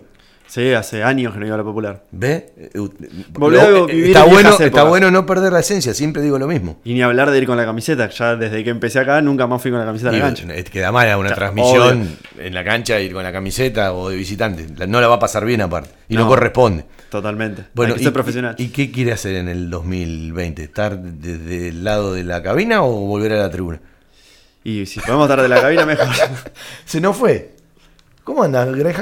Sí, hace años que no iba a la popular. ¿Ve? Eh, vivir está en bueno, está bueno no perder la esencia, siempre digo lo mismo. Y ni hablar de ir con la camiseta. Ya desde que empecé acá nunca más fui con la camiseta a Y la cancha. eh, Queda mal una Ya, transmisión obvio. en la cancha ir con la camiseta o de visitante. No la va a pasar bien aparte. Y no, No, corresponde. Totalmente. Bueno, Hay que ser y- profesional. ¿Y qué quiere hacer en el 2020? ¿Estar desde el lado de la cabina o volver a la tribuna? Y si podemos estar de la cabina, mejor. *laughs* Se nos fue. ¿Cómo andas, Greg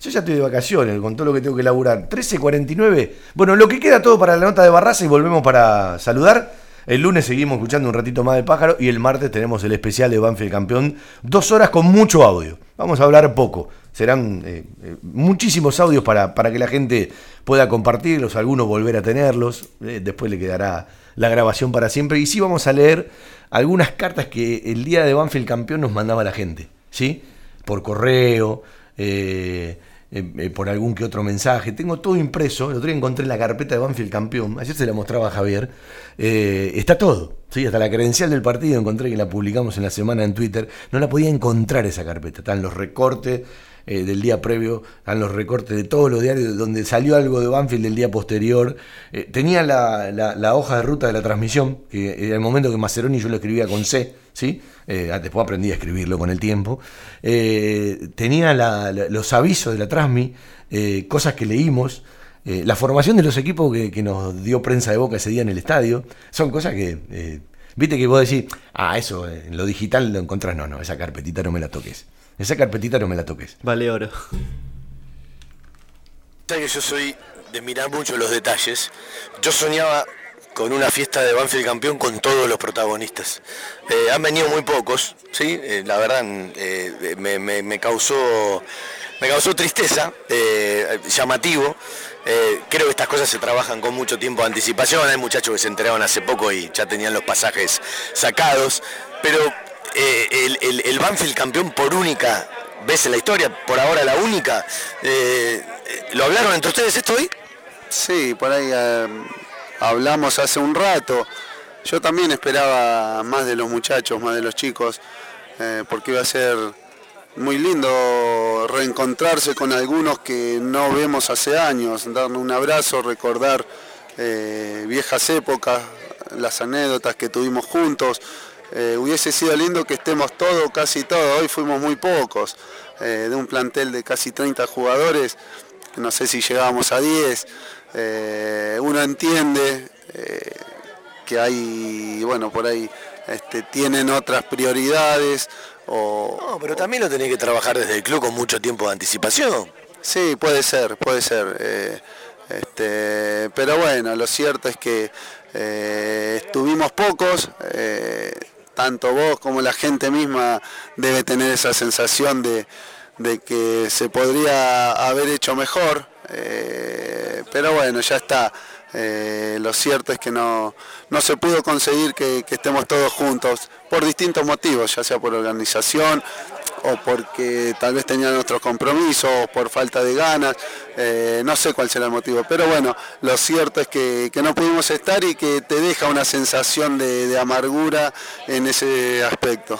Yo ya estoy de vacaciones con todo lo que tengo que laburar. 13.49. Bueno, lo que queda todo para la nota de Barraza y volvemos para saludar. El lunes seguimos escuchando un ratito más de pájaro y el martes tenemos el especial de Banfield Campeón. Dos horas con mucho audio. Vamos a hablar poco. Serán eh, eh, muchísimos audios para, para que la gente pueda compartirlos, algunos volver a tenerlos. Eh, después le quedará la grabación para siempre. Y sí vamos a leer algunas cartas que el día de Banfield Campeón nos mandaba la gente. ¿Sí? Por correo. eh, eh, eh, por algún que otro mensaje. Tengo todo impreso. El otro día encontré la carpeta de Banfield campeón. Ayer se la mostraba a Javier. Eh, está todo. ¿sí? Hasta la credencial del partido encontré que la publicamos en la semana en Twitter. No la podía encontrar esa carpeta. Están los recortes eh, del día previo, están los recortes de todos los diarios donde salió algo de Banfield del día posterior. Eh, tenía la, la- la hoja de ruta de la transmisión, que era el momento que Maceroni yo lo escribía con C. ¿sí? Eh, después aprendí a escribirlo con el tiempo. Eh, tenía la- la- los avisos de la Transmi, eh, cosas que leímos, eh, la formación de los equipos que, que nos dio prensa de boca ese día en el estadio. Son cosas que, eh, viste que vos decís, ah, eso en lo digital lo encontrás. No, no, esa carpetita no me la toques. Esa carpetita no me la toques. Vale oro. Sabes que yo soy de mirar mucho los detalles. Yo soñaba con una fiesta de Banfield campeón con todos los protagonistas. Eh, han venido muy pocos, ¿sí? Eh, la verdad eh, me, causó, me causó tristeza, llamativo. Creo que estas cosas se trabajan con mucho tiempo de anticipación. Hay muchachos que se enteraron hace poco y ya tenían los pasajes sacados. Pero el, el- el Banfield campeón por única vez en la historia, por ahora la única, ¿lo hablaron entre ustedes esto hoy? Sí, por ahí hablamos hace un rato. Yo también esperaba más de los muchachos, más de los chicos, eh, porque iba a ser muy lindo reencontrarse con algunos que no vemos hace años, darle un abrazo, recordar eh, viejas épocas, las anécdotas que tuvimos juntos. Eh, hubiese sido lindo que estemos todos, casi todos, hoy fuimos muy pocos, de un plantel de casi 30 jugadores, no sé si llegábamos a 10, eh, uno entiende eh, que hay, bueno, por ahí este, tienen otras prioridades o... No, pero también lo tenés que trabajar desde el club con mucho tiempo de anticipación. Sí, puede ser, puede ser. eh, este, pero bueno, lo cierto es que estuvimos pocos, tanto vos como la gente misma debe tener esa sensación de, de que se podría haber hecho mejor, eh, pero bueno, ya está. Eh, lo cierto es que no, no se pudo conseguir que, estemos todos juntos por distintos motivos, ya sea por organización o porque tal vez tenían otros compromisos, por falta de ganas, eh, no sé cuál será el motivo, pero bueno, lo cierto es que, que no pudimos estar y que te deja una sensación de, amargura en ese aspecto.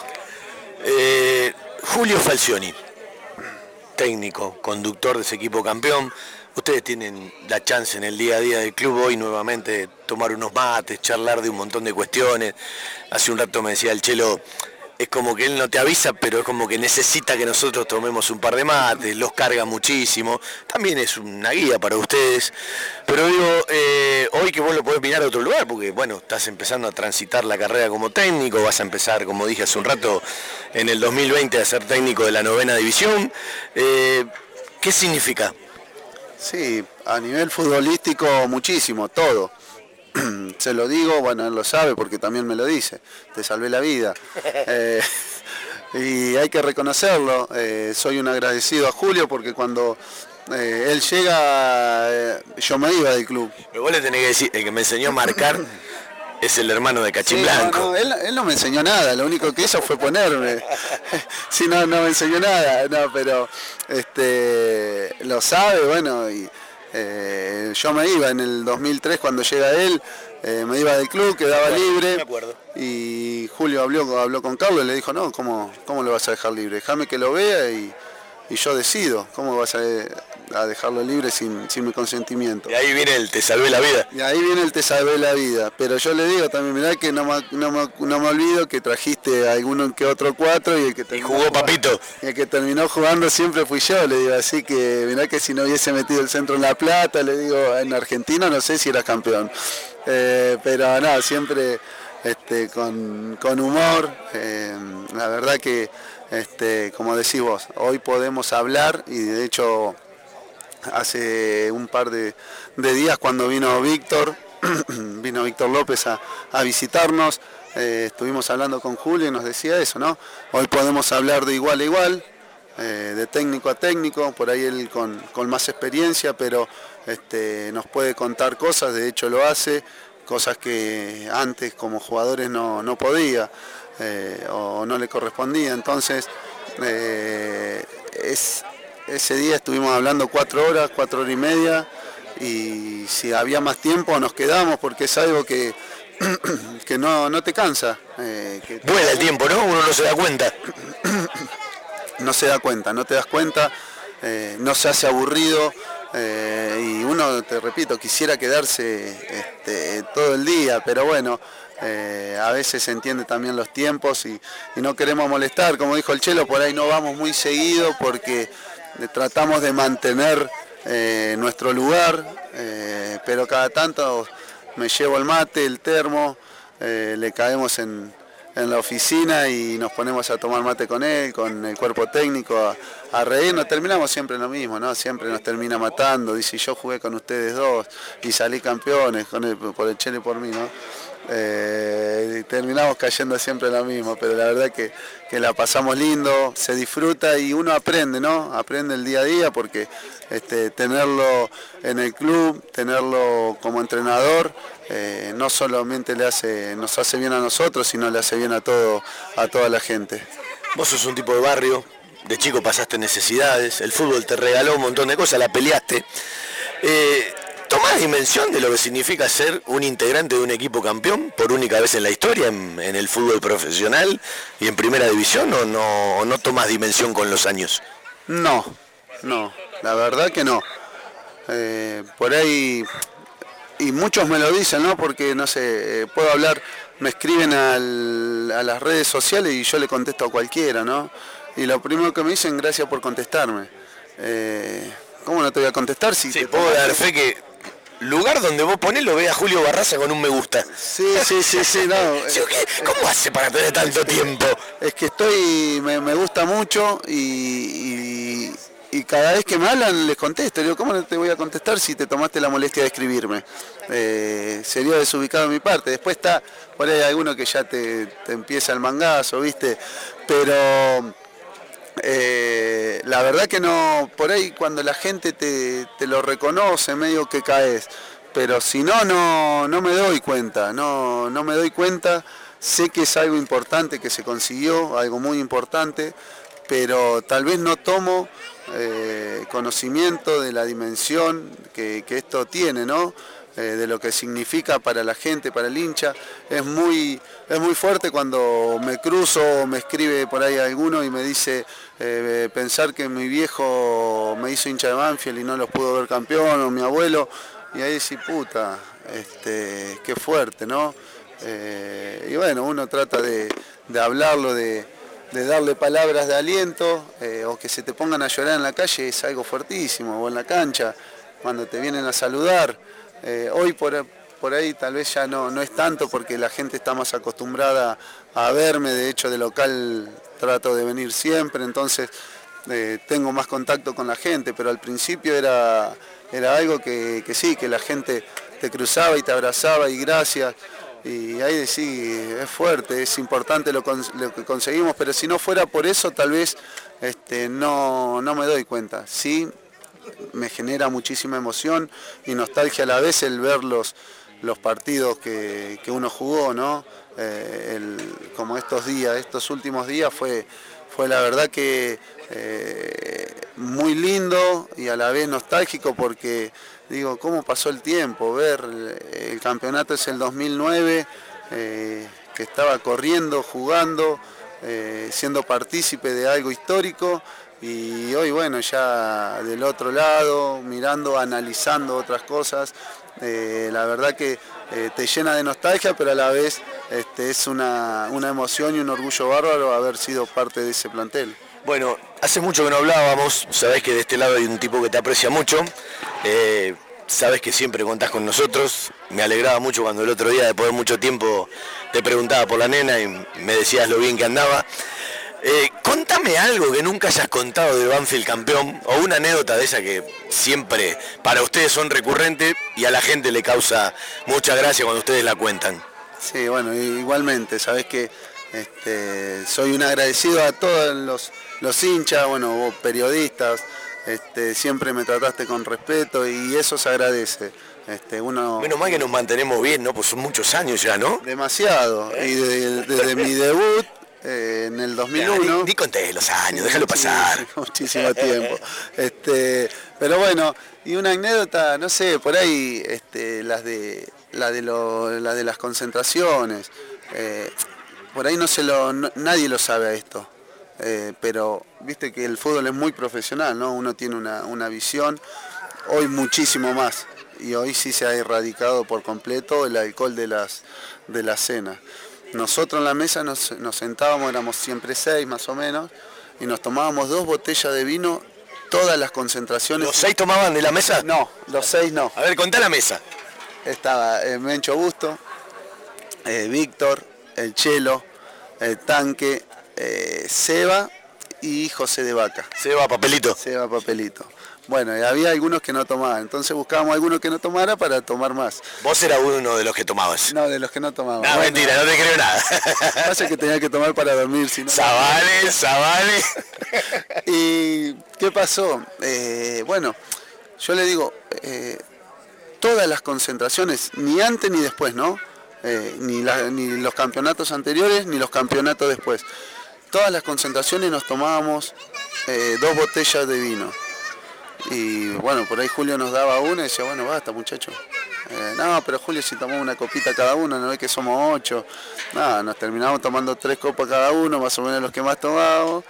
Julio Falcioni, técnico, conductor de ese equipo campeón. Ustedes tienen la chance en el día a día del club hoy nuevamente de tomar unos mates, charlar de un montón de cuestiones. Hace un rato me decía el Chelo, es como que él no te avisa, pero es como que necesita que nosotros tomemos un par de mates, los carga muchísimo. También es una guía para ustedes. Pero digo, eh, hoy que vos lo podés mirar a otro lugar, porque bueno, estás empezando a transitar la carrera como técnico, vas a empezar, como dije hace un rato, en el 2020 a ser técnico de la novena división. Eh, ¿Qué significa? Sí, a nivel futbolístico muchísimo, todo. *clears throat* Se lo digo, bueno, él lo sabe porque también me lo dice, te salvé la vida. *laughs* Eh, *laughs* y hay que reconocerlo, eh, soy un agradecido a Julio porque cuando eh, él llega, eh, yo me iba del club. Pero vos le tenés que decir, el que me enseñó a marcar *laughs* es el hermano de Cachín Sí, Blanco. no, no, él, él no me enseñó nada, lo único que hizo fue ponerme. *laughs* sí, no, no me enseñó nada, no, pero este, lo sabe, bueno, y eh, yo me iba en el 2003 cuando llega él, eh, me iba del club, quedaba libre. Y Julio habló, habló con Carlos y le dijo, no, ¿cómo, cómo lo vas a dejar libre? Déjame que lo vea y, y yo decido. ¿Cómo vas a...? A dejarlo libre sin, sin mi consentimiento. Y ahí viene el te salvé la vida. Y ahí viene el te salvé la vida. Pero yo le digo también, mirá que no me, no me- no me olvido que trajiste a alguno que otro cuatro y el que terminó jugó jugando- Papito. y el que terminó jugando siempre fui yo, le digo. Así que mirá que si no hubiese metido el centro en La Plata, le digo, en Argentina no sé si era campeón. Eh, pero no, siempre este, con, con humor. eh, la verdad que, este, como decís vos, hoy podemos hablar y de hecho hace un par de, días cuando vino Víctor, *clears throat* vino Víctor López a, visitarnos, eh, estuvimos hablando con Julio y nos decía eso, ¿no? Hoy podemos hablar de igual a igual, eh, de técnico a técnico, por ahí él con, más experiencia, pero este, nos puede contar cosas, de hecho lo hace, cosas que antes como jugadores no, no podía eh, o no le correspondía. Entonces, es, ese día estuvimos hablando cuatro horas, cuatro horas y media, y si había más tiempo nos quedamos porque es algo que, *clears throat* que no, no te cansa. eh, que- Vuela el tiempo, ¿no? Uno no se da cuenta. *clears throat* no se da cuenta, no te das cuenta, eh, no se hace aburrido eh, y uno, te repito, quisiera quedarse este, todo el día, pero bueno, eh, a veces se entiende también los tiempos y, y no queremos molestar, como dijo el Chelo, por ahí no vamos muy seguido porque tratamos de mantener eh, nuestro lugar, eh, pero cada tanto me llevo el mate, el termo, eh, le caemos en, en la oficina y nos ponemos a tomar mate con él, con el cuerpo técnico, a, a reírnos. Terminamos siempre lo mismo, ¿no? Siempre nos termina matando. Dice, yo jugué con ustedes dos y salí campeones con el- por el Chele por mí, ¿no? Eh, terminamos cayendo siempre en lo mismo, pero la verdad que, que la pasamos lindo, se disfruta y uno aprende, ¿no? Aprende el día a día porque este, tenerlo en el club, tenerlo como entrenador, eh, no solamente le hace, nos hace bien a nosotros, sino le hace bien a todo, a toda la gente. Vos sos un tipo de barrio, de chico pasaste necesidades, el fútbol te regaló un montón de cosas, la peleaste. Eh, ¿Tomás dimensión de lo que significa ser un integrante de un equipo campeón por única vez en la historia en, en el fútbol profesional y en primera división o no, o no tomás dimensión con los años? No, no, la verdad que no. Eh, por ahí, y muchos me lo dicen, ¿no? Porque, no sé, eh, puedo hablar, me escriben al- a las redes sociales y yo le contesto a cualquiera, ¿no? Y lo primero que me dicen, gracias por contestarme. Eh, ¿Cómo no te voy a contestar si te Puedo dar fe que lugar donde vos ponés lo ve a Julio Barraza con un me gusta. Sí, sí, sí, sí, no. *laughs* ¿Sí o qué? ¿Cómo hace para tener tanto tiempo? Es que estoy, me, me gusta mucho y, y- y cada vez que me hablan les contesto. Digo, ¿cómo no te voy a contestar si te tomaste la molestia de escribirme? Eh, sería desubicado de mi parte. Después está, por ahí hay alguno que ya te, te empieza el mangazo, ¿viste? Pero eh, la verdad que no, por ahí cuando la gente te, te lo reconoce, medio que caes. Pero si no, no, no me doy cuenta, no, no me doy cuenta. Sé que es algo importante que se consiguió, algo muy importante, pero tal vez no tomo eh, conocimiento de la dimensión que, que esto tiene, ¿no? Eh, de lo que significa para la gente, para el hincha. Es muy, es muy fuerte cuando me cruzo o me escribe por ahí alguno y me dice eh, pensar que mi viejo me hizo hincha de Banfield y no los pudo ver campeón, o mi abuelo, y ahí decís, puta, este, qué fuerte, ¿no? Eh, y bueno, uno trata de, de hablarlo, de, de darle palabras de aliento, o que se te pongan a llorar en la calle es algo fuertísimo, o en la cancha, cuando te vienen a saludar. Eh, hoy por, por ahí tal vez ya no, no es tanto porque la gente está más acostumbrada a verme, de hecho de local trato de venir siempre, entonces eh, tengo más contacto con la gente, pero al principio era, era algo que, que sí, que la gente te cruzaba y te abrazaba y gracias. Y ahí decís, es fuerte, es importante lo, lo que conseguimos, pero si no fuera por eso tal vez este, no, no me doy cuenta. Sí, me genera muchísima emoción y nostalgia a la vez el ver los, los partidos que, que uno jugó, ¿no? Eh, como estos días, estos últimos días fue, fue la verdad que eh, muy lindo y a la vez nostálgico porque digo, ¿cómo pasó el tiempo? Ver el, campeonato es el 2009, eh, que estaba corriendo, jugando, siendo partícipe de algo histórico Y hoy, bueno, ya del otro lado, mirando, analizando otras cosas, eh, la verdad que eh, te llena de nostalgia, pero a la vez este, es una, una emoción y un orgullo bárbaro haber sido parte de ese plantel. Bueno, hace mucho que no hablábamos, sabés que de este lado hay un tipo que te aprecia mucho, eh, sabes que siempre contás con nosotros, me alegraba mucho cuando el otro día, después de mucho tiempo, te preguntaba por la nena y me decías lo bien que andaba. Eh, contame algo que nunca hayas contado del Banfield campeón o una anécdota de esa que siempre para ustedes son recurrentes y a la gente le causa mucha gracia cuando ustedes la cuentan. Sí, bueno, igualmente, sabes que este, soy un agradecido a todos los, los hinchas, bueno, vos periodistas, este, siempre me trataste con respeto y eso se agradece. Este, uno... Menos mal que nos mantenemos bien, ¿no? Pues son muchos años ya, ¿no? Demasiado. Y desde mi *laughs* debut eh, en el 2001. Ni, conté los años, déjalo pasar. Muchísimo tiempo. *laughs* Este, pero bueno, y una anécdota, no sé, por ahí este, las de la de, la de las concentraciones. Eh, por ahí no se lo, nadie lo sabe esto. Eh, pero viste que el fútbol es muy profesional, ¿no? Uno tiene una, una visión, hoy muchísimo más. Y hoy sí se ha erradicado por completo el alcohol de las de la cena. Nosotros en la mesa nos, sentábamos, éramos siempre seis más o menos, y nos tomábamos dos botellas de vino todas las concentraciones. ¿Los seis tomaban de la mesa? No, los seis no. A ver, contá la mesa. Estaba eh, Mencho Busto, eh, Víctor, el Chelo, el Tanque, eh, Seba y José de Vaca. Seba Papelito. Seba Papelito. Bueno, y había algunos que no tomaban, entonces buscábamos algunos que no tomara para tomar más. ¿Vos eras uno de los que tomabas? No, de los que no tomaban. No, mentira, no te creo nada. Pasa que tenía que tomar para dormir, si no... Zabales, Zabales. *laughs* ¿Y qué pasó? Eh, bueno, yo le digo, eh, todas las concentraciones, ni antes ni después, ¿no? Eh, ni, ni los campeonatos anteriores ni los campeonatos después. Todas las concentraciones nos tomábamos dos botellas de vino y bueno, por ahí Julio nos daba una y decía, bueno, basta muchacho. Eh, no, pero Julio si tomamos una copita cada uno, no ve que somos ocho. No, nos terminamos tomando tres copas cada uno, más o menos los que más tomamos.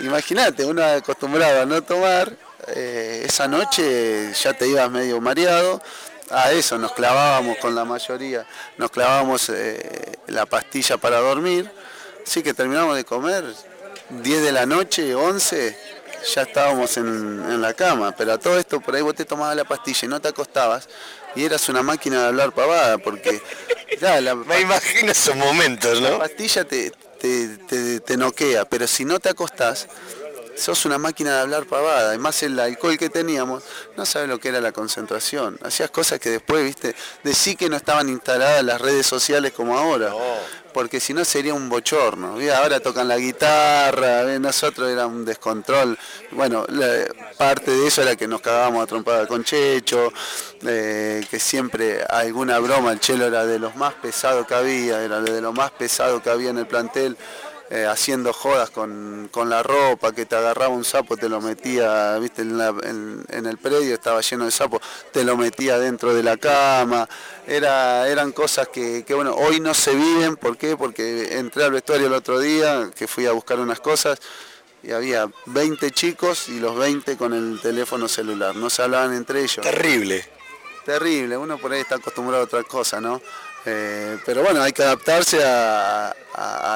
Imagínate, uno acostumbrado a no tomar, eh, esa noche ya te ibas medio mareado. A eso nos clavábamos con la mayoría, nos clavábamos eh, la pastilla para dormir. Así que terminamos de comer 10 de la noche, 11 ya estábamos en, la cama, pero a todo esto por ahí vos te tomabas la pastilla y no te acostabas y eras una máquina de hablar pavada, porque *laughs* me imagino esos momentos, ¿no? La pastilla te, te, te, noquea, pero si no te acostás, sos una máquina de hablar pavada, además el alcohol que teníamos, no sabes lo que era la concentración, hacías cosas que después, viste, decí que no estaban instaladas las redes sociales como ahora porque si no sería un bochorno. Ahora tocan la guitarra, nosotros era un descontrol. Bueno, parte de eso era que nos cagábamos a trompada con Checho, eh, que siempre alguna broma, el chelo era de los más pesados que había, era de lo más pesado que había en el plantel. Eh, haciendo jodas con, la ropa, que te agarraba un sapo, te lo metía, viste, en, el predio estaba lleno de sapos, te lo metía dentro de la cama, Era, eran cosas que, bueno, hoy no se viven, ¿por qué? Porque entré al vestuario el otro día, que fui a buscar unas cosas, y había 20 chicos y los 20 con el teléfono celular, no se hablaban entre ellos. Terrible. Terrible, uno por ahí está acostumbrado a otra cosa, ¿no? Eh, pero bueno, hay que adaptarse a,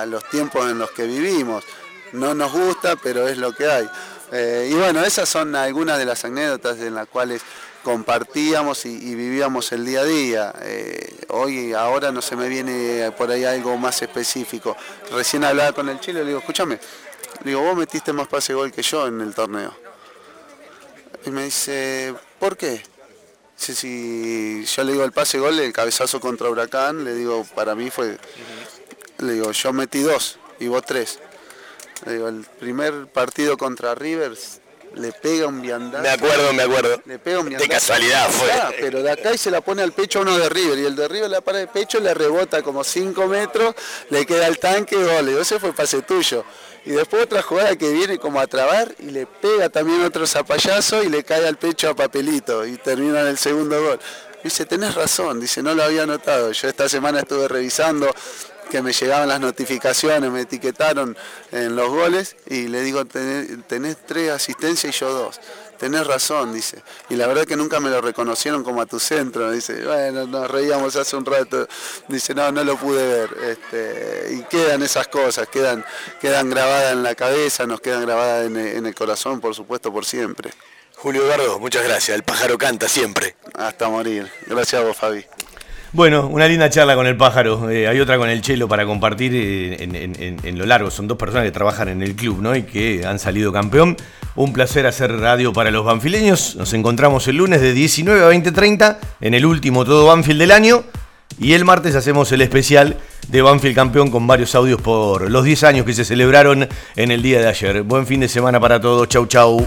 los tiempos en los que vivimos. No nos gusta, pero es lo que hay. Eh, y bueno, esas son algunas de las anécdotas en las cuales compartíamos y, vivíamos el día a día. Eh, hoy, ahora no se me viene por ahí algo más específico. Recién hablaba con el chile, le digo, escúchame, digo, vos metiste más pase gol que yo en el torneo. Y me dice, ¿por qué? Sí, sí, yo le digo el pase gol, el cabezazo contra Huracán, le digo, para mí fue, le digo, yo metí dos y vos tres. Le digo, el primer partido contra Rivers le pega un viandazo. Me acuerdo, me acuerdo. Le pega un De casualidad fue. pero de acá y se la pone al pecho a uno de River y el de River le para el pecho, le rebota como 5 metros, le queda el tanque, gol. ese fue pase tuyo. Y después otra jugada que viene como a trabar y le pega también otro zapallazo y le cae al pecho a Papelito y termina en el segundo gol. Dice, tenés razón, dice, no lo había notado. Yo esta semana estuve revisando que me llegaban las notificaciones, me etiquetaron en los goles y le digo, tenés, tenés tres asistencias y yo dos tenés razón, dice. Y la verdad que nunca me lo reconocieron como a tu centro. Dice, bueno, nos reíamos hace un rato. Dice, no, no lo pude ver. Este, y quedan esas cosas, quedan, quedan grabadas en la cabeza, nos quedan grabadas en, en el corazón, por supuesto, por siempre. Julio Eduardo, muchas gracias. El pájaro canta siempre. Hasta morir. Gracias a vos, Fabi. Bueno, una linda charla con el pájaro. Eh, hay otra con el chelo para compartir eh, en, en- en lo largo. Son dos personas que trabajan en el club, ¿no? Y que han salido campeón. Un placer hacer radio para los banfileños. Nos encontramos el lunes de 19 a 20.30 en el último Todo Banfield del año. Y el martes hacemos el especial de Banfield campeón con varios audios por los 10 años que se celebraron en el día de ayer. Buen fin de semana para todos. Chau, chau.